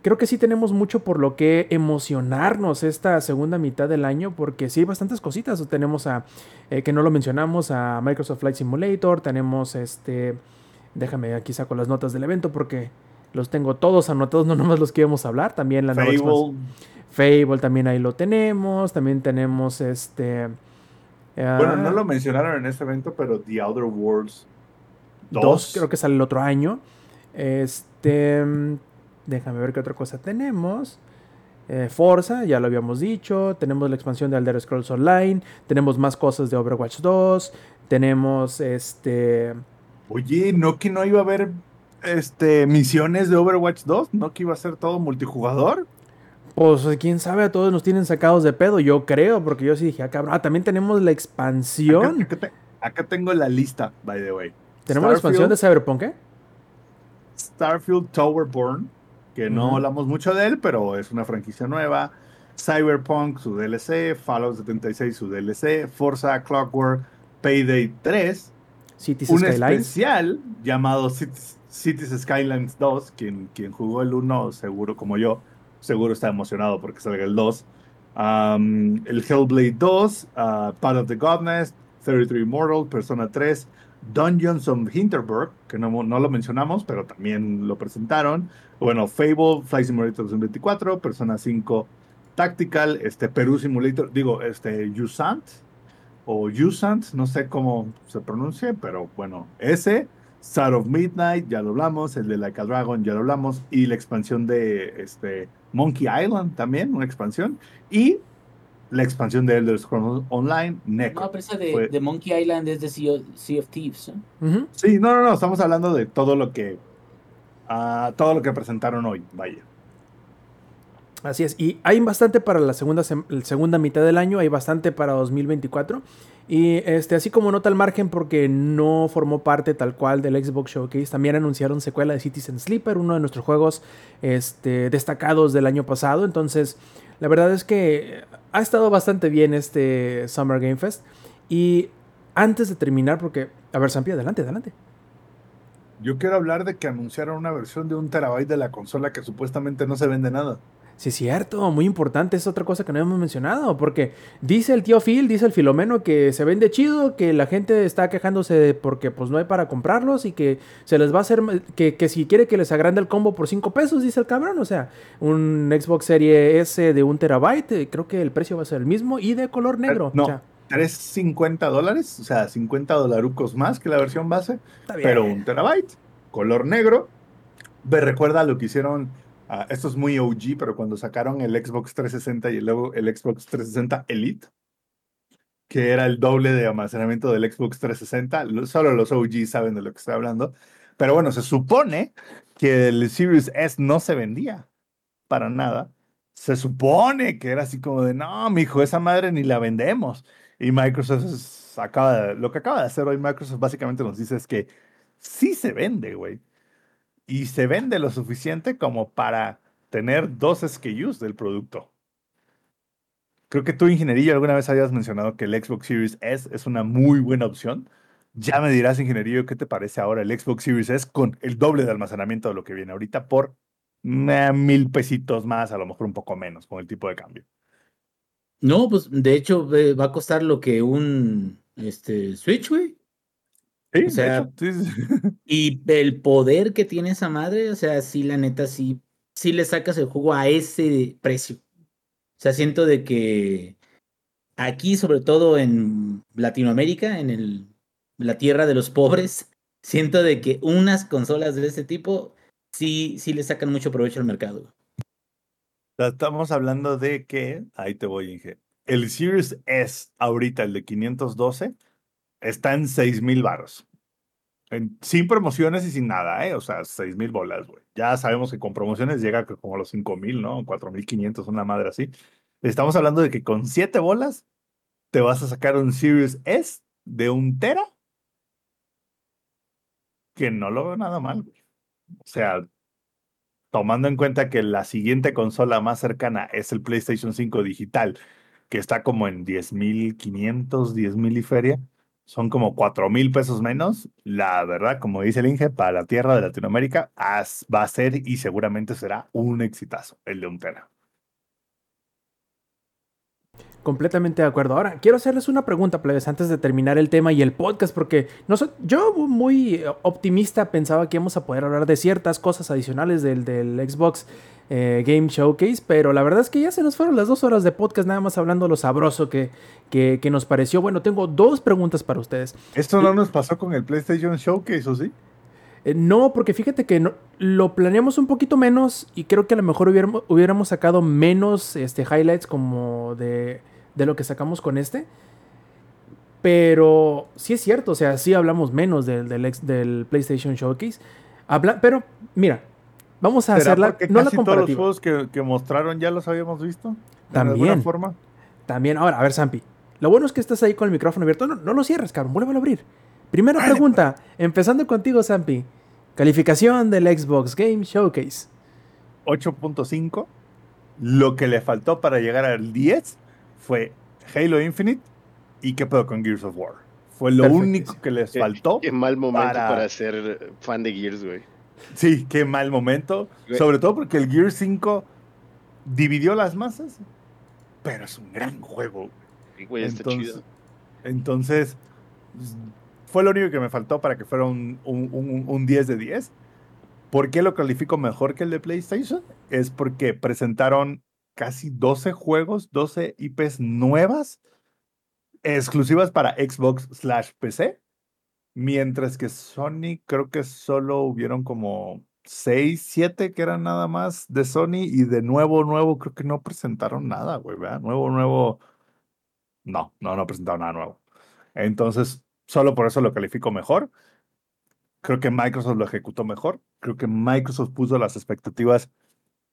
creo que sí tenemos mucho por lo que emocionarnos esta segunda mitad del año, porque sí hay bastantes cositas. Tenemos a, eh, que no lo mencionamos, a Microsoft Flight Simulator, tenemos este, déjame aquí saco las notas del evento porque los tengo todos anotados, no nomás los que íbamos a hablar, también la Fable. Fable también ahí lo tenemos, también tenemos este... bueno, no lo mencionaron en este evento, pero The Outer Worlds 2 creo que sale el otro año. Este, Déjame ver qué otra cosa tenemos. Eh, Forza, ya lo habíamos dicho. Tenemos la expansión de Elder Scrolls Online. Tenemos más cosas de Overwatch 2. Tenemos este. Oye, ¿no que no iba a haber este, misiones de Overwatch 2? ¿No que iba a ser todo multijugador? Pues quién sabe, a todos nos tienen sacados de pedo, yo creo, porque yo sí dije, ah, cabrón, ah, también tenemos la expansión. Acá, acá, te, acá tengo la lista, by the way. ¿Tenemos Starfield, la expansión de Cyberpunk? ¿eh? Starfield Towerborn que no uh -huh. hablamos mucho de él, pero es una franquicia nueva. Cyberpunk, su DLC, Fallout 76, su DLC, Forza, Clockwork, Payday 3, Cities un Skylines. especial llamado Cities, Cities, Skylines 2, quien, quien jugó el 1, seguro como yo, seguro está emocionado porque salga el 2. Um, el Hellblade 2, uh, Part of the Godness, 33 Immortal, Persona 3, Dungeons of Hinterberg, que no, no, lo mencionamos, pero también lo presentaron. Bueno, Fable, Flight Simulator 2024, Persona 5 Tactical, este Perú Simulator, digo, este Usant o Usant, no sé cómo se pronuncie, pero bueno, ese, Star of Midnight, ya lo hablamos, el de Like a Dragon, ya lo hablamos, y la expansión de este Monkey Island también, una expansión, y la expansión de Elder Scrolls Online, Necro. No, pero esa de, Fue... de, Monkey Island es de Sea of, sea of Thieves. ¿eh? Uh -huh. Sí, no, no, no, estamos hablando de todo lo que uh, todo lo que presentaron hoy, vaya. Así es, y hay bastante para la segunda, segunda mitad del año, hay bastante para 2024. Y este, así como nota al margen porque no formó parte tal cual del Xbox Showcase, también anunciaron secuela de Citizen Sleeper, uno de nuestros juegos este, destacados del año pasado. Entonces, la verdad es que ha estado bastante bien este Summer Game Fest. Y antes de terminar, porque, a ver, Sampi, adelante, adelante. Yo quiero hablar de que anunciaron una versión de un terabyte de la consola que supuestamente no se vende nada. Sí, es cierto, muy importante, es otra cosa que no hemos mencionado, porque dice el tío Phil, dice el Filomeno que se vende chido, que la gente está quejándose porque pues no hay para comprarlos y que se les va a hacer, que, que si quiere que les agrande el combo por 5 pesos, dice el cabrón, o sea, un Xbox Serie S de un terabyte, creo que el precio va a ser el mismo y de color negro. No. O sea, 350 dólares, o sea, 50 dolarucos más que la versión base, pero un terabyte, color negro. Me recuerda lo que hicieron Uh, esto es muy OG, pero cuando sacaron el Xbox 360 y luego el Xbox 360 Elite, que era el doble de almacenamiento del Xbox 360, solo los OG saben de lo que estoy hablando. Pero bueno, se supone que el Series S no se vendía para nada. Se supone que era así como de, no, mijo, esa madre ni la vendemos. Y Microsoft acaba de- lo que acaba de hacer hoy Microsoft básicamente nos dice es que sí se vende, güey. Y se vende lo suficiente como para tener dos SKUs del producto. Creo que tú, ingenierillo, alguna vez habías mencionado que el Xbox Series S es una muy buena opción. Ya me dirás, ingenierillo, qué te parece ahora el Xbox Series S con el doble de almacenamiento de lo que viene ahorita por mil pesitos más, a lo mejor un poco menos con el tipo de cambio. No, pues de hecho va a costar lo que un este, Switch, güey. Sí, O sea, hecho, sí, sí. Y el poder que tiene esa madre, o sea, sí, la neta, sí, sí le sacas el jugo a ese precio. O sea, siento de que aquí, sobre todo en Latinoamérica, en el, la tierra de los pobres, siento de que unas consolas de ese tipo sí, sí le sacan mucho provecho al mercado. Estamos hablando de que, ahí te voy, Inge. El Series S, ahorita, el de 512, está en 6 mil baros. Sin promociones y sin nada, ¿eh? O sea, 6 mil bolas, güey. Ya sabemos que con promociones llega como los 5 mil, ¿no? 4 mil 500, una madre así. Estamos hablando de que con 7 bolas te vas a sacar un Series S de un tera. Que no lo veo nada mal, güey. O sea, tomando en cuenta que la siguiente consola más cercana es el PlayStation 5 digital, que está como en 10.500, 10.000 y feria, son como 4.000 pesos menos. La verdad, como dice el Inge, para la tierra de Latinoamérica va a ser y seguramente será un exitazo el de un tera. Completamente de acuerdo. Ahora, quiero hacerles una pregunta, plebes, antes de terminar el tema y el podcast, porque no sé, yo muy eh, optimista pensaba que íbamos a poder hablar de ciertas cosas adicionales del, del Xbox eh, Game Showcase, pero la verdad es que ya se nos fueron las dos horas de podcast nada más hablando lo sabroso que, que, que nos pareció. Bueno, tengo dos preguntas para ustedes. Esto no nos pasó con el PlayStation Showcase, ¿o sí? Eh, no, porque fíjate que no- lo planeamos un poquito menos y creo que a lo mejor hubiéramos, hubiéramos sacado menos este, highlights como de, de lo que sacamos con este. Pero sí es cierto, o sea, sí hablamos menos del, del, ex- del PlayStation Showcase. Habla, pero mira, vamos a ¿Será hacer la, porque no la casi todos los juegos que, que mostraron ya los habíamos visto? ¿De También. alguna forma? También, ahora, a ver, Zampi. Lo bueno es que estás ahí con el micrófono abierto. No, no lo cierres, cabrón. Vuelve a abrir. Primera pregunta. Empezando contigo, Zampi. Calificación del Xbox Game Showcase. 8.5. Lo que le faltó para llegar al 10 fue Halo Infinite y qué pedo con Gears of War. Fue lo único que les faltó. Qué mal momento para- para, ser fan de Gears, güey. Sí, qué mal momento. Güey. Sobre todo porque el Gears 5 dividió las masas, pero es un gran juego. Güey, está Entonces, chido. entonces, pues, fue lo único que me faltó para que fuera un, un- un- un 10 de 10. ¿Por qué lo califico mejor que el de PlayStation? Es porque presentaron casi 12 juegos, 12 IPs nuevas, exclusivas para Xbox slash PC, mientras que Sony creo que solo hubieron como 6, 7 que eran nada más de Sony y de nuevo, nuevo, creo que no presentaron nada, güey, ¿verdad? Nuevo, nuevo. No, no, no presentaron nada nuevo. Entonces, solo por eso lo califico mejor. Creo que Microsoft lo ejecutó mejor. Creo que Microsoft puso las expectativas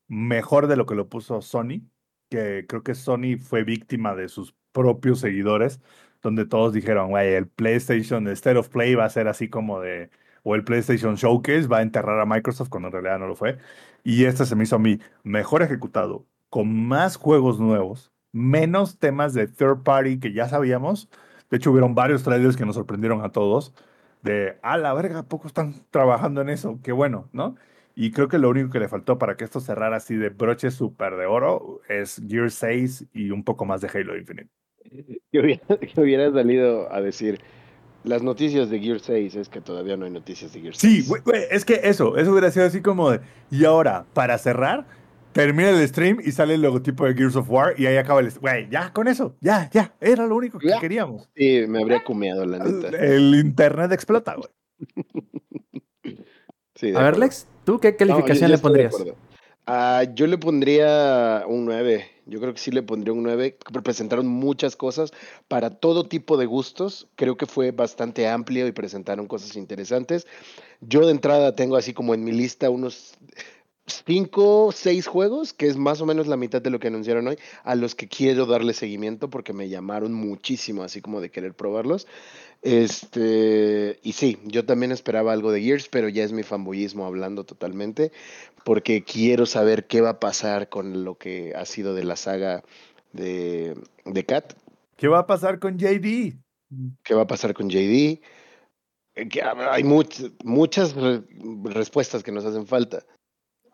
mejor de lo que lo puso Sony, que creo que Sony fue víctima de sus propios seguidores, donde todos dijeron, güey, el PlayStation State of Play va a ser así como de, o el PlayStation Showcase va a enterrar a Microsoft cuando en realidad no lo fue. Y este se me hizo a mí mejor ejecutado, con más juegos nuevos, menos temas de third party que ya sabíamos. De hecho, hubieron varios trailers que nos sorprendieron a todos. De, a la verga, ¿a poco están trabajando en eso? Qué bueno, ¿no? Y creo que lo único que le faltó para que esto cerrara así de broche súper de oro es Gear 6 y un poco más de Halo Infinite. Que hubiera, que hubiera salido a decir, las noticias de Gear 6 es que todavía no hay noticias de Gear 6. Sí, güey, güey, es que eso, eso hubiera sido así como de, y ahora, para cerrar, termina el stream y sale el logotipo de Gears of War y ahí acaba el... Güey, ya, con eso, ya, ya, era lo único que Ya. queríamos. Sí, me habría cumeado, la neta. El internet explota, güey. Sí, A ver. Lex, ¿tú qué No, yo- calificación yo le pondrías? Ah, yo le pondría un 9. Yo creo que sí le pondría un 9. Presentaron muchas cosas para todo tipo de gustos. Creo que fue bastante amplio y presentaron cosas interesantes. Yo de entrada tengo así como en mi lista unos 5, 6 juegos, que es más o menos la mitad de lo que anunciaron hoy, a los que quiero darle seguimiento porque me llamaron muchísimo, así como de querer probarlos. Este, y sí, yo también esperaba algo de Gears, pero ya es mi fanboyismo hablando totalmente, porque quiero saber qué va a pasar con lo que ha sido de la saga de, de Cat, ¿Qué va a pasar con JD? qué va a pasar con JD. Eh, que hay much- muchas re- respuestas que nos hacen falta.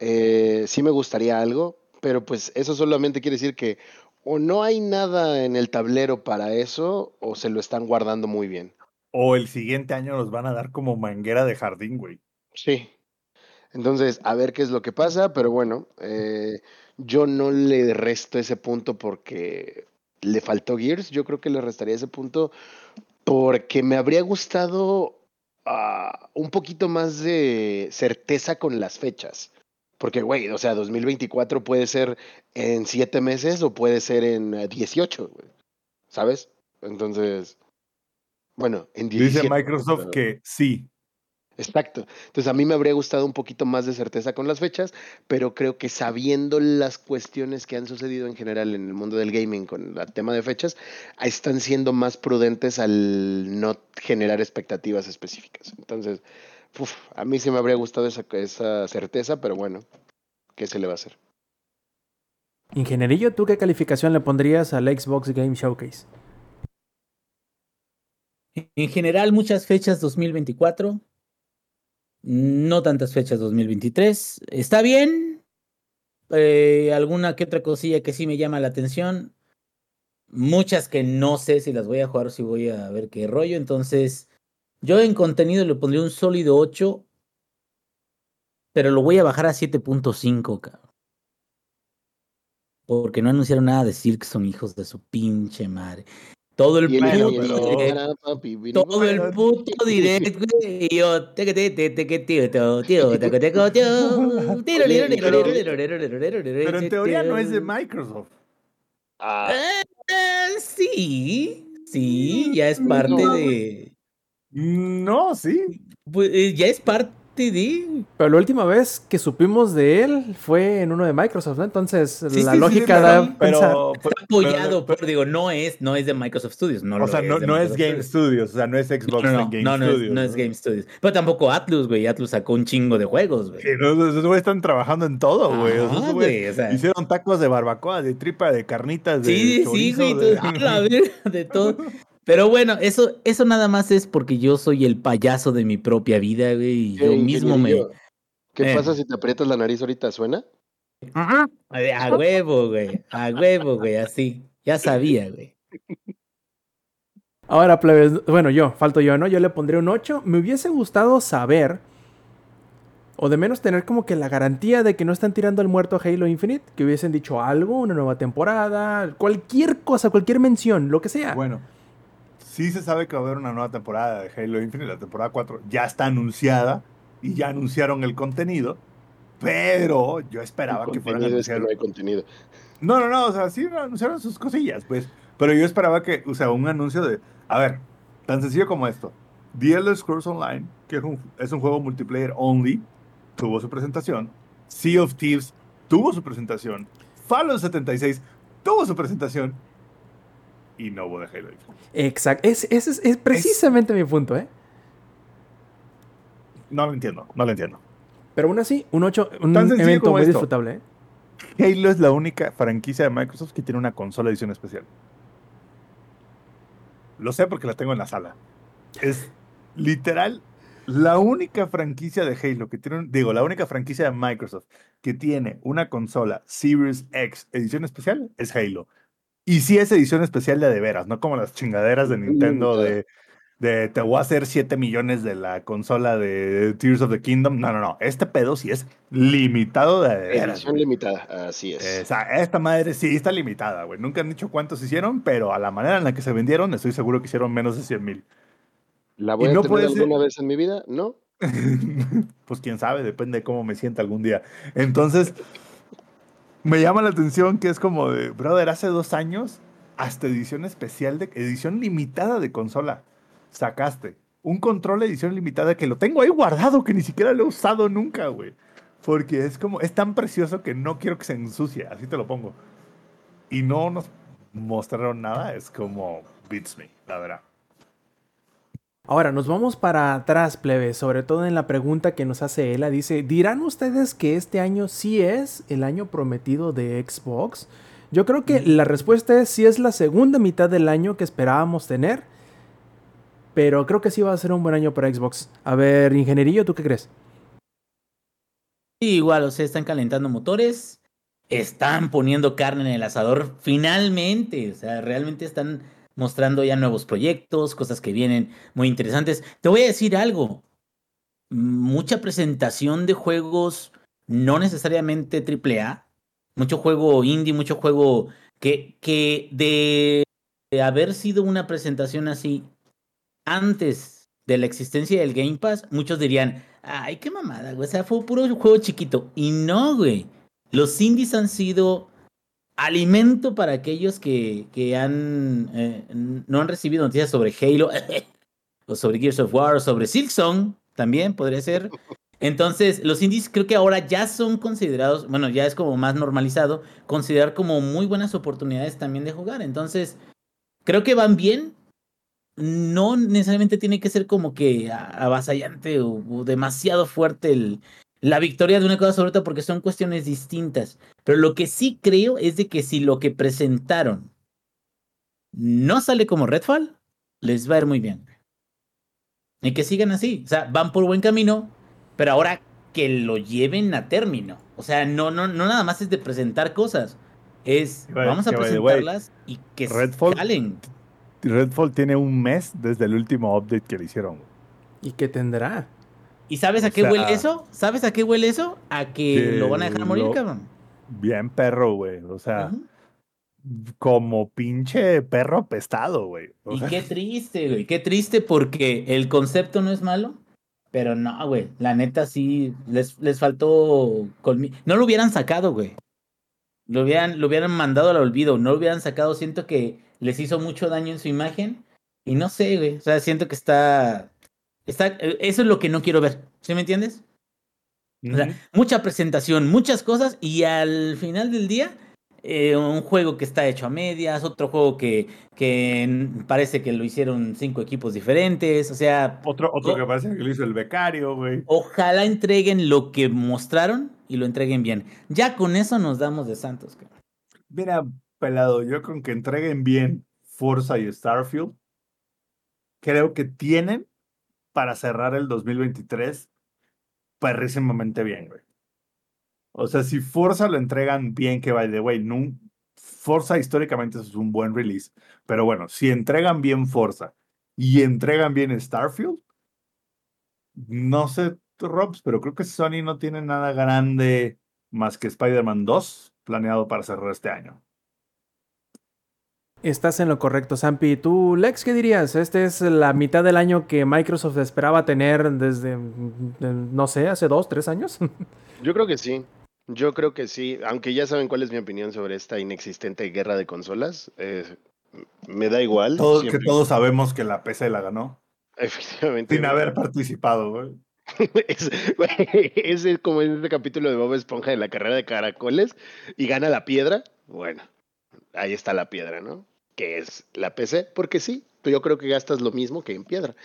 Eh, sí me gustaría algo, pero pues eso solamente quiere decir que o no hay nada en el tablero para eso, o se lo están guardando muy bien. O el siguiente año nos van a dar como manguera de jardín, güey. Sí. Entonces, a ver qué es lo que pasa, pero bueno, eh, yo no le resto ese punto porque le faltó Gears, yo creo que le restaría ese punto porque me habría gustado ah, un poquito más de certeza con las fechas. Porque, güey, o sea, 2024 puede ser en siete meses o puede ser en eh, 18, güey. ¿Sabes? Entonces, bueno, en 17. Dice Microsoft pero- que sí. Exacto. Entonces a mí me habría gustado un poquito más de certeza con las fechas, pero creo que sabiendo las cuestiones que han sucedido en general en el mundo del gaming con el tema de fechas, están siendo más prudentes al no generar expectativas específicas. Entonces, uf, a mí sí me habría gustado esa, esa certeza, pero bueno, ¿qué se le va a hacer? Ingenierillo, ¿tú qué calificación le pondrías al Xbox Game Showcase? En general, muchas fechas 2024. No tantas fechas 2023. Está bien. Eh, alguna que otra cosilla que sí me llama la atención. Muchas que no sé si las voy a jugar o si voy a ver qué rollo. Entonces, yo en contenido le pondría un sólido 8, pero lo voy a bajar a 7.5, cabrón. Porque no anunciaron nada de Cirque, son hijos de su pinche madre. Todo el, puto direct, todo el puto directo, y yo, te que te te te que tío, tío, te que Pero en teoría no es de Microsoft. Ah. sí, sí, ya es parte de no, sí. pues, eh, ya es parte de. Pero la última vez que supimos de él fue en uno de Microsoft, ¿no? Entonces Sí, la sí, sí, lógica sí, da pero, pensar. pero- Está apoyado pero- por, digo, no es, no es de Microsoft Studios. No o lo sea, no, de no es Game Studios, o sea, no es Xbox No, no, Game no, no, Studios. es, no es Game Studios. Pero tampoco Atlus, güey. Atlus sacó un chingo de juegos, güey. Sí, esos güeyes están trabajando en todo, güey. O sea, güey, o sea. Hicieron tacos de barbacoa, de tripa, de carnitas, de Sí, sí, chorizo, güey, de- todo- a la verga, de todo. Pero bueno, eso, eso nada más es porque yo soy el payaso de mi propia vida, güey, y yo mismo me... ¿Qué Eh. pasa si te aprietas la nariz ahorita? ¿Suena? A huevo, güey, a huevo, güey, así. Ya sabía, güey. Ahora, plebes, bueno, yo, falto yo, ¿no? Yo le pondré un 8. Me hubiese gustado saber, o de menos tener como que la garantía de que no están tirando al muerto a Halo Infinite, que hubiesen dicho algo, una nueva temporada, cualquier cosa, cualquier mención, lo que sea. Bueno, sí se sabe que va a haber una nueva temporada de Halo Infinite, la temporada 4 ya está anunciada y ya anunciaron el contenido, pero yo esperaba que fueran a Contenido es que anunciar... no hay contenido. No, no, no, o sea, sí anunciaron sus cosillas, pues, pero yo esperaba que, o sea, un anuncio de, a ver, tan sencillo como esto, The Elder Scrolls Online, que es un, es un juego multiplayer only, tuvo su presentación, Sea of Thieves tuvo su presentación, Fallout 76 tuvo su presentación, y no hubo de Halo Infinite. Exacto, es, ese es, es precisamente mi punto, ¿eh? No lo entiendo, no lo entiendo. Pero aún así, un 8, un evento muy esto. disfrutable, ¿eh? Halo es la única franquicia de Microsoft que tiene una consola edición especial. Lo sé porque la tengo en la sala. Es literal la única franquicia de Halo que tiene, digo, la única franquicia de Microsoft que tiene una consola Series X edición especial es Halo. Y sí es edición especial de de veras, no como las chingaderas de Nintendo de, de te voy a hacer 7 millones de la consola de Tears of the Kingdom. No, no, no. Este pedo sí es limitado de, de veras. Edición güey. limitada, así es. O sea, esta madre sí está limitada, güey. Nunca han dicho cuántos hicieron, pero a la manera en la que se vendieron, estoy seguro que hicieron menos de 100 mil. ¿La voy y a no tener ser- alguna vez en mi vida? No. pues quién sabe, depende de cómo me sienta algún día. Entonces, me llama la atención que es como de, brother, hace dos años, hasta edición especial, de edición limitada de consola, sacaste un control edición limitada que lo tengo ahí guardado, que ni siquiera lo he usado nunca, güey. Porque es como, es tan precioso que no quiero que se ensucie, así te lo pongo. Y no nos mostraron nada, es como, beats me, la verdad. Ahora nos vamos para atrás, plebe, sobre todo en la pregunta que nos hace Ela. Dice, ¿dirán ustedes que este año sí es el año prometido de Xbox? Yo creo que la respuesta es sí es la segunda mitad del año que esperábamos tener, pero creo que sí va a ser un buen año para Xbox. A ver, ingenierillo, ¿tú qué crees? Sí, igual, o sea, están calentando motores, están poniendo carne en el asador finalmente, o sea, realmente están mostrando ya nuevos proyectos, cosas que vienen muy interesantes. Te voy a decir algo, mucha presentación de juegos no necesariamente AAA, mucho juego indie, mucho juego que, que de, haber sido una presentación así antes de la existencia del Game Pass, muchos dirían, ay, qué mamada, güey, o sea, fue puro juego chiquito. Y no, güey, los indies han sido alimento para aquellos que, que han, eh, no han recibido noticias sobre Halo, o sobre Gears of War, o sobre Silksong, también podría ser. Entonces, los indies creo que ahora ya son considerados, bueno, ya es como más normalizado, considerar como muy buenas oportunidades también de jugar. Entonces, creo que van bien. No necesariamente tiene que ser como que avasallante o demasiado fuerte el, la victoria de una cosa sobre otra porque son cuestiones distintas. Pero lo que sí creo es de que si lo que presentaron no sale como Redfall, les va a ir muy bien. Y que sigan así. O sea, van por buen camino, pero ahora que lo lleven a término. O sea, no, no, no nada más es de presentar cosas. Es vamos a presentarlas y que Redfall, salen. Redfall tiene un mes desde el último update que le hicieron. ¿Y qué tendrá? ¿Y sabes a qué huele eso? ¿Sabes a qué huele eso? A que, lo van a dejar morir, cabrón. Bien perro, güey. O sea, como pinche perro apestado, güey. y qué triste, güey. Qué triste porque el concepto no es malo. Pero no, güey. La neta sí les, les faltó. No lo hubieran sacado, güey. Lo hubieran, lo hubieran mandado al olvido. No lo hubieran sacado. Siento que les hizo mucho daño en su imagen. Y no sé, güey. O sea, siento que está eh, eso es lo que no quiero ver. ¿Sí me entiendes? O sea, mucha presentación, muchas cosas y al final del día eh, un juego que está hecho a medias, otro juego que, que parece que lo hicieron cinco equipos diferentes, o sea... Otro, otro que parece que lo hizo el becario, güey. Ojalá entreguen lo que mostraron y lo entreguen bien. Ya con eso nos damos de santos. Mira, pelado, yo con que entreguen bien Forza y Starfield, creo que tienen para cerrar el 2023 perrísimamente bien, güey. O sea, si Forza lo entregan bien, que by the way, no, Forza históricamente es un buen release. Pero bueno, si entregan bien Forza y entregan bien Starfield, no sé, Robs, pero creo que Sony no tiene nada grande más que Spider-Man 2 planeado para cerrar este año. Estás en lo correcto, Sampi. ¿Tú, Lex, qué dirías? Este es la mitad del año que Microsoft esperaba tener desde, no sé, hace dos, tres años. Yo creo que sí. Yo creo que sí. Aunque ya saben cuál es mi opinión sobre esta inexistente guerra de consolas. Eh, me da igual. Todos, que todos sabemos que la PC la ganó. Efectivamente. Sin haber participado, güey. es, es como en este capítulo de Bob Esponja de la carrera de caracoles y gana la piedra. Bueno, ahí está la piedra, ¿no? Que es la PC, porque sí, yo creo que gastas lo mismo que en piedra.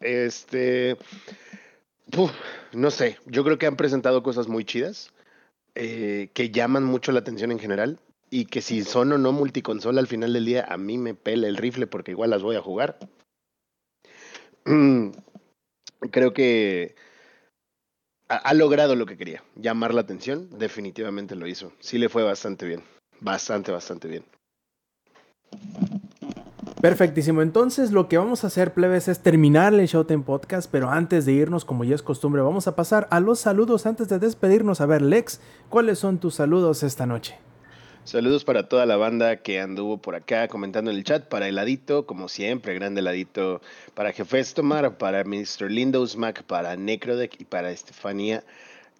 Este, no sé, yo creo que han presentado cosas muy chidas, eh, que llaman mucho la atención en general, y que si son o no multiconsola al final del día, a mí me pela el rifle porque igual las voy a jugar. creo que ha, logrado lo que quería, llamar la atención, definitivamente lo hizo. Sí le fue bastante bien, bastante, bastante bien. Perfectísimo. Entonces, lo que vamos a hacer, plebes, es terminar el Showtime Podcast. Pero antes de irnos, como ya es costumbre, vamos a pasar a los saludos antes de despedirnos. A ver, Lex, ¿cuáles son tus saludos esta noche? Saludos para toda la banda que anduvo por acá comentando en el chat. Para Heladito, como siempre, grande Heladito. Para Jefes Tomar, para Mr. Lindos Mac, para Necrodeck y para Estefanía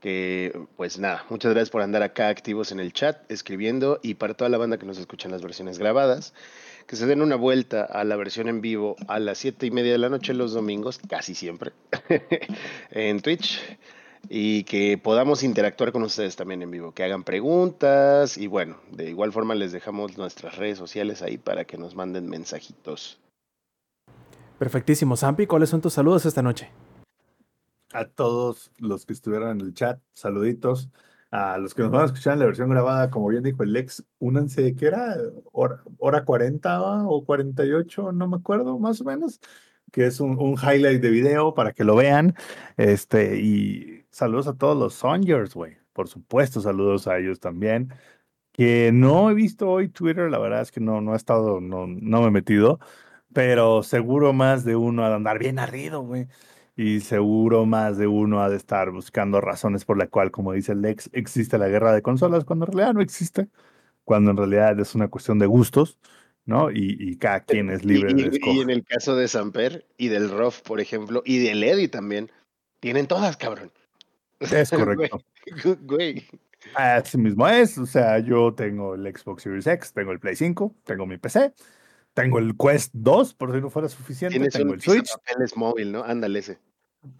Que pues nada, muchas gracias por andar acá activos en el chat, escribiendo y para toda la banda que nos escucha en las versiones grabadas, que se den una vuelta a la versión en vivo a las siete y media de la noche los domingos, casi siempre, en Twitch y que podamos interactuar con ustedes también en vivo, que hagan preguntas y bueno, de igual forma les dejamos nuestras redes sociales ahí para que nos manden mensajitos. Perfectísimo. Zampi, ¿cuáles son tus saludos esta noche? A todos los que estuvieron en el chat, saluditos. A los que nos van a escuchar en la versión grabada, como bien dijo el Lex, únanse, ¿qué era? Hora, hora 40 o 48, no me acuerdo, más o menos, que es un, un highlight de video para que lo vean. Este, y saludos a todos los Songers, güey. Por supuesto, saludos a ellos también. Que no he visto hoy Twitter, la verdad es que no, no he estado, no, no me he metido, pero seguro más de uno de andar bien arrido, güey. Y seguro más de uno ha de estar buscando razones por la cual, como dice Lex, existe la guerra de consolas, cuando en realidad no existe, cuando en realidad es una cuestión de gustos, ¿no? Y, y cada quien es libre y, de y- escoger. y en el caso de Samper y del Rof, por ejemplo, y del Eddie también, tienen todas, cabrón. Es correcto. Güey, Güey. Así mismo es, o sea, yo tengo el Xbox Series X, tengo el Play 5, tengo mi PC, tengo el Quest 2, por si no fuera suficiente, Tienes tengo un el Switch, papeles móvil, ¿no? Ándale ese.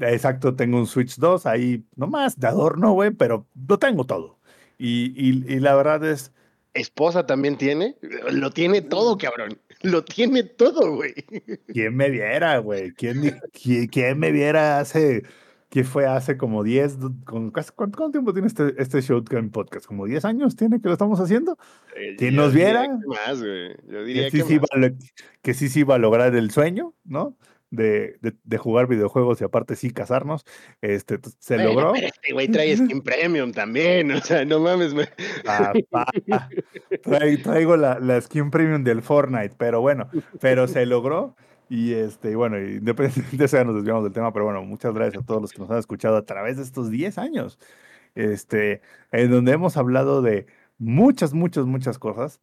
exacto, tengo un Switch 2 ahí nomás de adorno, güey, pero lo tengo todo. Y, y, y la verdad es, Esposa también tiene. Lo tiene todo, cabrón. Lo tiene todo, güey. ¿quién me viera, güey? ¿Quién, quién, quién me viera hace, que fue hace como 10, do- con, casi- ¿cuánto, tiempo tiene este, este Showtime Podcast? ¿Como 10 años tiene que lo estamos haciendo? ¿Quién Yo nos viera? que Más, güey. Yo diría que sí, que sí iba a que sí lograr el sueño, ¿no? De, de, de jugar videojuegos y aparte sí casarnos. Este, se Bueno, logró. pero este güey trae skin premium también. O sea, no mames, güey. Papá, Trai- traigo la, la skin premium del Fortnite, pero bueno, pero se logró. Y este, bueno, independientemente de eso nos desviamos del tema, pero bueno, muchas gracias a todos los que nos han escuchado a través de estos 10 años. Este, en donde hemos hablado de muchas, muchas, muchas cosas.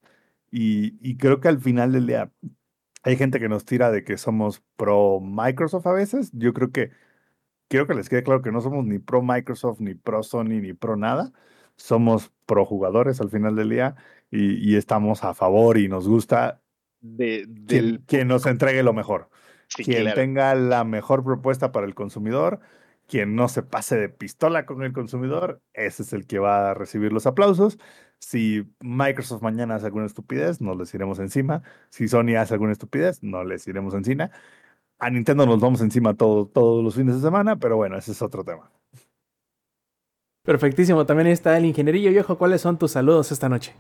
Y, y creo que al final del día hay gente que nos tira de que somos pro Microsoft a veces. Yo creo que quiero que les quede claro que no somos ni pro Microsoft, ni pro Sony, ni pro nada. Somos pro jugadores al final del día y, y estamos a favor y nos gusta De, quien, del... quien nos entregue lo mejor. Sí, quien claro. tenga la mejor propuesta para el consumidor, quien no se pase de pistola con el consumidor, ese es el que va a recibir los aplausos. Si Microsoft mañana hace alguna estupidez, no les iremos encima. Si Sony hace alguna estupidez, no les iremos encima. A Nintendo nos vamos encima todo- todos los fines de semana, pero bueno, ese es otro tema. Perfectísimo. También está el ingenierillo viejo. ¿Cuáles son tus saludos esta noche?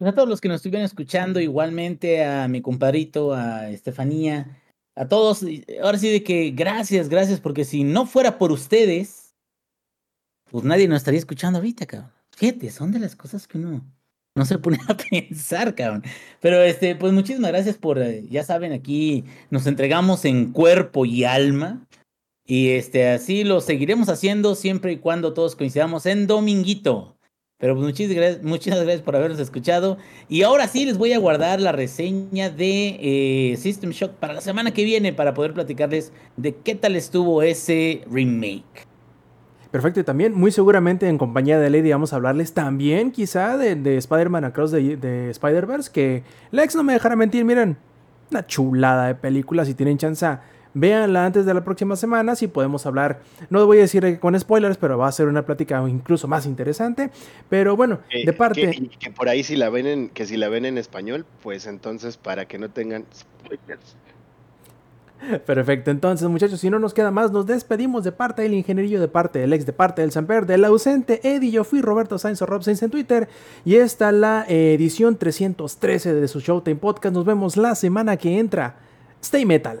Pues a todos los que nos estuvieron escuchando, igualmente a mi compadrito, a Estefanía, a todos, ahora sí de que gracias, gracias, porque si no fuera por ustedes, pues nadie nos estaría escuchando ahorita, cabrón. Fíjate, son de las cosas que uno no se pone a pensar, cabrón. Pero este, pues muchísimas gracias por, eh, ya saben, aquí nos entregamos en cuerpo y alma. Y este, así lo seguiremos haciendo siempre y cuando todos coincidamos en Dominguito. Pero pues muchas gracias, muchas gracias por habernos escuchado. Y ahora sí les voy a guardar la reseña de eh, System Shock para la semana que viene para poder platicarles de qué tal estuvo ese remake. Perfecto, y también muy seguramente en compañía de Lady vamos a hablarles también quizá de, de Spider-Man Across the, de Spider-Verse, que Lex no me dejará mentir, miren, una chulada de película, si tienen chance, véanla antes de la próxima semana, si podemos hablar, no voy a decir con spoilers, pero va a ser una plática incluso más interesante, pero bueno, de parte... Que, que por ahí si la ven en, que si la ven en español, pues entonces para que no tengan spoilers. Perfecto, entonces muchachos, si no nos queda más, nos despedimos de parte del ingenierillo, de parte del ex, de parte del Samper, del ausente Eddie, yo fui Roberto Sainz o Rob Sainz en Twitter y esta la edición 313 de su Showtime Podcast, nos vemos la semana que entra, Stay Metal.